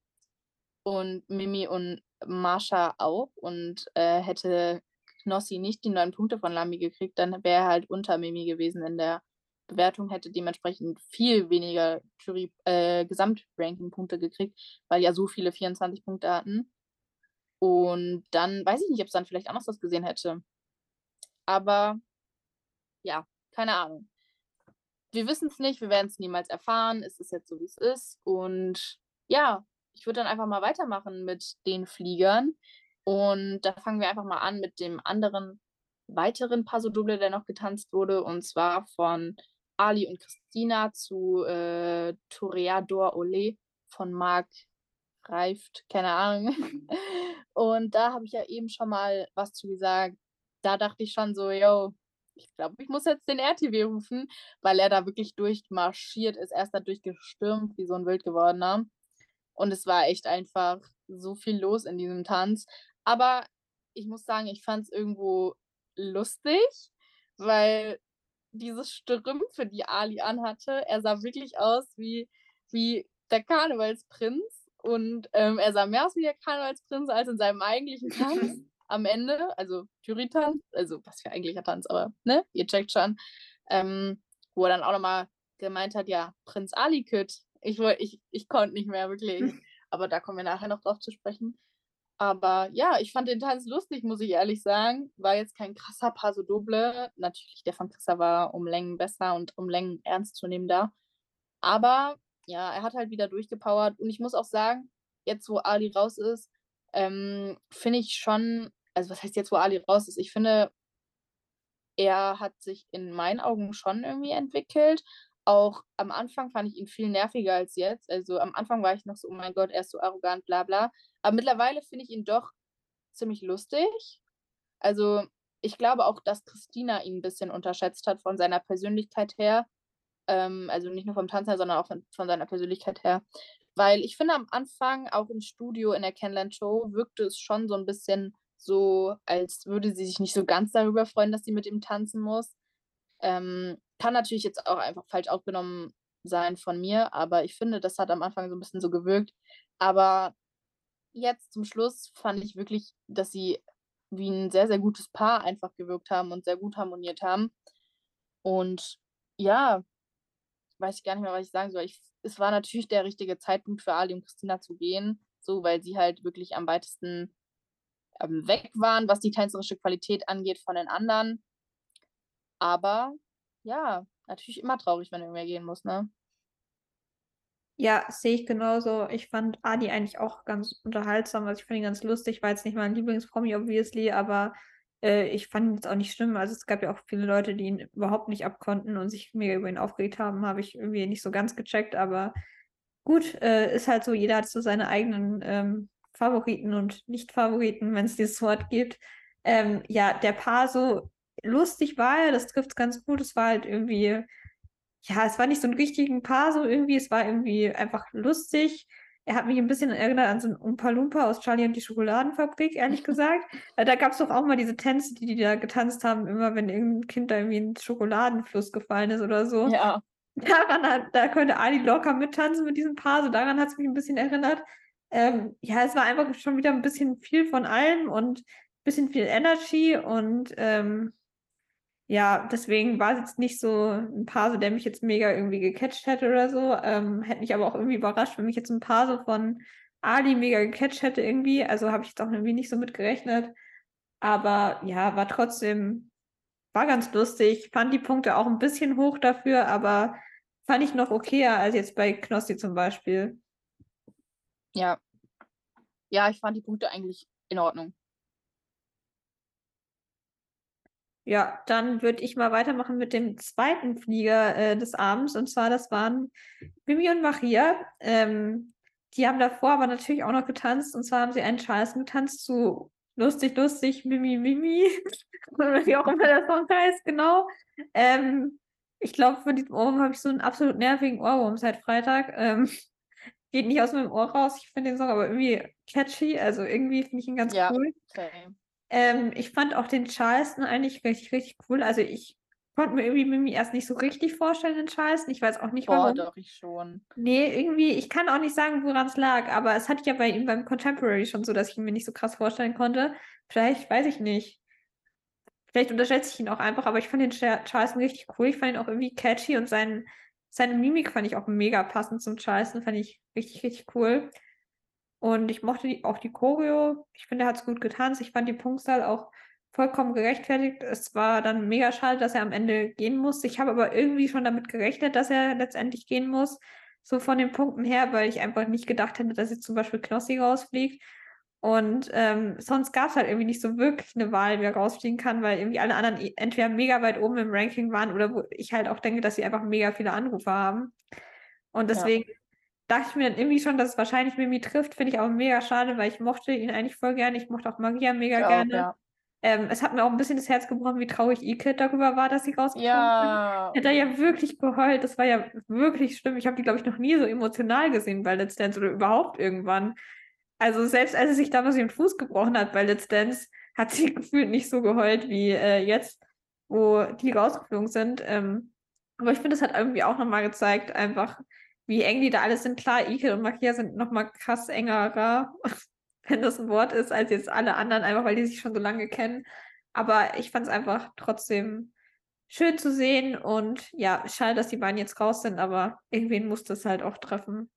und Mimi und Marsha auch und äh, hätte Knossi nicht die neun Punkte von Lambi gekriegt, dann wäre er halt unter Mimi gewesen in der Bewertung, hätte dementsprechend viel weniger Jury, äh, Gesamtranking-Punkte gekriegt, weil ja so viele 24 Punkte hatten. Und dann weiß ich nicht, ob es dann vielleicht anders was gesehen hätte. Aber ja, keine Ahnung. Wir wissen es nicht, wir werden es niemals erfahren. Es ist jetzt so, wie es ist. Und ja, ich würde dann einfach mal weitermachen mit den Fliegern. Und da fangen wir einfach mal an mit dem anderen weiteren Paso Doble, der noch getanzt wurde, und zwar von Ali und Christina zu äh, Toreador Ole von Marc Reift, keine Ahnung. Und da habe ich ja eben schon mal was zu gesagt. Da dachte ich schon so, yo, ich glaube, ich muss jetzt den RTW rufen, weil er da wirklich durchmarschiert ist. Er ist da durchgestürmt wie so ein wild gewordener. Und es war echt einfach so viel los in diesem Tanz. Aber ich muss sagen, ich fand es irgendwo lustig, weil dieses Strümpfe, die Ali anhatte. Er sah wirklich aus wie, wie der Karnevalsprinz. Und ähm, er sah mehr aus wie der Karnevalsprinz als in seinem eigentlichen Tanz am Ende. Also Jury-Tanz, also was für eigentlicher Tanz, aber ne, ihr checkt schon. Ähm, wo er dann auch nochmal gemeint hat, ja, Prinz Ali Kütt. Ich, ich, ich konnte nicht mehr wirklich. Aber da kommen wir nachher noch drauf zu sprechen. Aber ja, ich fand den Tanz lustig, muss ich ehrlich sagen. War jetzt kein krasser Paso Doble. Natürlich, der von Chrissa war um Längen besser und um Längen ernst zu nehmen da. Aber ja, er hat halt wieder durchgepowert. Und ich muss auch sagen, jetzt wo Ali raus ist, ähm, finde ich schon, also was heißt jetzt, wo Ali raus ist? Ich finde, er hat sich in meinen Augen schon irgendwie entwickelt. Auch am Anfang fand ich ihn viel nerviger als jetzt. Also am Anfang war ich noch so, oh mein Gott, er ist so arrogant, bla bla. Aber mittlerweile finde ich ihn doch ziemlich lustig. Also ich glaube auch, dass Christina ihn ein bisschen unterschätzt hat von seiner Persönlichkeit her. Ähm, also nicht nur vom Tanzen, sondern auch von, von seiner Persönlichkeit her. Weil ich finde, am Anfang, auch im Studio in der Kennenlern-Show, wirkte es schon so ein bisschen so, als würde sie sich nicht so ganz darüber freuen, dass sie mit ihm tanzen muss. Ähm, kann natürlich jetzt auch einfach falsch aufgenommen sein von mir, aber ich finde, das hat am Anfang so ein bisschen so gewirkt. Aber jetzt zum Schluss fand ich wirklich, dass sie wie ein sehr, sehr gutes Paar einfach gewirkt haben und sehr gut harmoniert haben. Und ja, weiß ich gar nicht mehr, was ich sagen soll. Ich, es war natürlich der richtige Zeitpunkt für Ali und Christina zu gehen, so weil sie halt wirklich am weitesten ähm, weg waren, was die tänzerische Qualität angeht von den anderen. Aber ja, natürlich immer traurig, wenn irgendwer gehen muss, ne? Ja, sehe ich genauso. Ich fand Adi eigentlich auch ganz unterhaltsam. Also ich fand ihn ganz lustig. War jetzt nicht mein Lieblingspromi, obviously, aber äh, ich fand ihn jetzt auch nicht schlimm. Also es gab ja auch viele Leute, die ihn überhaupt nicht abkonnten und sich mega über ihn aufgeregt haben. Habe ich irgendwie nicht so ganz gecheckt, aber gut, äh, ist halt so, jeder hat so seine eigenen ähm, Favoriten und Nicht-Favoriten, wenn es dieses Wort gibt. Ähm, ja, der Paar so lustig war er, das trifft es ganz gut. Es war halt irgendwie, ja, es war nicht so ein richtigen Paar, so irgendwie, es war irgendwie einfach lustig. Er hat mich ein bisschen erinnert an so einen Umpa Lumpa aus Charlie und die Schokoladenfabrik, ehrlich gesagt. Äh, da gab es doch auch mal diese Tänze, die die da getanzt haben, immer wenn irgendein Kind da irgendwie in den Schokoladenfluss gefallen ist oder so. Ja. Daran hat, da könnte Ali locker mittanzen mit diesem Paar, so daran hat es mich ein bisschen erinnert. Ähm, ja, es war einfach schon wieder ein bisschen viel von allem und ein bisschen viel Energy und ähm, ja, deswegen war es jetzt nicht so ein Paar, der mich jetzt mega irgendwie gecatcht hätte oder so. Ähm, hätte mich aber auch irgendwie überrascht, wenn mich jetzt ein Paar von Ali mega gecatcht hätte irgendwie. Also habe ich jetzt auch irgendwie nicht so mitgerechnet. Aber ja, war trotzdem, war ganz lustig. Fand die Punkte auch ein bisschen hoch dafür, aber fand ich noch okayer als jetzt bei Knossi zum Beispiel. Ja. Ja, ich fand die Punkte eigentlich in Ordnung. Ja, dann würde ich mal weitermachen mit dem zweiten Flieger äh, des Abends. Und zwar, das waren Mimi und Maria. Ähm, die haben davor aber natürlich auch noch getanzt. Und zwar haben sie einen Charleston getanzt zu Lustig, lustig, Mimi, Mimi. Wie auch immer der Song heißt, genau. Ähm, ich glaube, von diesem Ohrwurm habe ich so einen absolut nervigen Ohrwurm seit Freitag. Ähm, geht nicht aus meinem Ohr raus. Ich finde den Song aber irgendwie catchy. Also irgendwie finde ich ihn ganz Ja, cool. same. Ähm, ich fand auch den Charleston eigentlich richtig, richtig cool. Also ich konnte mir irgendwie Mimi erst nicht so richtig vorstellen, den Charleston. Ich weiß auch nicht Boah, warum. doch, ich schon. Nee, irgendwie, ich kann auch nicht sagen, woran es lag, aber es hatte ich ja bei ihm beim Contemporary schon so, dass ich ihn mir nicht so krass vorstellen konnte. Vielleicht, weiß ich nicht. Vielleicht unterschätze ich ihn auch einfach, aber ich fand den Char- Charleston richtig cool. Ich fand ihn auch irgendwie catchy und sein, seine Mimik fand ich auch mega passend zum Charleston. Fand ich richtig, richtig cool. Und ich mochte die, auch die Choreo. Ich finde, er hat es gut getanzt. Ich fand die Punktzahl auch vollkommen gerechtfertigt. Es war dann mega schade, dass er am Ende gehen musste. Ich habe aber irgendwie schon damit gerechnet, dass er letztendlich gehen muss. So von den Punkten her, weil ich einfach nicht gedacht hätte, dass jetzt zum Beispiel Knossi rausfliegt. Und ähm, sonst gab es halt irgendwie nicht so wirklich eine Wahl, wer rausfliegen kann, weil irgendwie alle anderen e- entweder mega weit oben im Ranking waren oder wo ich halt auch denke, dass sie einfach mega viele Anrufe haben. Und Ja. Dachte ich mir dann irgendwie schon, dass es wahrscheinlich Mimi trifft. Finde ich auch mega schade, weil ich mochte ihn eigentlich voll gerne. Ich mochte auch Maria mega auch, gerne. ja. Ähm, es hat mir auch ein bisschen das Herz gebrochen, wie traurig Ikit darüber war, dass sie rausgeflogen sind. Ja. Hat er ja wirklich geheult. Das war ja wirklich schlimm. Ich habe die, glaube ich, noch nie so emotional gesehen bei Let's Dance oder überhaupt irgendwann. Also selbst als sie sich damals den Fuß gebrochen hat bei Let's Dance, hat sie gefühlt nicht so geheult wie äh, jetzt, wo die rausgeflogen sind. Ähm, aber ich finde, es hat irgendwie auch nochmal gezeigt, einfach, wie eng die da alle sind. Klar, Ikit und Makia sind nochmal krass engerer, wenn das ein Wort ist, als jetzt alle anderen, einfach weil die sich schon so lange kennen. Aber ich fand es einfach trotzdem schön zu sehen und ja, schade, dass die beiden jetzt raus sind, aber irgendwen musste es halt auch treffen.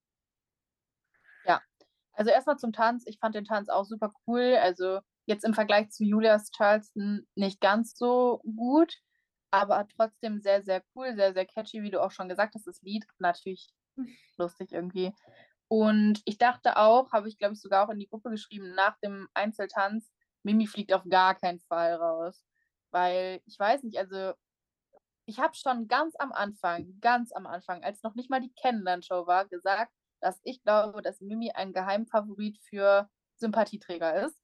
Also erstmal zum Tanz. Ich fand den Tanz auch super cool. Also jetzt im Vergleich zu Julias Charleston nicht ganz so gut, aber trotzdem sehr, sehr cool, sehr, sehr catchy, wie du auch schon gesagt hast, das Lied. Natürlich lustig irgendwie. Und ich dachte auch, habe ich glaube ich sogar auch in die Gruppe geschrieben, nach dem Einzeltanz, Mimi fliegt auf gar keinen Fall raus. Weil ich weiß nicht, also ich habe schon ganz am Anfang, ganz am Anfang, als noch nicht mal die Kennenlernshow war, gesagt, dass ich glaube, dass Mimi ein Geheimfavorit für Sympathieträger ist.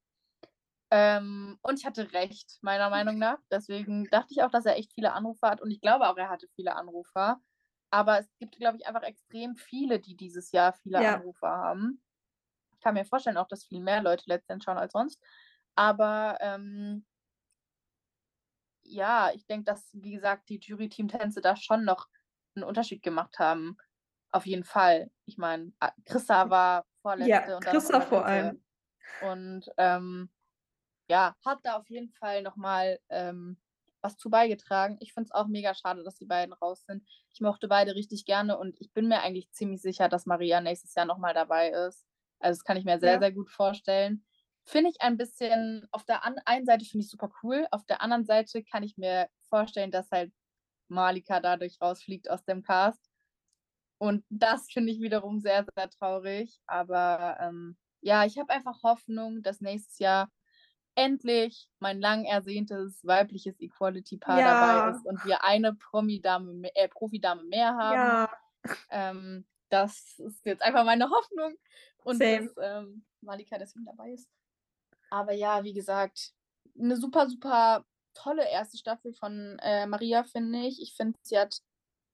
Ähm, und ich hatte recht, meiner Meinung nach. Deswegen dachte ich auch, dass er echt viele Anrufer hat. Und ich glaube auch, er hatte viele Anrufer. Aber es gibt, glaube ich, einfach extrem viele, die dieses Jahr viele Ja. Anrufer haben. Ich kann mir vorstellen, auch, dass viel mehr Leute letztendlich schauen als sonst. Aber ähm, ja, ich denke, dass, wie gesagt, die Jury-Team-Tänze da schon noch einen Unterschied gemacht haben. Auf jeden Fall. Ich meine, a- Chrissa war vorletzte Ja, und Chrissa vor allem. Und ähm, ja, hat da auf jeden Fall nochmal ähm, was zu beigetragen. Ich finde es auch mega schade, dass die beiden raus sind. Ich mochte beide richtig gerne und ich bin mir eigentlich ziemlich sicher, dass Maria nächstes Jahr nochmal dabei ist. Also das kann ich mir sehr, Ja. sehr gut vorstellen. Finde ich ein bisschen, auf der einen Seite finde ich super cool, auf der anderen Seite kann ich mir vorstellen, dass halt Malika dadurch rausfliegt aus dem Cast. Und das finde ich wiederum sehr, sehr traurig. Aber ähm, ja, ich habe einfach Hoffnung, dass nächstes Jahr endlich mein lang ersehntes weibliches Equality-Paar Ja. dabei ist und wir eine Promi-Dame, me- äh, Profi-Dame mehr haben. Ja, Ähm, das ist jetzt einfach meine Hoffnung und Same. dass ähm, Malika deswegen dabei ist. Aber ja, wie gesagt, eine super, super tolle erste Staffel von äh, Maria, finde ich. Ich finde, sie hat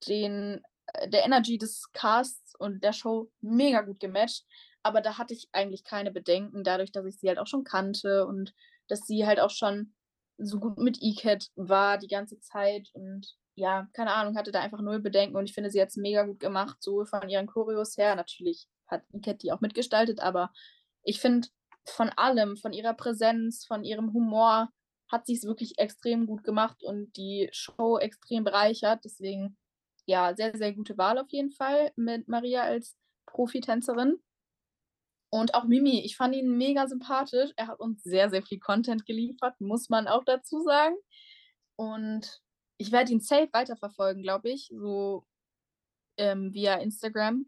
den, äh, der Energy des Casts und der Show mega gut gematcht. Aber da hatte ich eigentlich keine Bedenken, dadurch, dass ich sie halt auch schon kannte und dass sie halt auch schon so gut mit E-Cat war die ganze Zeit und ja, keine Ahnung, hatte da einfach null Bedenken und ich finde, sie hat es mega gut gemacht, so von ihren Choreos her. Natürlich hat E-Cat die auch mitgestaltet, aber ich finde, von allem, von ihrer Präsenz, von ihrem Humor, hat sie es wirklich extrem gut gemacht und die Show extrem bereichert. Deswegen, ja, sehr, sehr gute Wahl auf jeden Fall mit Maria als Profitänzerin. Und auch Mimi, ich fand ihn mega sympathisch. Er hat uns sehr, sehr viel Content geliefert, muss man auch dazu sagen. Und ich werde ihn safe weiterverfolgen, glaube ich, so ähm, via Instagram.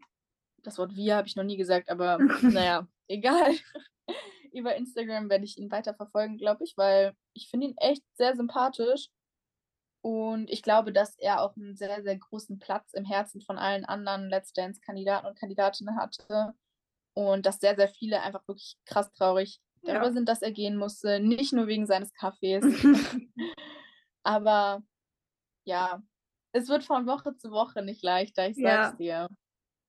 Das Wort via habe ich noch nie gesagt, aber naja, egal. Über Instagram werde ich ihn weiterverfolgen, glaube ich, weil ich finde ihn echt sehr sympathisch. Und ich glaube, dass er auch einen sehr, sehr großen Platz im Herzen von allen anderen Let's Dance-Kandidaten und Kandidatinnen hatte. Und dass sehr, sehr viele einfach wirklich krass traurig darüber ja. sind, dass er gehen musste. Nicht nur wegen seines Kaffees. Aber ja, es wird von Woche zu Woche nicht leichter, ich sag's ja. dir.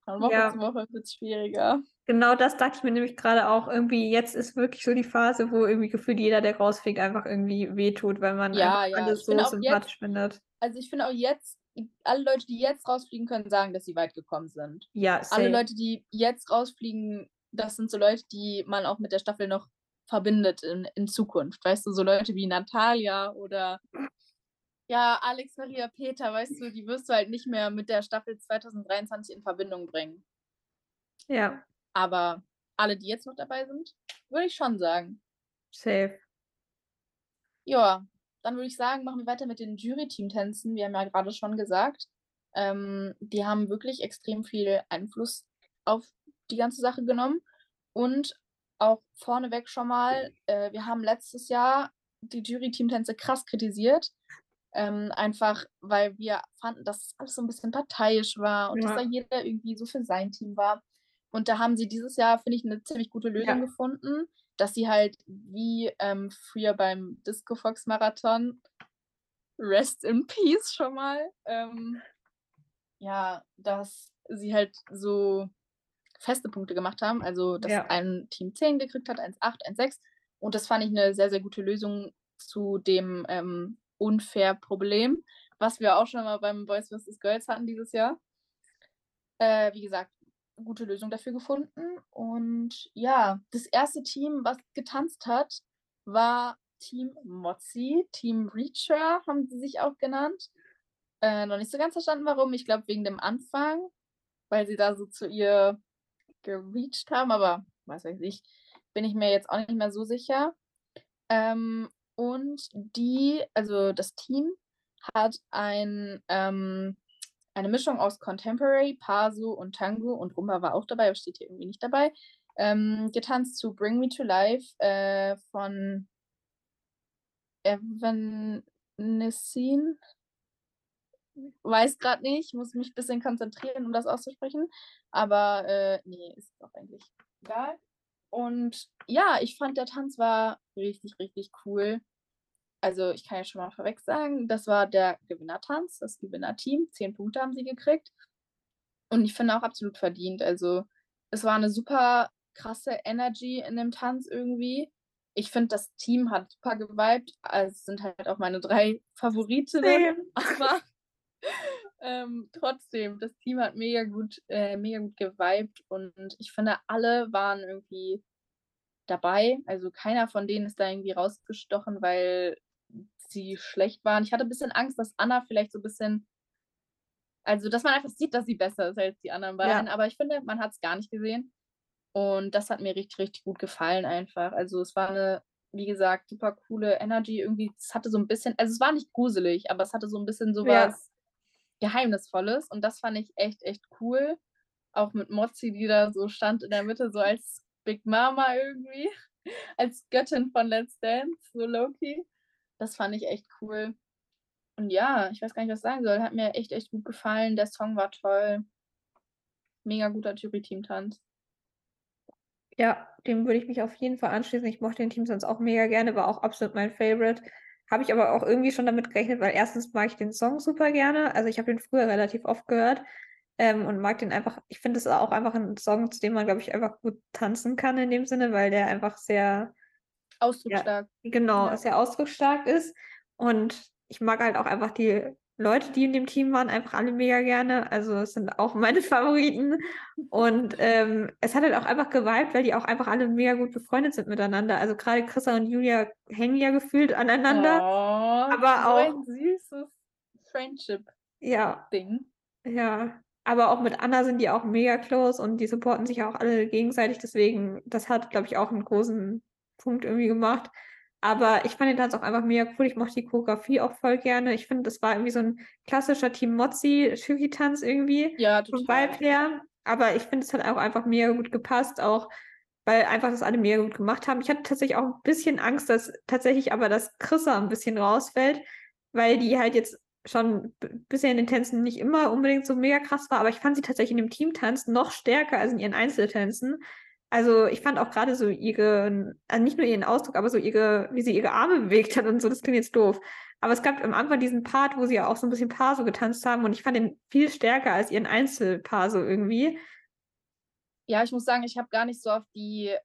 Von Woche ja. zu Woche wird es schwieriger. Genau das dachte ich mir nämlich gerade auch. Irgendwie, jetzt ist wirklich so die Phase, wo irgendwie gefühlt jeder, der rausfliegt, einfach irgendwie wehtut, weil man ja, ja. alles so sympathisch jetzt, findet. Also ich finde auch jetzt, alle Leute, die jetzt rausfliegen, können sagen, dass sie weit gekommen sind. Ja, same. Alle Leute, die jetzt rausfliegen, das sind so Leute, die man auch mit der Staffel noch verbindet in, in Zukunft. Weißt du, so Leute wie Natalia oder ja, Alex Maria Peter, weißt du, die wirst du halt nicht mehr mit der Staffel 2023 in Verbindung bringen. Ja. Aber alle, die jetzt noch dabei sind, würde ich schon sagen. Safe. Ja, dann würde ich sagen, machen wir weiter mit den Jury-Team-Tänzen. Wir haben ja gerade schon gesagt, ähm, die haben wirklich extrem viel Einfluss auf die ganze Sache genommen. Und auch vorneweg schon mal, äh, wir haben letztes Jahr die Jury-Team-Tänze krass kritisiert. Ähm, einfach, weil wir fanden, dass alles so ein bisschen parteiisch war und ja. dass da jeder irgendwie so für sein Team war. Und da haben sie dieses Jahr, finde ich, eine ziemlich gute Lösung ja. gefunden, dass sie halt wie ähm, früher beim Disco Fox Marathon, Rest in Peace schon mal, ähm, ja, dass sie halt so feste Punkte gemacht haben. Also, dass ja. ein Team 10 gekriegt hat, 1, 8, 1, 6. Und das fand ich eine sehr, sehr gute Lösung zu dem ähm, unfair Problem, was wir auch schon mal beim Boys vs. Girls hatten dieses Jahr. Äh, wie gesagt, gute Lösung dafür gefunden. Und ja, das erste Team, was getanzt hat, war Team Mozzi, Team Reacher haben sie sich auch genannt. Äh, noch nicht so ganz verstanden, warum. Ich glaube, wegen dem Anfang, weil sie da so zu ihr gereached haben, aber was weiß ich, bin ich mir jetzt auch nicht mehr so sicher. Ähm, und die, also das Team, hat ein, ähm, eine Mischung aus Contemporary, Paso und Tango und Rumba war auch dabei, aber steht hier irgendwie nicht dabei. Ähm, getanzt zu Bring Me to Life äh, von Evanescene. Weiß gerade nicht, muss mich ein bisschen konzentrieren, um das auszusprechen. Aber äh, nee, ist doch eigentlich egal. Und ja, ich fand, der Tanz war richtig, richtig cool. Also ich kann ja schon mal vorweg sagen, das war der Gewinnertanz, das Gewinnerteam. Zehn Punkte haben sie gekriegt. Und ich finde auch absolut verdient. Also es war eine super krasse Energy in dem Tanz irgendwie. Ich finde, das Team hat super geweibt. Also es sind halt auch meine drei Favoritinnen. Aber ähm, trotzdem, das Team hat mega gut, äh, mega gut geweibt. Und ich finde, alle waren irgendwie dabei. Also keiner von denen ist da irgendwie rausgestochen, weil sie schlecht waren. Ich hatte ein bisschen Angst, dass Anna vielleicht so ein bisschen, also dass man einfach sieht, dass sie besser ist als die anderen beiden. Ja. Aber ich finde, man hat es gar nicht gesehen. Und das hat mir richtig, richtig gut gefallen einfach. Also es war eine, wie gesagt, super coole Energy. Irgendwie, es hatte so ein bisschen, also es war nicht gruselig, aber es hatte so ein bisschen so ja. Geheimnisvolles. Und das fand ich echt, echt cool. Auch mit Mozzi, die da so stand in der Mitte, so als Big Mama irgendwie. Als Göttin von Let's Dance, so Loki. Das fand ich echt cool. Und ja, ich weiß gar nicht, was ich sagen soll. Hat mir echt, echt gut gefallen. Der Song war toll. Mega guter Jury-Team-Tanz. Ja, dem würde ich mich auf jeden Fall anschließen. Ich mochte den Team sonst auch mega gerne, war auch absolut mein Favorite. Habe ich aber auch irgendwie schon damit gerechnet, weil erstens mag ich den Song super gerne. Also ich habe den früher relativ oft gehört ähm, und mag den einfach. Ich finde es auch einfach ein Song, zu dem man, glaube ich, einfach gut tanzen kann in dem Sinne, weil der einfach sehr Ausdrucksstark. Ja, genau, ja. sehr ausdrucksstark ist. Und ich mag halt auch einfach die Leute, die in dem Team waren, einfach alle mega gerne. Also es sind auch meine Favoriten. Und ähm, es hat halt auch einfach geweibt, weil die auch einfach alle mega gut befreundet sind miteinander. Also gerade Chrissa und Julia hängen ja gefühlt aneinander. Oh, aber so auch ein süßes Friendship-Ding. Ja. Ja. Aber auch mit Anna sind die auch mega close und die supporten sich auch alle gegenseitig. Deswegen, das hat, glaube ich, auch einen großen Punkt irgendwie gemacht. Aber ich fand den Tanz auch einfach mega cool. Ich mochte die Choreografie auch voll gerne. Ich finde, das war irgendwie so ein klassischer Team Mozzi Shuki-Tanz irgendwie. Ja, vom Vibe her. Aber ich finde, es hat auch einfach mega gut gepasst, auch weil einfach das alle mega gut gemacht haben. Ich hatte tatsächlich auch ein bisschen Angst, dass tatsächlich aber das Chrissa ein bisschen rausfällt, weil die halt jetzt schon bisher in den Tänzen nicht immer unbedingt so mega krass war, aber ich fand sie tatsächlich in dem Teamtanz noch stärker als in ihren Einzeltänzen. Also ich fand auch gerade so ihre, also nicht nur ihren Ausdruck, aber so ihre, wie sie ihre Arme bewegt hat und so, das klingt jetzt doof. Aber es gab am Anfang diesen Part, wo sie ja auch so ein bisschen Paar so getanzt haben und ich fand den viel stärker als ihren Einzelpaar so irgendwie. Ja, ich muss sagen, ich habe gar nicht so auf die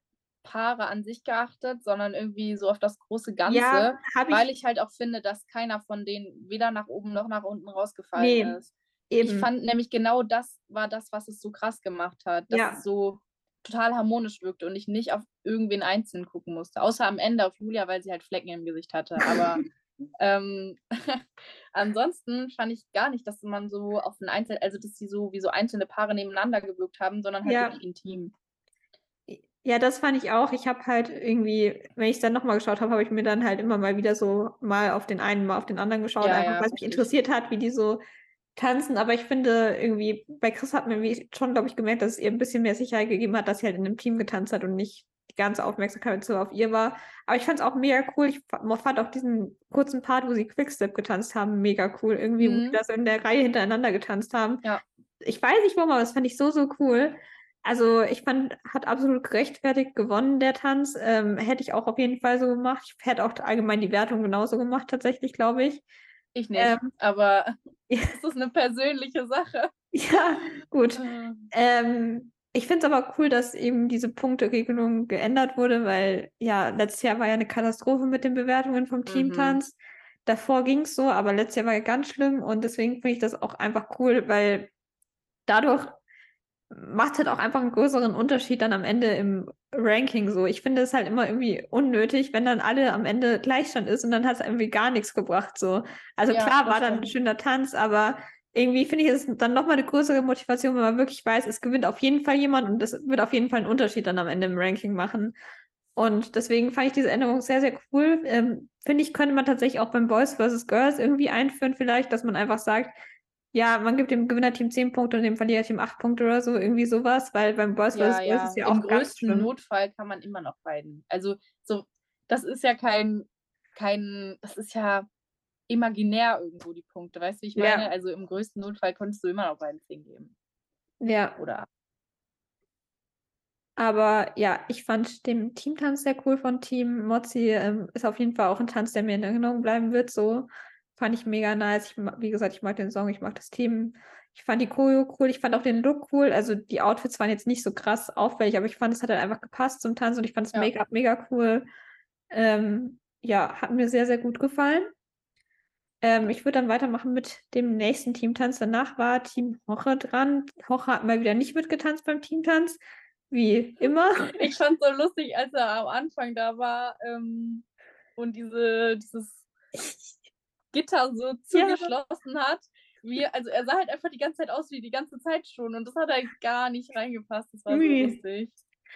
Paare an sich geachtet, sondern irgendwie so auf das große Ganze, ja, weil ich halt auch finde, dass keiner von denen weder nach oben noch nach unten rausgefallen nee, ist. Eben. Ich fand nämlich genau das war das, was es so krass gemacht hat, dass ja. es so total harmonisch wirkte und ich nicht auf irgendwen einzeln gucken musste, außer am Ende auf Julia, weil sie halt Flecken im Gesicht hatte. Aber ähm, ansonsten fand ich gar nicht, dass man so auf ein Einzel, also dass sie so wie so einzelne Paare nebeneinander gewirkt haben, sondern halt ja. wirklich intim. Ja, das fand ich auch. Ich habe halt irgendwie, wenn ich es dann nochmal geschaut habe, habe ich mir dann halt immer mal wieder so mal auf den einen, mal auf den anderen geschaut, ja, einfach ja, weil es mich interessiert hat, wie die so tanzen. Aber ich finde irgendwie, bei Chris hat man schon, glaube ich, gemerkt, dass es ihr ein bisschen mehr Sicherheit gegeben hat, dass sie halt in einem Team getanzt hat und nicht die ganze Aufmerksamkeit so auf ihr war. Aber ich fand es auch mega cool. Ich fand auch diesen kurzen Part, wo sie Quickstep getanzt haben, mega cool. Irgendwie, mhm. wo sie das in der Reihe hintereinander getanzt haben. Ja. Ich weiß nicht warum, aber das fand ich so, so cool. Also ich fand, hat absolut gerechtfertigt gewonnen, der Tanz. Ähm, hätte ich auch auf jeden Fall so gemacht. Ich hätte auch allgemein die Wertung genauso gemacht, tatsächlich, glaube ich. Ich nicht, ähm, aber ja. das ist eine persönliche Sache. Ja, gut. Äh. Ähm, ich finde es aber cool, dass eben diese Punkteregelung geändert wurde, weil ja, letztes Jahr war ja eine Katastrophe mit den Bewertungen vom. Teamtanz. Mhm. Davor ging es so, aber letztes Jahr war ja ganz schlimm und deswegen finde ich das auch einfach cool, weil dadurch macht halt auch einfach einen größeren Unterschied dann am Ende im Ranking so. Ich finde es halt immer irgendwie unnötig, wenn dann alle am Ende Gleichstand ist und dann hat es irgendwie gar nichts gebracht so. Also ja, klar war dann ein schöner Tanz, aber irgendwie finde ich es dann nochmal eine größere Motivation, wenn man wirklich weiß, es gewinnt auf jeden Fall jemand und das wird auf jeden Fall einen Unterschied dann am Ende im Ranking machen. Und deswegen fand ich diese Änderung sehr, sehr cool. Ähm, finde ich, könnte man tatsächlich auch beim Boys vs. Girls irgendwie einführen, vielleicht, dass man einfach sagt, ja, man gibt dem Gewinnerteam 10 Punkte und dem Verliererteam 8 Punkte oder so, irgendwie sowas, weil beim Boys ja, ja. ist es ja Im auch Im größten Notfall kann man immer noch beiden. Also so, das ist ja kein, kein, das ist ja imaginär irgendwo die Punkte, weißt du, wie ich meine? Ja. Also im größten Notfall konntest du immer noch beiden 10 geben. Ja. Oder aber ja, ich fand den Teamtanz sehr cool von Team Mozzi. Ähm, ist auf jeden Fall auch ein Tanz, der mir in Erinnerung bleiben wird. So Fand ich mega nice. Ich, wie gesagt, ich mag den Song, ich mag das Team. Ich fand die Choreo cool, ich fand auch den Look cool. Also die Outfits waren jetzt nicht so krass auffällig, aber ich fand, es hat halt einfach gepasst zum Tanz und ich fand das ja. Make-up mega cool. Ähm, ja, hat mir sehr, sehr gut gefallen. Ähm, ich würde dann weitermachen mit dem nächsten Teamtanz. Danach war Team Hoche dran. Hoche hat mal wieder nicht mitgetanzt beim Teamtanz, wie immer. Ich fand es so lustig, als er am Anfang da war ähm, und diese, dieses Gitter so zugeschlossen ja. hat. Wie, also er sah halt einfach die ganze Zeit aus wie die ganze Zeit schon und das hat halt gar nicht reingepasst. Das war nee. so lustig.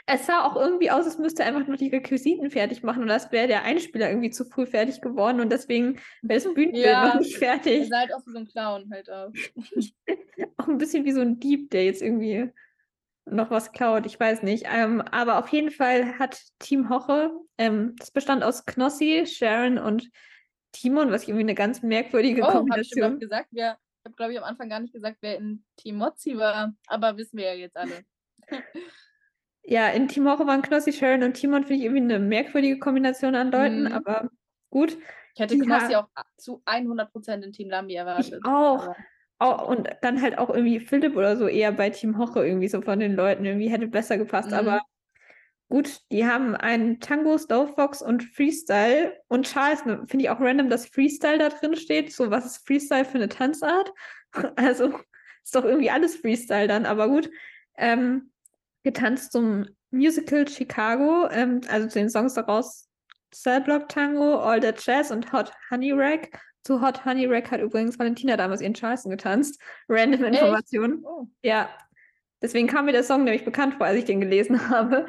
Es sah auch irgendwie aus, als müsste er einfach nur die Requisiten fertig machen und als wäre der Einspieler irgendwie zu früh fertig geworden und deswegen wäre das Bühnenbild ja, noch nicht fertig. Er sah halt auch wie so ein Clown halt aus. auch ein bisschen wie so ein Dieb, der jetzt irgendwie noch was klaut, ich weiß nicht. Ähm, aber auf jeden Fall hat Team Hoche, ähm, das bestand aus Knossi, Sharon und Timon, was irgendwie eine ganz merkwürdige oh, Kombination. Hab ich gesagt, wer, ich habe, glaube ich, am Anfang gar nicht gesagt, wer in Team Mozzi war, aber wissen wir ja jetzt alle. ja, in Team Horror waren Knossi, Sharon und Timon, finde ich irgendwie eine merkwürdige Kombination an Leuten, mhm. aber gut. Ich hätte Knossi auch zu 100% in Team Lambi erwartet. Ich auch. Oh, und dann halt auch irgendwie Philipp oder so eher bei Team Hoche irgendwie so von den Leuten irgendwie hätte besser gepasst. Mhm. Aber Gut, die haben einen Tango, Fox und Freestyle. Und Charles, ne, finde ich auch random, dass Freestyle da drin steht. So, was ist Freestyle für eine Tanzart? Also, ist doch irgendwie alles Freestyle dann, aber gut. Ähm, getanzt zum Musical Chicago, ähm, also zu den Songs daraus Cellblock Tango, All That Jazz und Hot Honey Rack. Zu Hot Honey Rack hat übrigens Valentina damals ihren Charleston getanzt. Random Informationen. Oh. Ja. Deswegen kam mir der Song nämlich bekannt vor, als ich den gelesen habe.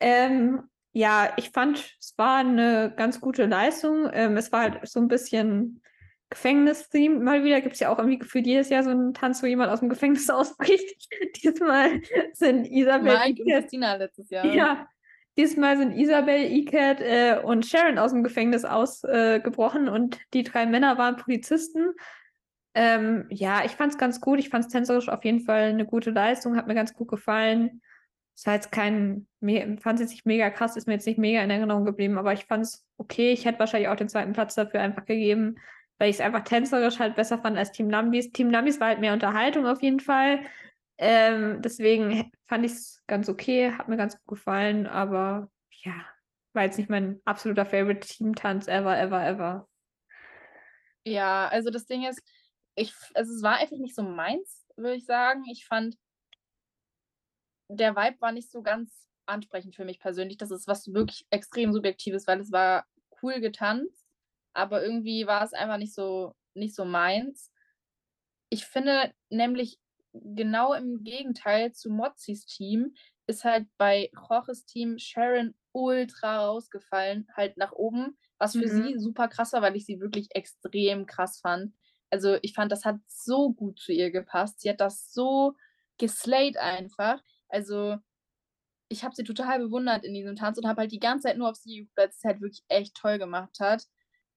Ähm, ja, ich fand, es war eine ganz gute Leistung. Ähm, es war halt so ein bisschen Gefängnis-Theme. Mal wieder gibt es ja auch irgendwie gefühlt jedes Jahr so einen Tanz, wo jemand aus dem Gefängnis ausbricht. Diesmal sind Isabel. Mike und Christina letztes Jahr. Ja, Diesmal sind Isabel, Icat äh, und Sharon aus dem Gefängnis ausgebrochen äh, und die drei Männer waren Polizisten. Ähm, ja, ich fand es ganz gut. Ich fand es tänzerisch auf jeden Fall eine gute Leistung, hat mir ganz gut gefallen. Es war jetzt kein, fand es jetzt nicht mega krass, ist mir jetzt nicht mega in Erinnerung geblieben, aber ich fand es okay. Ich hätte wahrscheinlich auch den zweiten Platz dafür einfach gegeben, weil ich es einfach tänzerisch halt besser fand als Team Lambis. Team Lambis war halt mehr Unterhaltung auf jeden Fall. Ähm, deswegen fand ich es ganz okay, hat mir ganz gut gefallen, aber ja, war jetzt nicht mein absoluter Favorite Team-Tanz ever, ever, ever. Ja, also das Ding ist, ich, also es war einfach nicht so meins, würde ich sagen. Ich fand, der Vibe war nicht so ganz ansprechend für mich persönlich. Das ist was wirklich extrem Subjektives, weil es war cool getanzt, aber irgendwie war es einfach nicht so, nicht so meins. Ich finde nämlich, genau im Gegenteil zu Mozzis Team ist halt bei Jorges Team Sharon ultra rausgefallen, halt nach oben, was für mhm. sie super krass war, weil ich sie wirklich extrem krass fand. Also ich fand, das hat so gut zu ihr gepasst. Sie hat das so geslayed einfach. Also ich habe sie total bewundert in diesem Tanz und habe halt die ganze Zeit nur auf sie geguckt, weil sie es halt wirklich echt toll gemacht hat.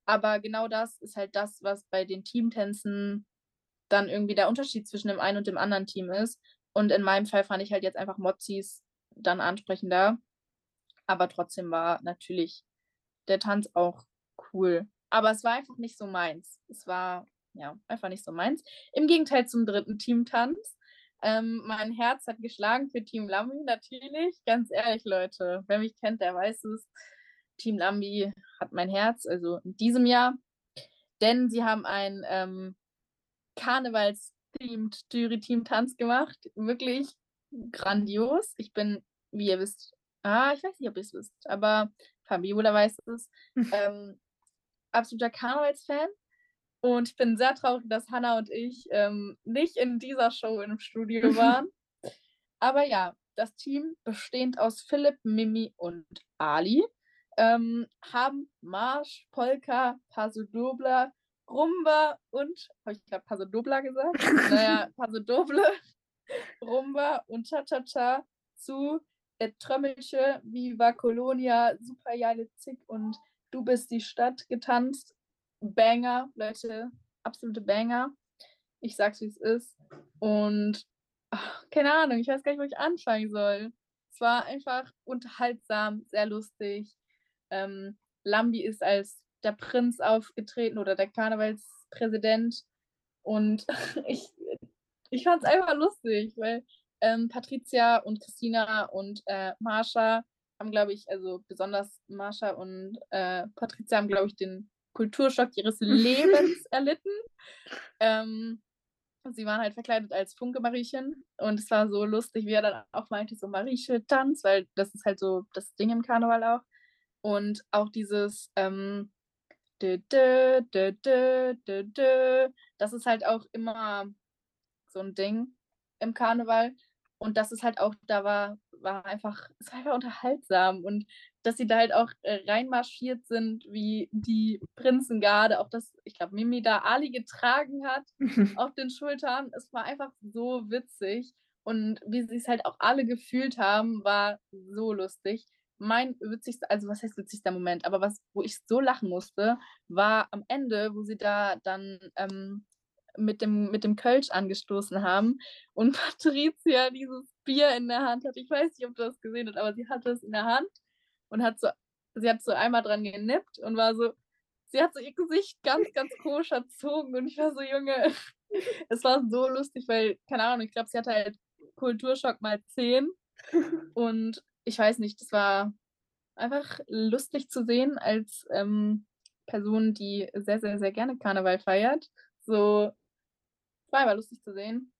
Aber genau das ist halt das, was bei den Teamtänzen dann irgendwie der Unterschied zwischen dem einen und dem anderen Team ist. Und in meinem Fall fand ich halt jetzt einfach Mozzis dann ansprechender. Aber trotzdem war natürlich der Tanz auch cool. Aber es war einfach nicht so meins. Es war ja einfach nicht so meins. Im Gegenteil zum dritten Teamtanz. Ähm, mein Herz hat geschlagen für Team Lambi, natürlich. Ganz ehrlich, Leute, wer mich kennt, der weiß es. Team Lambi hat mein Herz, also in diesem Jahr. Denn sie haben ein ähm, Karnevals-themed Jury-Team-Tanz gemacht. Wirklich grandios. Ich bin, wie ihr wisst, ah, ich weiß nicht, ob ihr es wisst, aber Fabiola weiß es, ähm, absoluter Karnevals-Fan. Und ich bin sehr traurig, dass Hannah und ich ähm, nicht in dieser Show im Studio waren. aber ja, das Team bestehend aus Philipp, Mimi und Ali ähm, haben Marsch, Polka, Paso Dobler, Rumba und, habe ich gerade Paso Dobla gesagt? naja, Paso Doble, Rumba und Cha-Cha-Cha zu Et Trömmelsche, Viva Colonia, Super Jale Zick und Du bist die Stadt getanzt. Banger, Leute, absolute Banger. Ich sag's, wie es ist. Und ach, keine Ahnung, ich weiß gar nicht, wo ich anfangen soll. Es war einfach unterhaltsam, sehr lustig. Ähm, Lambi ist als der Prinz aufgetreten oder der Karnevalspräsident. Und ich, ich fand es einfach lustig, weil ähm, Patricia und Christina und äh, Marsha haben, glaube ich, also besonders Marsha und äh, Patricia haben, glaube ich, den Kulturschock ihres Lebens erlitten. Ähm, sie waren halt verkleidet als Funke-Mariechen und es war so lustig, wie er dann auch meinte, so Marieche-Tanz, weil das ist halt so das Ding im Karneval auch. Und auch dieses, ähm, das ist halt auch immer so ein Ding im Karneval. Und das ist halt auch, da war, war einfach, es war einfach unterhaltsam. Und dass sie da halt auch äh, reinmarschiert sind, wie die Prinzengarde, auch dass, ich glaube, Mimi da Ali getragen hat auf den Schultern. Es war einfach so witzig. Und wie sie es halt auch alle gefühlt haben, war so lustig mein witzigster, also was heißt witzigster Moment, aber was, wo ich so lachen musste, war am Ende, wo sie da dann ähm, mit, dem, mit dem Kölsch angestoßen haben und Patricia dieses Bier in der Hand hat. Ich weiß nicht, ob du das gesehen hast, aber sie hatte es in der Hand und hat so, sie hat so einmal dran genippt und war so, sie hat so ihr Gesicht ganz, ganz komisch erzogen und ich war so, Junge, es war so lustig, weil, keine Ahnung, ich glaube, sie hatte halt Kulturschock mal 10 und ich weiß nicht, das war einfach lustig zu sehen als ähm, Person, die sehr, sehr, sehr gerne Karneval feiert. So, war aber lustig zu sehen.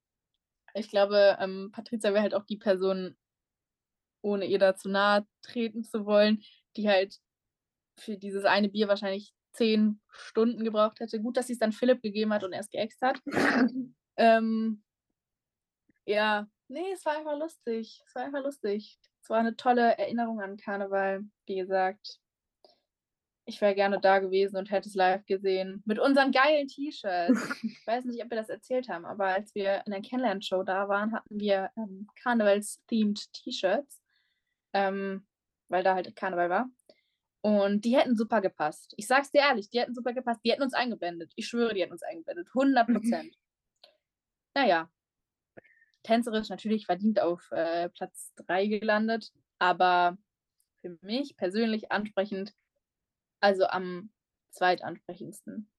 Ich glaube, ähm, Patricia wäre halt auch die Person, ohne ihr da zu nahe treten zu wollen, die halt für dieses eine Bier wahrscheinlich zehn Stunden gebraucht hätte. Gut, dass sie es dann Philipp gegeben hat und er es geäxt hat. ähm, ja, nee, es war einfach lustig. Es war einfach lustig. Es war eine tolle Erinnerung an Karneval. Wie gesagt, ich wäre gerne da gewesen und hätte es live gesehen. Mit unseren geilen T-Shirts. ich weiß nicht, ob wir das erzählt haben, aber als wir in der Kennenlern-Show da waren, hatten wir ähm, Karnevals-themed T-Shirts. Ähm, weil da halt Karneval war. Und die hätten super gepasst. Ich sag's dir ehrlich, die hätten super gepasst. Die hätten uns eingeblendet. Ich schwöre, die hätten uns eingeblendet. 100 Prozent. naja. Tänzerisch natürlich verdient auf äh, Platz 3 gelandet. Aber für mich persönlich ansprechend, also am zweitansprechendsten.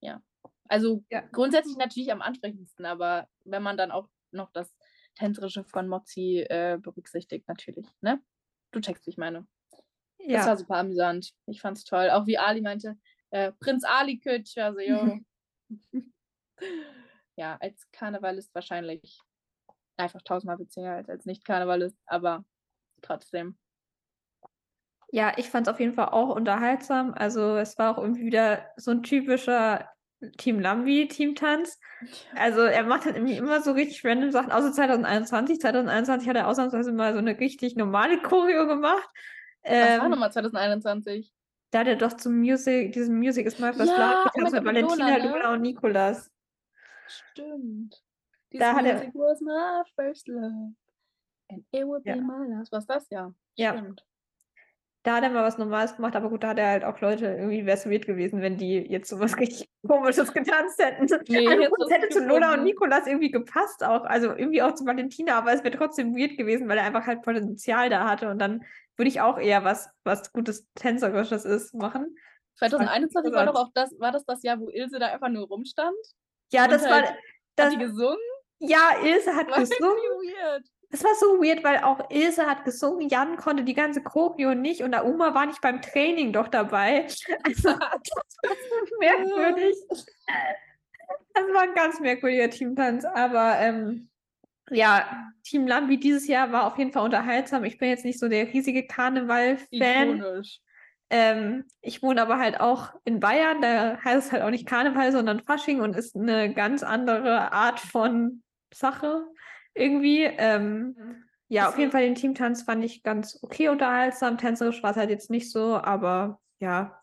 Ja. Also ja. grundsätzlich natürlich am ansprechendsten, aber wenn man dann auch noch das Tänzerische von Mozi äh, berücksichtigt, natürlich, ne? Du checkst, wie ich meine. Ja. Das war super amüsant. Ich fand's toll. Auch wie Ali meinte, äh, Prinz Ali Kütsch, also jo. ja, als Karnevalist wahrscheinlich einfach tausendmal witziger als als Nicht-Karnevalist, aber trotzdem. Ja, ich fand es auf jeden Fall auch unterhaltsam. Also es war auch irgendwie wieder so ein typischer Team Lambi, Teamtanz. Also er macht halt irgendwie immer so richtig random Sachen, außer 2021. 2021 hat er ausnahmsweise mal so eine richtig normale Choreo gemacht. Was ähm, war nochmal 2021? Da hat er doch zum Music, diesem Music ist mal was ja, getanzt mit Valentina, Lola, ne? Lola, und Nikolas. Stimmt. Dieses da hat er. was my first love. And it would ja. be my last. Was das ja? Ja. Stimmt. Da hat er mal was Normales gemacht, aber gut, da hat er halt auch Leute, irgendwie wäre es weird gewesen, wenn die jetzt so was richtig Komisches getanzt hätten. Nee, also, es hätte zu Lola und Nikolas irgendwie gepasst auch, also irgendwie auch zu Valentina, aber es wäre trotzdem weird gewesen, weil er einfach halt Potenzial da hatte und dann würde ich auch eher was, was gutes Tänzerisches ist, machen. 2021 war doch auch das, war das das Jahr, wo Ilse da einfach nur rumstand? Ja, das halt, war. Das, hat die gesungen? Ja, Ilse hat war gesungen. Weird. Es war so weird, weil auch Ilse hat gesungen, Jan konnte die ganze Choreo nicht und Auma war nicht beim Training doch dabei. Also, das war so merkwürdig. Das war ein ganz merkwürdiger Teamtanz, aber ähm, ja, Team Lambi dieses Jahr war auf jeden Fall unterhaltsam. Ich bin jetzt nicht so der riesige Karneval-Fan. Ähm, ich wohne aber halt auch in Bayern, da heißt es halt auch nicht Karneval, sondern Fasching und ist eine ganz andere Art von Sache irgendwie. Ähm, mhm. ja, auf jeden Fall den Teamtanz fand ich ganz okay unterhaltsam. Tänzerisch war es halt jetzt nicht so, aber ja,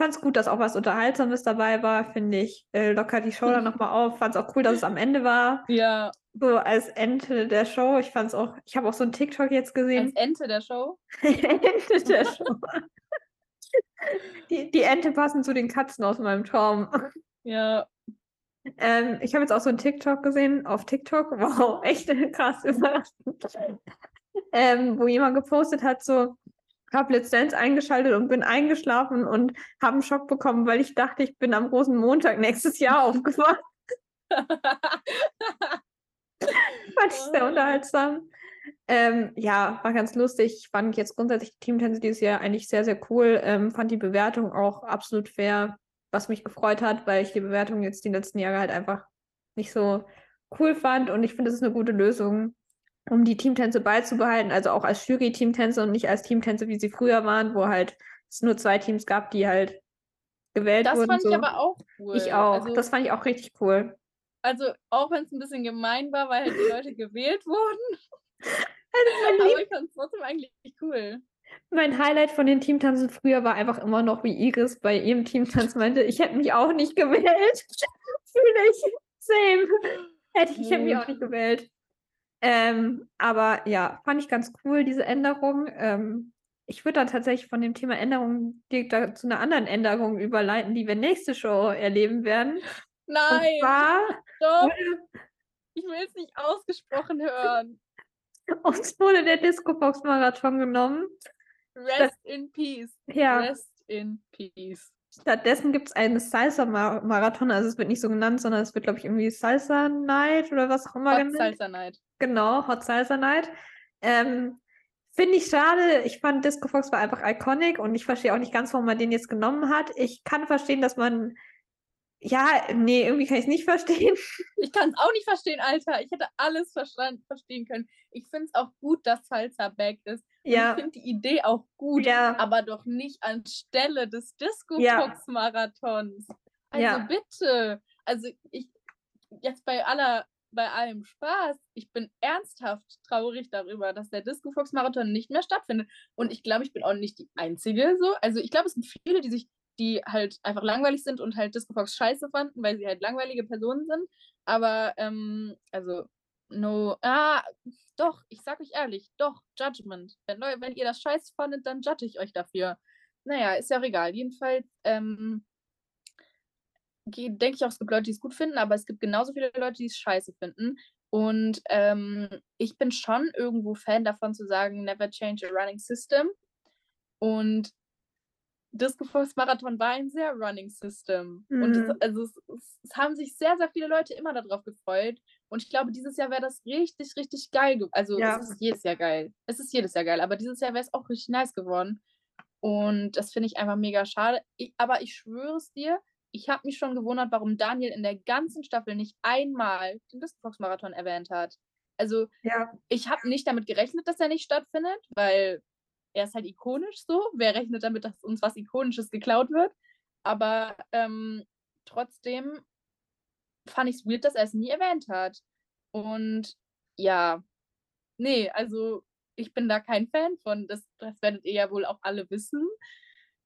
fand es gut, dass auch was Unterhaltsames dabei war, finde ich. Äh, lockert die Show dann nochmal auf. Fand es auch cool, dass es am Ende war. Ja. So als Ende der Show. Ich fand es auch, ich habe auch so ein TikTok jetzt gesehen. Als Ente der Show? Ente der Show. die, die Ente passen zu den Katzen aus meinem Traum. Ja, ähm, ich habe jetzt auch so ein TikTok gesehen auf TikTok. Wow, echt krass überraschend. Ähm, wo jemand gepostet hat, so, habe Let's Dance eingeschaltet und bin eingeschlafen und habe einen Schock bekommen, weil ich dachte, ich bin am großen Montag nächstes Jahr aufgewacht. Fand ich sehr unterhaltsam. Ähm, ja, war ganz lustig. Ich fand jetzt grundsätzlich die Teamtänze dieses Jahr eigentlich sehr, sehr cool. Ähm, fand die Bewertung auch absolut fair was mich gefreut hat, weil ich die Bewertung jetzt die letzten Jahre halt einfach nicht so cool fand und ich finde, es ist eine gute Lösung, um die Teamtänze beizubehalten, also auch als Jury-Teamtänze und nicht als Teamtänze, wie sie früher waren, wo halt es nur zwei Teams gab, die halt gewählt das wurden. Das fand so. ich aber auch cool. Ich auch. Also, das fand ich auch richtig cool. Also auch wenn es ein bisschen gemein war, weil halt die Leute gewählt wurden. Also aber ich fand es trotzdem eigentlich cool. Mein Highlight von den Teamtanzen früher war einfach immer noch, wie Iris bei ihrem Teamtanz meinte, ich hätte mich auch nicht gewählt. Fühle ich. Same. Hätte ich, hätte mich auch nicht gewählt. Ähm, aber ja, fand ich ganz cool, diese Änderung. Ähm, ich würde dann tatsächlich von dem Thema Änderung direkt zu einer anderen Änderung überleiten, die wir nächste Show erleben werden. Nein! Und zwar Stopp! Ich will es nicht ausgesprochen hören. Uns wurde der Disco Box Marathon genommen. Rest in Peace. Ja. Rest in Peace. Stattdessen gibt es einen Salsa-Marathon, also es wird nicht so genannt, sondern es wird, glaube ich, irgendwie Salsa Night oder was auch immer Hot genannt. Salsa Night. Genau, Hot Salsa Night. Ähm, Finde ich schade. Ich fand Disco Fox war einfach iconic und ich verstehe auch nicht ganz, warum man den jetzt genommen hat. Ich kann verstehen, dass man ja, nee, irgendwie kann ich es nicht verstehen. Ich kann es auch nicht verstehen, Alter. Ich hätte alles verstanden, verstehen können. Ich finde es auch gut, dass Salsa back ist. Und Ja. ich finde die Idee auch gut, Ja. aber doch nicht anstelle des Disco-Fox-Marathons. Also Ja. bitte. Also ich, jetzt bei aller, bei allem Spaß, ich bin ernsthaft traurig darüber, dass der Disco-Fox-Marathon nicht mehr stattfindet. Und ich glaube, ich bin auch nicht die Einzige so. Also ich glaube, es sind viele, die sich, die halt einfach langweilig sind und halt Disco Fox scheiße fanden, weil sie halt langweilige Personen sind. Aber, ähm, also, no, ah, doch, ich sag euch ehrlich, doch, Judgment. Wenn, wenn ihr das scheiße fandet, dann judge ich euch dafür. Naja, ist ja auch egal. Jedenfalls, ähm, denke ich auch, es gibt Leute, die es gut finden, aber es gibt genauso viele Leute, die es scheiße finden. Und ähm, ich bin schon irgendwo Fan davon zu sagen, never change a running system. Und Disco Fox Marathon war ein sehr running System. Und es, Mhm. also es, es, es haben sich sehr, sehr viele Leute immer darauf gefreut. Und ich glaube, dieses Jahr wäre das richtig, richtig geil. ge- Also Ja. es ist jedes Jahr geil. Es ist jedes Jahr geil, aber dieses Jahr wäre es auch richtig nice geworden. Und das finde ich einfach mega schade. Ich, aber ich schwöre es dir, ich habe mich schon gewundert, warum Daniel in der ganzen Staffel nicht einmal den Disco Fox Marathon erwähnt hat. Also Ja, ich habe nicht damit gerechnet, dass er nicht stattfindet, weil er ist halt ikonisch so. Wer rechnet damit, dass uns was Ikonisches geklaut wird? Aber ähm, trotzdem fand ich es weird, dass er es nie erwähnt hat. Und ja, nee, also ich bin da kein Fan von. Das, das werdet ihr ja wohl auch alle wissen.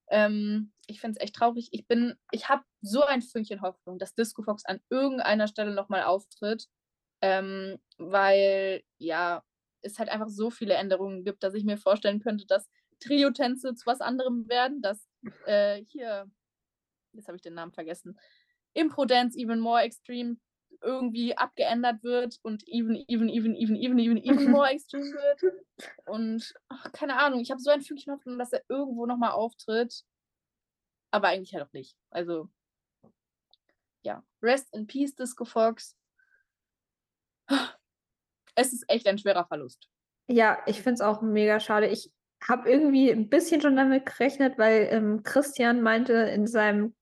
Ähm, ich finde es echt traurig. Ich bin, ich habe so ein Fünkchen Hoffnung, dass Disco Fox an irgendeiner Stelle nochmal auftritt. Ähm, weil, ja, es halt einfach so viele Änderungen gibt, dass ich mir vorstellen könnte, dass Trio-Tänze zu was anderem werden, dass äh, hier, jetzt habe ich den Namen vergessen, Impro-Dance Even More Extreme irgendwie abgeändert wird und even, even, even, even, even, even, even more extreme wird. Und ach, keine Ahnung, ich habe so ein Fünkchen Hoffnung, dass er irgendwo nochmal auftritt. Aber eigentlich halt auch nicht. Also, ja. Rest in Peace, Disco Fox. Es ist echt ein schwerer Verlust. ja, ich finde es auch mega schade. Ich habe irgendwie ein bisschen schon damit gerechnet, weil ähm, Christian meinte in seinem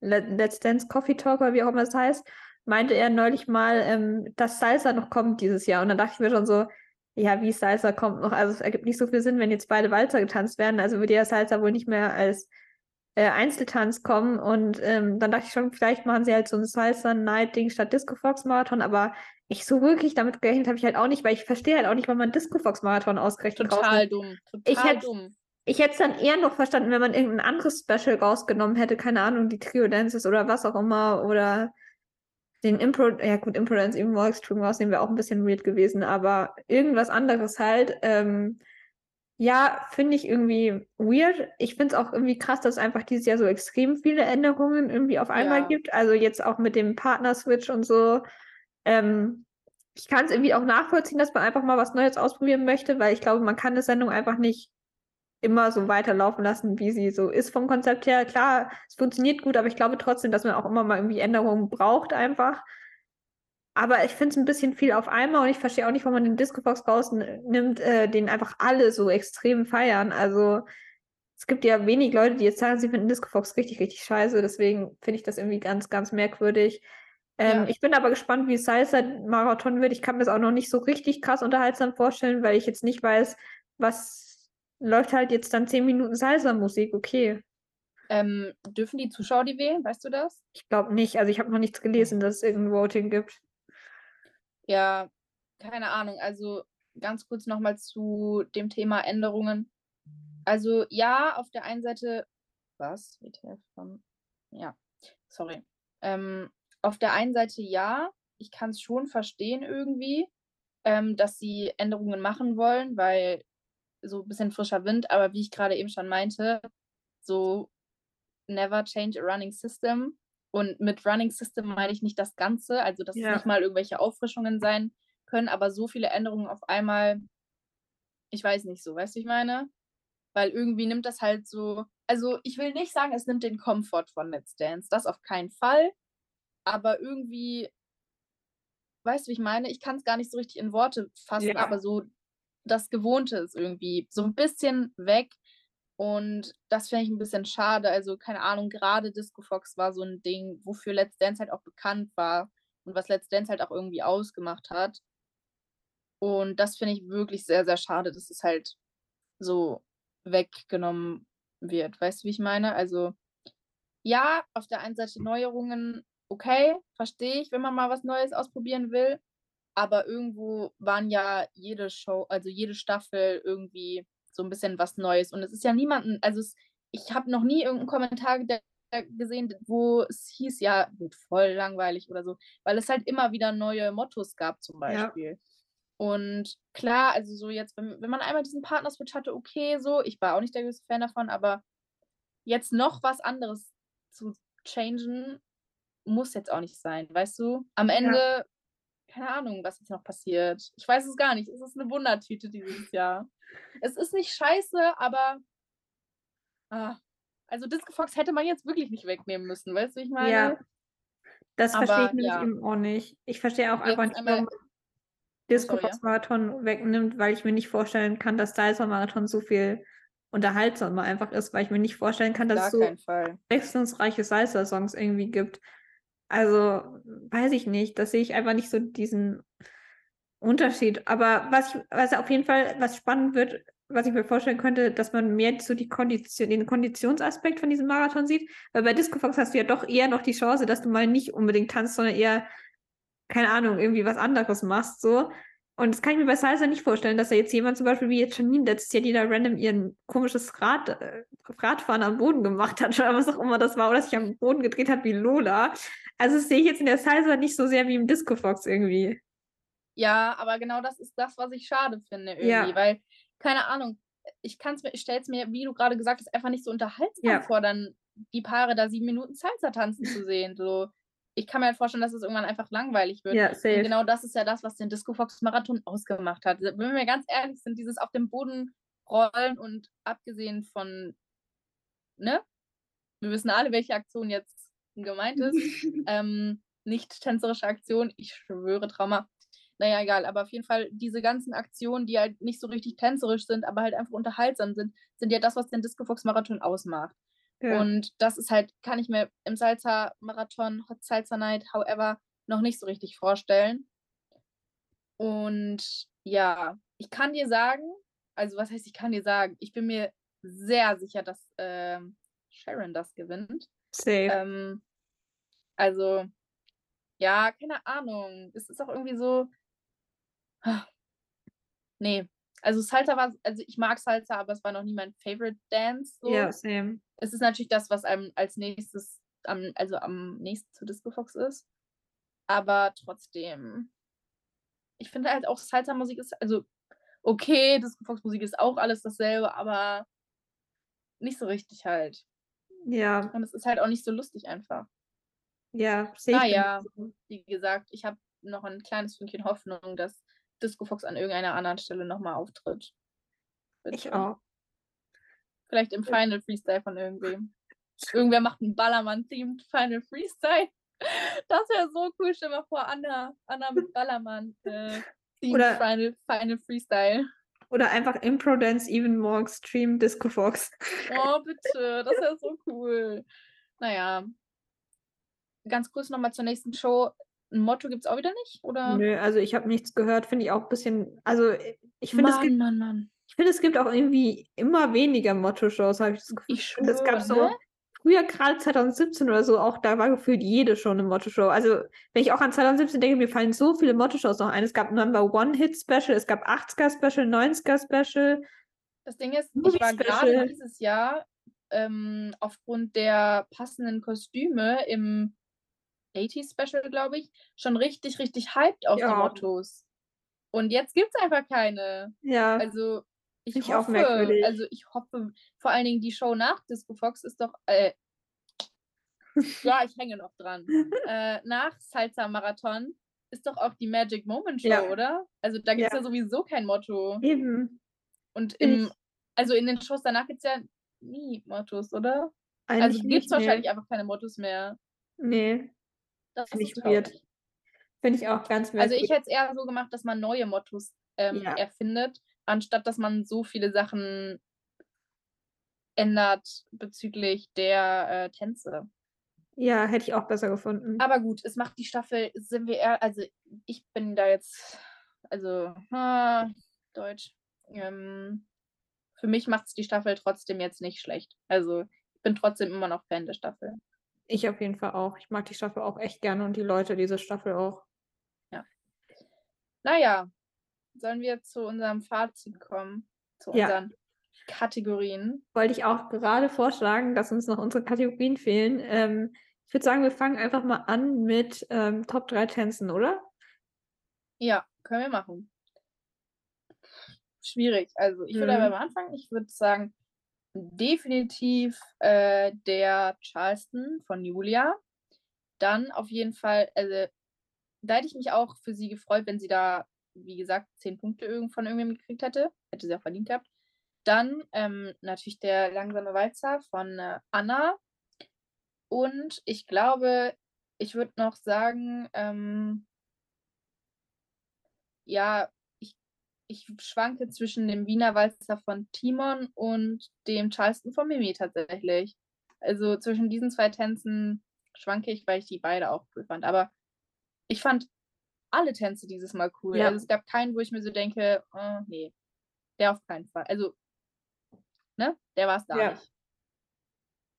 Let Let's Dance Coffee Talk, oder wie auch immer es heißt, meinte er neulich mal, ähm, dass Salsa noch kommt dieses Jahr. Und dann dachte ich mir schon so, ja, wie Salsa kommt noch. Also es ergibt nicht so viel Sinn, wenn jetzt beide Walzer getanzt werden. Also würde ja Salsa wohl nicht mehr als äh, Einzeltanz kommen. Und ähm, dann dachte ich schon, vielleicht machen sie halt so ein Salsa-Night-Ding statt Disco Fox Marathon. Aber ich so wirklich damit gerechnet habe ich halt auch nicht, weil ich verstehe halt auch nicht, warum man Disco Fox Marathon ausgerechnet Total rausnimmt. dumm. Ich Total hätte- dumm. Ich hätte es dann eher noch verstanden, wenn man irgendein anderes Special rausgenommen hätte, keine Ahnung, die Trio Dances oder was auch immer, oder den Impro, ja gut, Impro Dance eben more extreme rausnehmen wäre auch ein bisschen weird gewesen, aber irgendwas anderes halt, ähm, ja, finde ich irgendwie weird. Ich finde es auch irgendwie krass, dass es einfach dieses Jahr so extrem viele Änderungen irgendwie auf einmal Ja. gibt. Also jetzt auch mit dem Partner-Switch und so. Ähm, ich kann es irgendwie auch nachvollziehen, dass man einfach mal was Neues ausprobieren möchte, weil ich glaube, man kann eine Sendung einfach nicht immer so weiterlaufen lassen, wie sie so ist vom Konzept her. Klar, es funktioniert gut, aber ich glaube trotzdem, dass man auch immer mal irgendwie Änderungen braucht einfach. Aber ich finde es ein bisschen viel auf einmal und ich verstehe auch nicht, warum man den Disco Fox rausnimmt, äh, den einfach alle so extrem feiern. Also es gibt ja wenig Leute, die jetzt sagen, sie finden Disco Fox richtig, richtig scheiße. Deswegen finde ich das irgendwie ganz, ganz merkwürdig. Ähm, Ja. Ich bin aber gespannt, wie Salsa Marathon wird. Ich kann mir das auch noch nicht so richtig krass unterhaltsam vorstellen, weil ich jetzt nicht weiß, was läuft halt jetzt dann 10 Minuten Salsa-Musik. Okay. Ähm, dürfen die Zuschauer die wählen? Weißt du das? Ich glaube nicht. Also ich habe noch nichts gelesen, dass es irgendein Voting gibt. Ja, keine Ahnung. Also ganz kurz nochmal zu dem Thema Änderungen. Also ja, auf der einen Seite, was? WTF ja, sorry. Ähm, auf der einen Seite ja, ich kann es schon verstehen irgendwie, ähm, dass sie Änderungen machen wollen, weil so ein bisschen frischer Wind, aber wie ich gerade eben schon meinte, so never change a running system. Und mit Running System meine ich nicht das Ganze, also dass Ja. es nicht mal irgendwelche Auffrischungen sein können, aber so viele Änderungen auf einmal, ich weiß nicht so, weißt du, wie ich meine? Weil irgendwie nimmt das halt so, also ich will nicht sagen, es nimmt den Komfort von Let's Dance, das auf keinen Fall, aber irgendwie, weißt du, wie ich meine? Ich kann es gar nicht so richtig in Worte fassen, Ja. aber so das Gewohnte ist irgendwie so ein bisschen weg. Und das finde ich ein bisschen schade. Also, keine Ahnung, gerade Disco Fox war so ein Ding, wofür Let's Dance halt auch bekannt war und was Let's Dance halt auch irgendwie ausgemacht hat. Und das finde ich wirklich sehr, sehr schade, dass es halt so weggenommen wird. Weißt du, wie ich meine? Also, ja, auf der einen Seite Neuerungen, okay, verstehe ich, wenn man mal was Neues ausprobieren will. Aber irgendwo waren ja jede Show, also jede Staffel irgendwie so ein bisschen was Neues. Und es ist ja niemanden, also es, ich habe noch nie irgendeinen Kommentar gesehen, wo es hieß, ja, wird voll langweilig oder so, weil es halt immer wieder neue Mottos gab, zum Beispiel. Ja. Und klar, also so jetzt, wenn, wenn man einmal diesen Partnerswitch hatte, okay, so, ich war auch nicht der größte Fan davon, aber jetzt noch was anderes zu changen, muss jetzt auch nicht sein, weißt du? Am Ende, ja. keine Ahnung, was jetzt noch passiert. Ich weiß es gar nicht. Es ist eine Wundertüte dieses Jahr. Es ist nicht scheiße, aber ah, also Disco Fox hätte man jetzt wirklich nicht wegnehmen müssen, weißt du, wie ich meine? Ja. Das aber, verstehe ich nämlich ja. eben auch nicht. Ich verstehe auch einfach nicht, warum Disco Fox Marathon wegnimmt, weil ich mir nicht vorstellen kann, dass Salsa Marathon so viel unterhaltsamer einfach ist, weil ich mir nicht vorstellen kann, dass es so wechselungsreiche Salsa-Songs irgendwie gibt. Also, weiß ich nicht. Das sehe ich einfach nicht so diesen Unterschied. Aber was ich, was auf jeden Fall, was spannend wird, was ich mir vorstellen könnte, dass man mehr so die Kondition, den Konditionsaspekt von diesem Marathon sieht. Weil bei Disco Fox hast du ja doch eher noch die Chance, dass du mal nicht unbedingt tanzt, sondern eher, keine Ahnung, irgendwie was anderes machst. So. Und das kann ich mir bei Salsa nicht vorstellen, dass da jetzt jemand zum Beispiel wie jetzt Janine letztes Jahr, die da random ihren komisches Rad, äh, Radfahren am Boden gemacht hat oder was auch immer das war, oder sich am Boden gedreht hat wie Lola. Also das sehe ich jetzt in der Salsa nicht so sehr wie im Disco Fox irgendwie. Ja, aber genau das ist das, was ich schade finde irgendwie, ja. weil, keine Ahnung, ich kann's mir, ich stelle es mir, wie du gerade gesagt hast, einfach nicht so unterhaltsam ja. vor, dann die Paare da sieben Minuten Salsa tanzen zu sehen. So, ich kann mir halt vorstellen, dass es irgendwann einfach langweilig wird. Ja, safe. Und genau das ist ja das, was den Disco Fox Marathon ausgemacht hat. Wenn wir ganz ehrlich sind, dieses auf dem Boden rollen und abgesehen von, ne? Wir wissen alle, welche Aktion jetzt gemeint ist. ähm, nicht tänzerische Aktion, ich schwöre Trauma. Naja, egal, aber auf jeden Fall diese ganzen Aktionen, die halt nicht so richtig tänzerisch sind, aber halt einfach unterhaltsam sind, sind ja das, was den Disco Fox Marathon ausmacht. Ja. Und das ist halt, kann ich mir im Salsa-Marathon, Hot Salsa Night, however, noch nicht so richtig vorstellen. Und ja, ich kann dir sagen, also was heißt, ich kann dir sagen, ich bin mir sehr sicher, dass äh, Sharon das gewinnt. Safe. Ähm, also, ja, keine Ahnung. Es ist auch irgendwie so. Nee. Also Salsa war, also ich mag Salsa, aber es war noch nie mein Favorite Dance. So. Ja, same es ist natürlich das, was einem als nächstes, am, also am nächsten zu Disco Fox ist. Aber trotzdem, ich finde halt auch Salsa-Musik ist, also okay, Disco Fox Musik ist auch alles dasselbe, aber nicht so richtig halt. Ja. Und es ist halt auch nicht so lustig einfach. Ja, sehe ich. Naja, wie gesagt, ich habe noch ein kleines Fünkchen Hoffnung, dass Disco Fox an irgendeiner anderen Stelle nochmal auftritt. Bitte. Ich auch. Vielleicht im Final Freestyle von irgendwem. Irgendwer macht einen Ballermann-themed Final Freestyle. Das wäre so cool. Stell mal vor, Anna, Anna mit Ballermann. Äh, oder Final, Final Freestyle. Oder einfach Impro Dance Even More Extreme Disco Fox. Oh, bitte. Das wäre so cool. Naja. Ganz kurz nochmal zur nächsten Show. Ein Motto gibt es auch wieder nicht? Oder? Nö, also ich habe nichts gehört. Finde ich auch ein bisschen. Also ich finde, es gibt. Mann, Mann finde, es gibt auch irgendwie immer weniger Motto-Shows, habe ich das Gefühl. Ich schwöre, es gab so ne? früher, gerade 2017 oder so, auch da war gefühlt jede Show eine Motto-Show. Also, wenn ich auch an 2017 denke, mir fallen so viele Motto-Shows noch ein. Es gab Number One-Hit-Special, es gab 80er-Special, 90er-Special. Das Ding ist, ich war gerade dieses Jahr ähm, aufgrund der passenden Kostüme im 80s-Special, glaube ich, schon richtig, richtig hyped auf ja. die Mottos. Und jetzt gibt es einfach keine. Ja. Also, ich, ich hoffe, also ich hoffe, vor allen Dingen die Show nach Disco Fox ist doch, äh, ja, ich hänge noch dran. äh, nach Salsa Marathon ist doch auch die Magic Moment Show, ja. oder? Also da gibt es ja. ja. sowieso kein Motto. Eben. Und im, also in den Shows danach gibt es ja nie Mottos, oder? Eigentlich also gibt es wahrscheinlich einfach keine Mottos mehr. Nee. Das Finde ich weird. Finde ich auch ganz merkwürdig. Also ich hätte es eher so gemacht, dass man neue Mottos ähm, ja. erfindet anstatt dass man so viele Sachen ändert bezüglich der äh, Tänze. Ja, hätte ich auch besser gefunden. Aber gut, es macht die Staffel, sind wir eher, also ich bin da jetzt, also, ah, Deutsch. Ähm, für mich macht es die Staffel trotzdem jetzt nicht schlecht. Also ich bin trotzdem immer noch Fan der Staffel. Ich auf jeden Fall auch. Ich mag die Staffel auch echt gerne und die Leute diese Staffel auch. Ja. Naja, sollen wir zu unserem Fazit kommen? Zu Ja. unseren Kategorien. Wollte ich auch gerade vorschlagen, dass uns noch unsere Kategorien fehlen. Ähm, ich würde sagen, wir fangen einfach mal an mit ähm, Top 3 Tänzen, oder? Ja, können wir machen. Schwierig. Also ich würde Mhm. aber am Anfang, ich würde sagen, definitiv äh, der Charleston von Julia. Dann auf jeden Fall, also da hätte ich mich auch für sie gefreut, wenn sie da, wie gesagt, zehn Punkte von irgendwem gekriegt hätte. Hätte sie auch verdient gehabt. Dann ähm, natürlich der langsame Walzer von äh, Anna. Und ich glaube, ich würde noch sagen, ähm, ja, ich, schwanke zwischen dem Wiener Walzer von Timon und dem Charleston von Mimi tatsächlich. Also zwischen diesen zwei Tänzen schwanke ich, weil ich die beide auch cool fand. Aber ich fand alle Tänze dieses Mal cool. Ja. Also es gab keinen, wo ich mir so denke, oh, nee, der auf keinen Fall. Also, ne, der war es da Ja. nicht.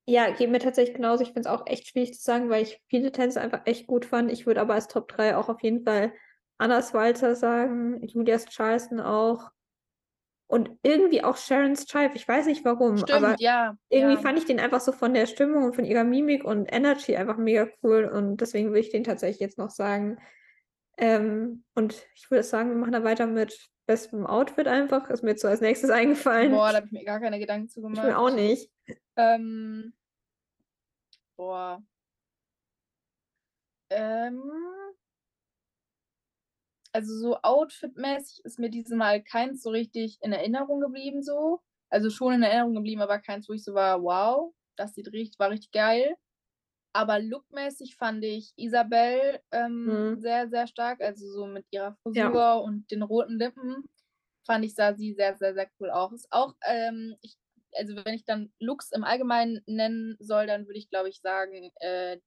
Ja, geht mir tatsächlich genauso. Ich finde es auch echt schwierig zu sagen, weil ich viele Tänze einfach echt gut fand. Ich würde aber als Top 3 auch auf jeden Fall Annas Walzer sagen, Julias Charleston auch. Und irgendwie auch Sharon's Chive. Ich weiß nicht warum, Stimmt, aber ja. irgendwie ja. fand ich den einfach so von der Stimmung und von ihrer Mimik und Energy einfach mega cool. Und deswegen würde ich den tatsächlich jetzt noch sagen. Ähm, und ich würde sagen, wir machen da weiter mit bestem Outfit einfach. Ist mir jetzt so als nächstes eingefallen. Boah, da habe ich mir gar keine Gedanken zu ich gemacht. mir auch nicht. Ähm, boah. Ähm, also so outfitmäßig ist mir dieses Mal keins so richtig in Erinnerung geblieben so. Also schon in Erinnerung geblieben, aber keins, wo ich so war, wow, das sieht richtig, war richtig geil. Aber lookmäßig fand ich Isabel ähm, Mhm. sehr, sehr stark. Also so mit ihrer Frisur und den roten Lippen fand ich, sah sie sehr, sehr, sehr cool aus. Auch, ähm, ich, also wenn ich dann Looks im Allgemeinen nennen soll, dann würde ich, glaube ich, sagen, äh,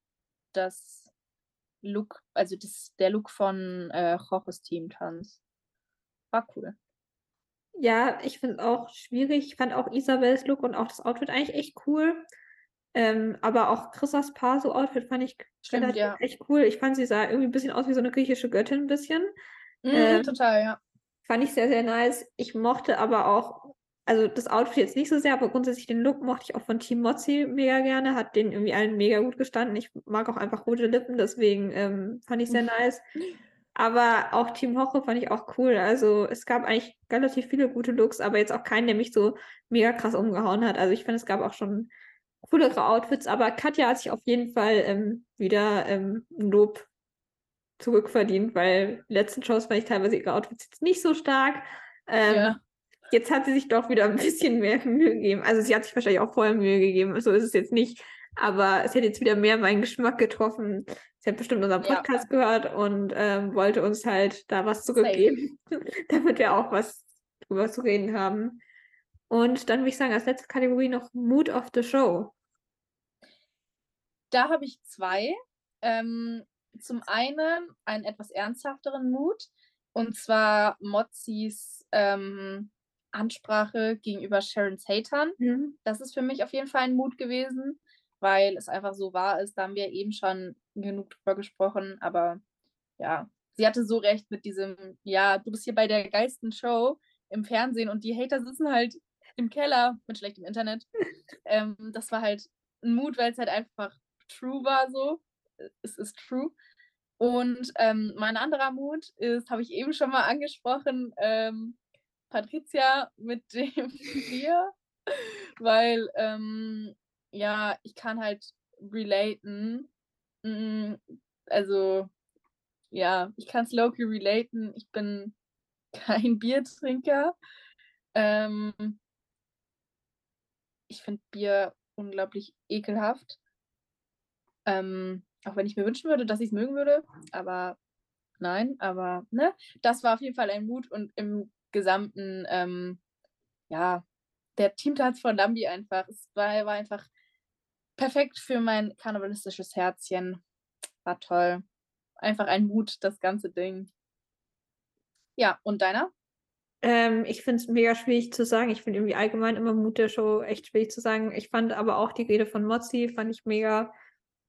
das Look, also das, der Look von äh, Jorges Team-Tanz. War cool. Ja, ich finde es auch schwierig. Ich fand auch Isabels Look und auch das Outfit eigentlich echt cool. Ähm, aber auch Chrissas Paso-Outfit fand ich Stimmt, ja. echt cool. Ich fand, sie sah irgendwie ein bisschen aus wie so eine griechische Göttin, ein bisschen. Mhm, Ähm, total, ja. Fand ich sehr, sehr nice. Ich mochte aber auch, also das Outfit jetzt nicht so sehr, aber grundsätzlich den Look mochte ich auch von Team Mozzi mega gerne. Hat den irgendwie allen mega gut gestanden. Ich mag auch einfach rote Lippen, deswegen ähm, fand ich sehr nice. Aber auch Team Hoche fand ich auch cool. Also es gab eigentlich relativ viele gute Looks, aber jetzt auch keinen, der mich so mega krass umgehauen hat. Also ich finde, es gab auch schon coolere Outfits, aber Katja hat sich auf jeden Fall ähm, wieder ähm, ein Lob zurückverdient, weil die letzten Shows fand ich teilweise ihre Outfits jetzt nicht so stark. Ähm, ja. Jetzt hat sie sich doch wieder ein bisschen mehr Mühe gegeben. Also sie hat sich wahrscheinlich auch vorher Mühe gegeben, so ist es jetzt nicht. Aber es hat jetzt wieder mehr meinen Geschmack getroffen. Sie hat bestimmt unseren Ja. Podcast gehört und ähm, wollte uns halt da was zurückgeben, damit wir auch was drüber zu reden haben. Und dann würde ich sagen, als letzte Kategorie noch Mood of the Show. Da habe ich zwei. Ähm, zum einen einen etwas ernsthafteren Mut, und zwar Mozzis ähm, Ansprache gegenüber Sharon's Hatern. Mhm. Das ist für mich auf jeden Fall ein Mut gewesen, weil es einfach so wahr ist. Da haben wir eben schon genug drüber gesprochen, aber ja, sie hatte so recht mit diesem, ja, du bist hier bei der geilsten Show im Fernsehen und die Hater sitzen halt im Keller mit schlechtem Internet. ähm, das war halt ein Mut, weil es halt einfach true war so. Es ist true. Und ähm, mein anderer Mut ist, habe ich eben schon mal angesprochen, ähm, Patricia mit dem Bier, weil ähm, ja, ich kann halt relaten. Mm, Also ja, ich kann es local relaten. Ich bin kein Biertrinker. Ähm, ich finde Bier unglaublich ekelhaft. Ähm, auch wenn ich mir wünschen würde, dass ich es mögen würde, aber nein, aber ne, das war auf jeden Fall ein Mut und im gesamten, ähm, ja, der Teamtanz von Lambi einfach. Es war, war einfach perfekt für mein karnevalistisches Herzchen. War toll. Einfach ein Mut, das ganze Ding. Ja, und deiner? Ähm, ich finde es mega schwierig zu sagen. Ich finde irgendwie allgemein immer Mut der Show echt schwierig zu sagen. Ich fand aber auch die Rede von Mozzi, fand ich mega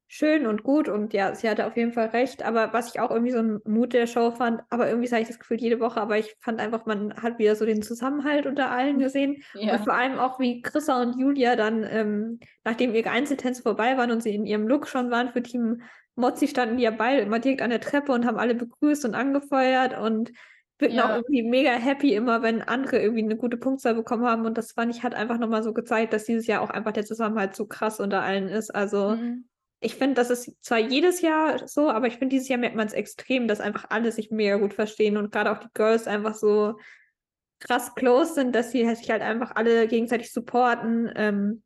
schön und gut und ja, sie hatte auf jeden Fall recht. Aber was ich auch irgendwie so ein Mut der Show fand, aber irgendwie sage ich das Gefühl jede Woche, aber ich fand einfach, man hat wieder so den Zusammenhalt unter allen gesehen. Ja. Und vor allem auch, wie Chrissa und Julia dann, ähm, nachdem ihre Einzeltänze vorbei waren und sie in ihrem Look schon waren für Team Mozzi, standen die ja beide immer direkt an der Treppe und haben alle begrüßt und angefeuert und wirken ja. auch irgendwie mega happy immer, wenn andere irgendwie eine gute Punktzahl bekommen haben. Und das fand ich, hat einfach nochmal so gezeigt, dass dieses Jahr auch einfach der Zusammenhalt so krass unter allen ist. Also mhm ich finde, das ist zwar jedes Jahr so, aber ich finde, dieses Jahr merkt man es extrem, dass einfach alle sich mega gut verstehen und gerade auch die Girls einfach so krass close sind, dass sie sich halt einfach alle gegenseitig supporten. Ähm,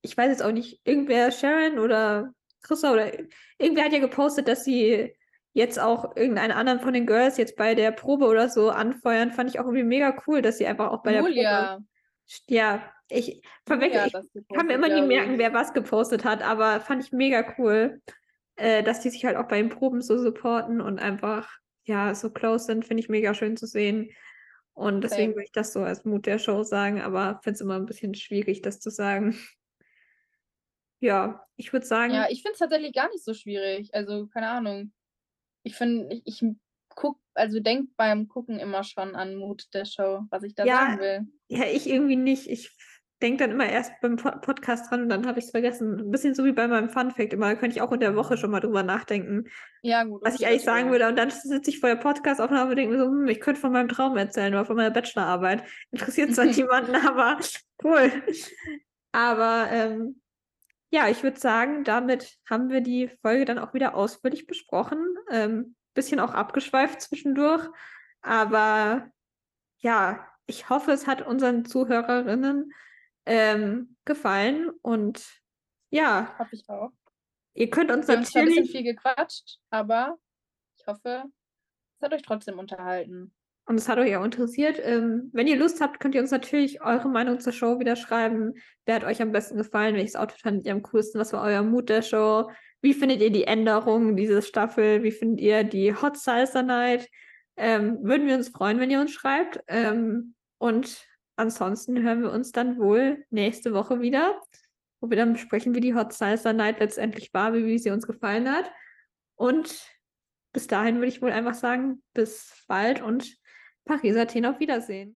ich weiß jetzt auch nicht, irgendwer, Sharon oder Chrissa oder irgendwer hat ja gepostet, dass sie jetzt auch irgendeinen anderen von den Girls jetzt bei der Probe oder so anfeuern. Fand ich auch irgendwie mega cool, dass sie einfach auch bei Julia. der Probe. Ja, ich ja, ich kann mir immer nie merken, wer was gepostet hat, aber fand ich mega cool, äh, dass die sich halt auch bei den Proben so supporten und einfach, ja, so close sind, finde ich mega schön zu sehen. Und deswegen okay. würde ich das so als Mut der Show sagen, aber finde es immer ein bisschen schwierig, das zu sagen. Ja, ich würde sagen. Ja, ich finde es tatsächlich gar nicht so schwierig. Also, keine Ahnung. Ich finde, ich, ich guck, also denk beim Gucken immer schon an Mut der Show, was ich da ja, sagen will. Ja, ich irgendwie nicht. Ich denke dann immer erst beim Podcast dran und dann habe ich es vergessen. Ein bisschen so wie bei meinem Fun Fact immer. Da könnte ich auch in der Woche schon mal drüber nachdenken. Ja, gut. Was ich eigentlich sagen würde. Und dann sitze ich vor der Podcast-Aufnahme und denke mir so, hm, ich könnte von meinem Traum erzählen oder von meiner Bachelorarbeit. Interessiert zwar niemanden, aber cool. Aber ähm, ja, ich würde sagen, damit haben wir die Folge dann auch wieder ausführlich besprochen. Ähm, bisschen auch abgeschweift zwischendurch. Aber ja, ich hoffe, es hat unseren Zuhörerinnen ähm, gefallen. Und ja. Hoffe ich auch. Ihr könnt uns Wir natürlich. Haben ein bisschen viel gequatscht, aber ich hoffe, es hat euch trotzdem unterhalten. Und es hat euch auch interessiert. Ähm, wenn ihr Lust habt, könnt ihr uns natürlich eure Meinung zur Show wieder schreiben. Wer hat euch am besten gefallen? Welches Outfit fandet ihr am coolsten? Was war euer Mut der Show? Wie findet ihr die Änderungen dieser Staffel? Wie findet ihr die Hot Salsa Night? Ähm, würden wir uns freuen, wenn ihr uns schreibt. Ähm, und ansonsten hören wir uns dann wohl nächste Woche wieder, wo wir dann besprechen, wie die Hot Salsa Night letztendlich war, wie, wie sie uns gefallen hat. Und bis dahin würde ich wohl einfach sagen, bis bald und Paris, Athen, auf Wiedersehen.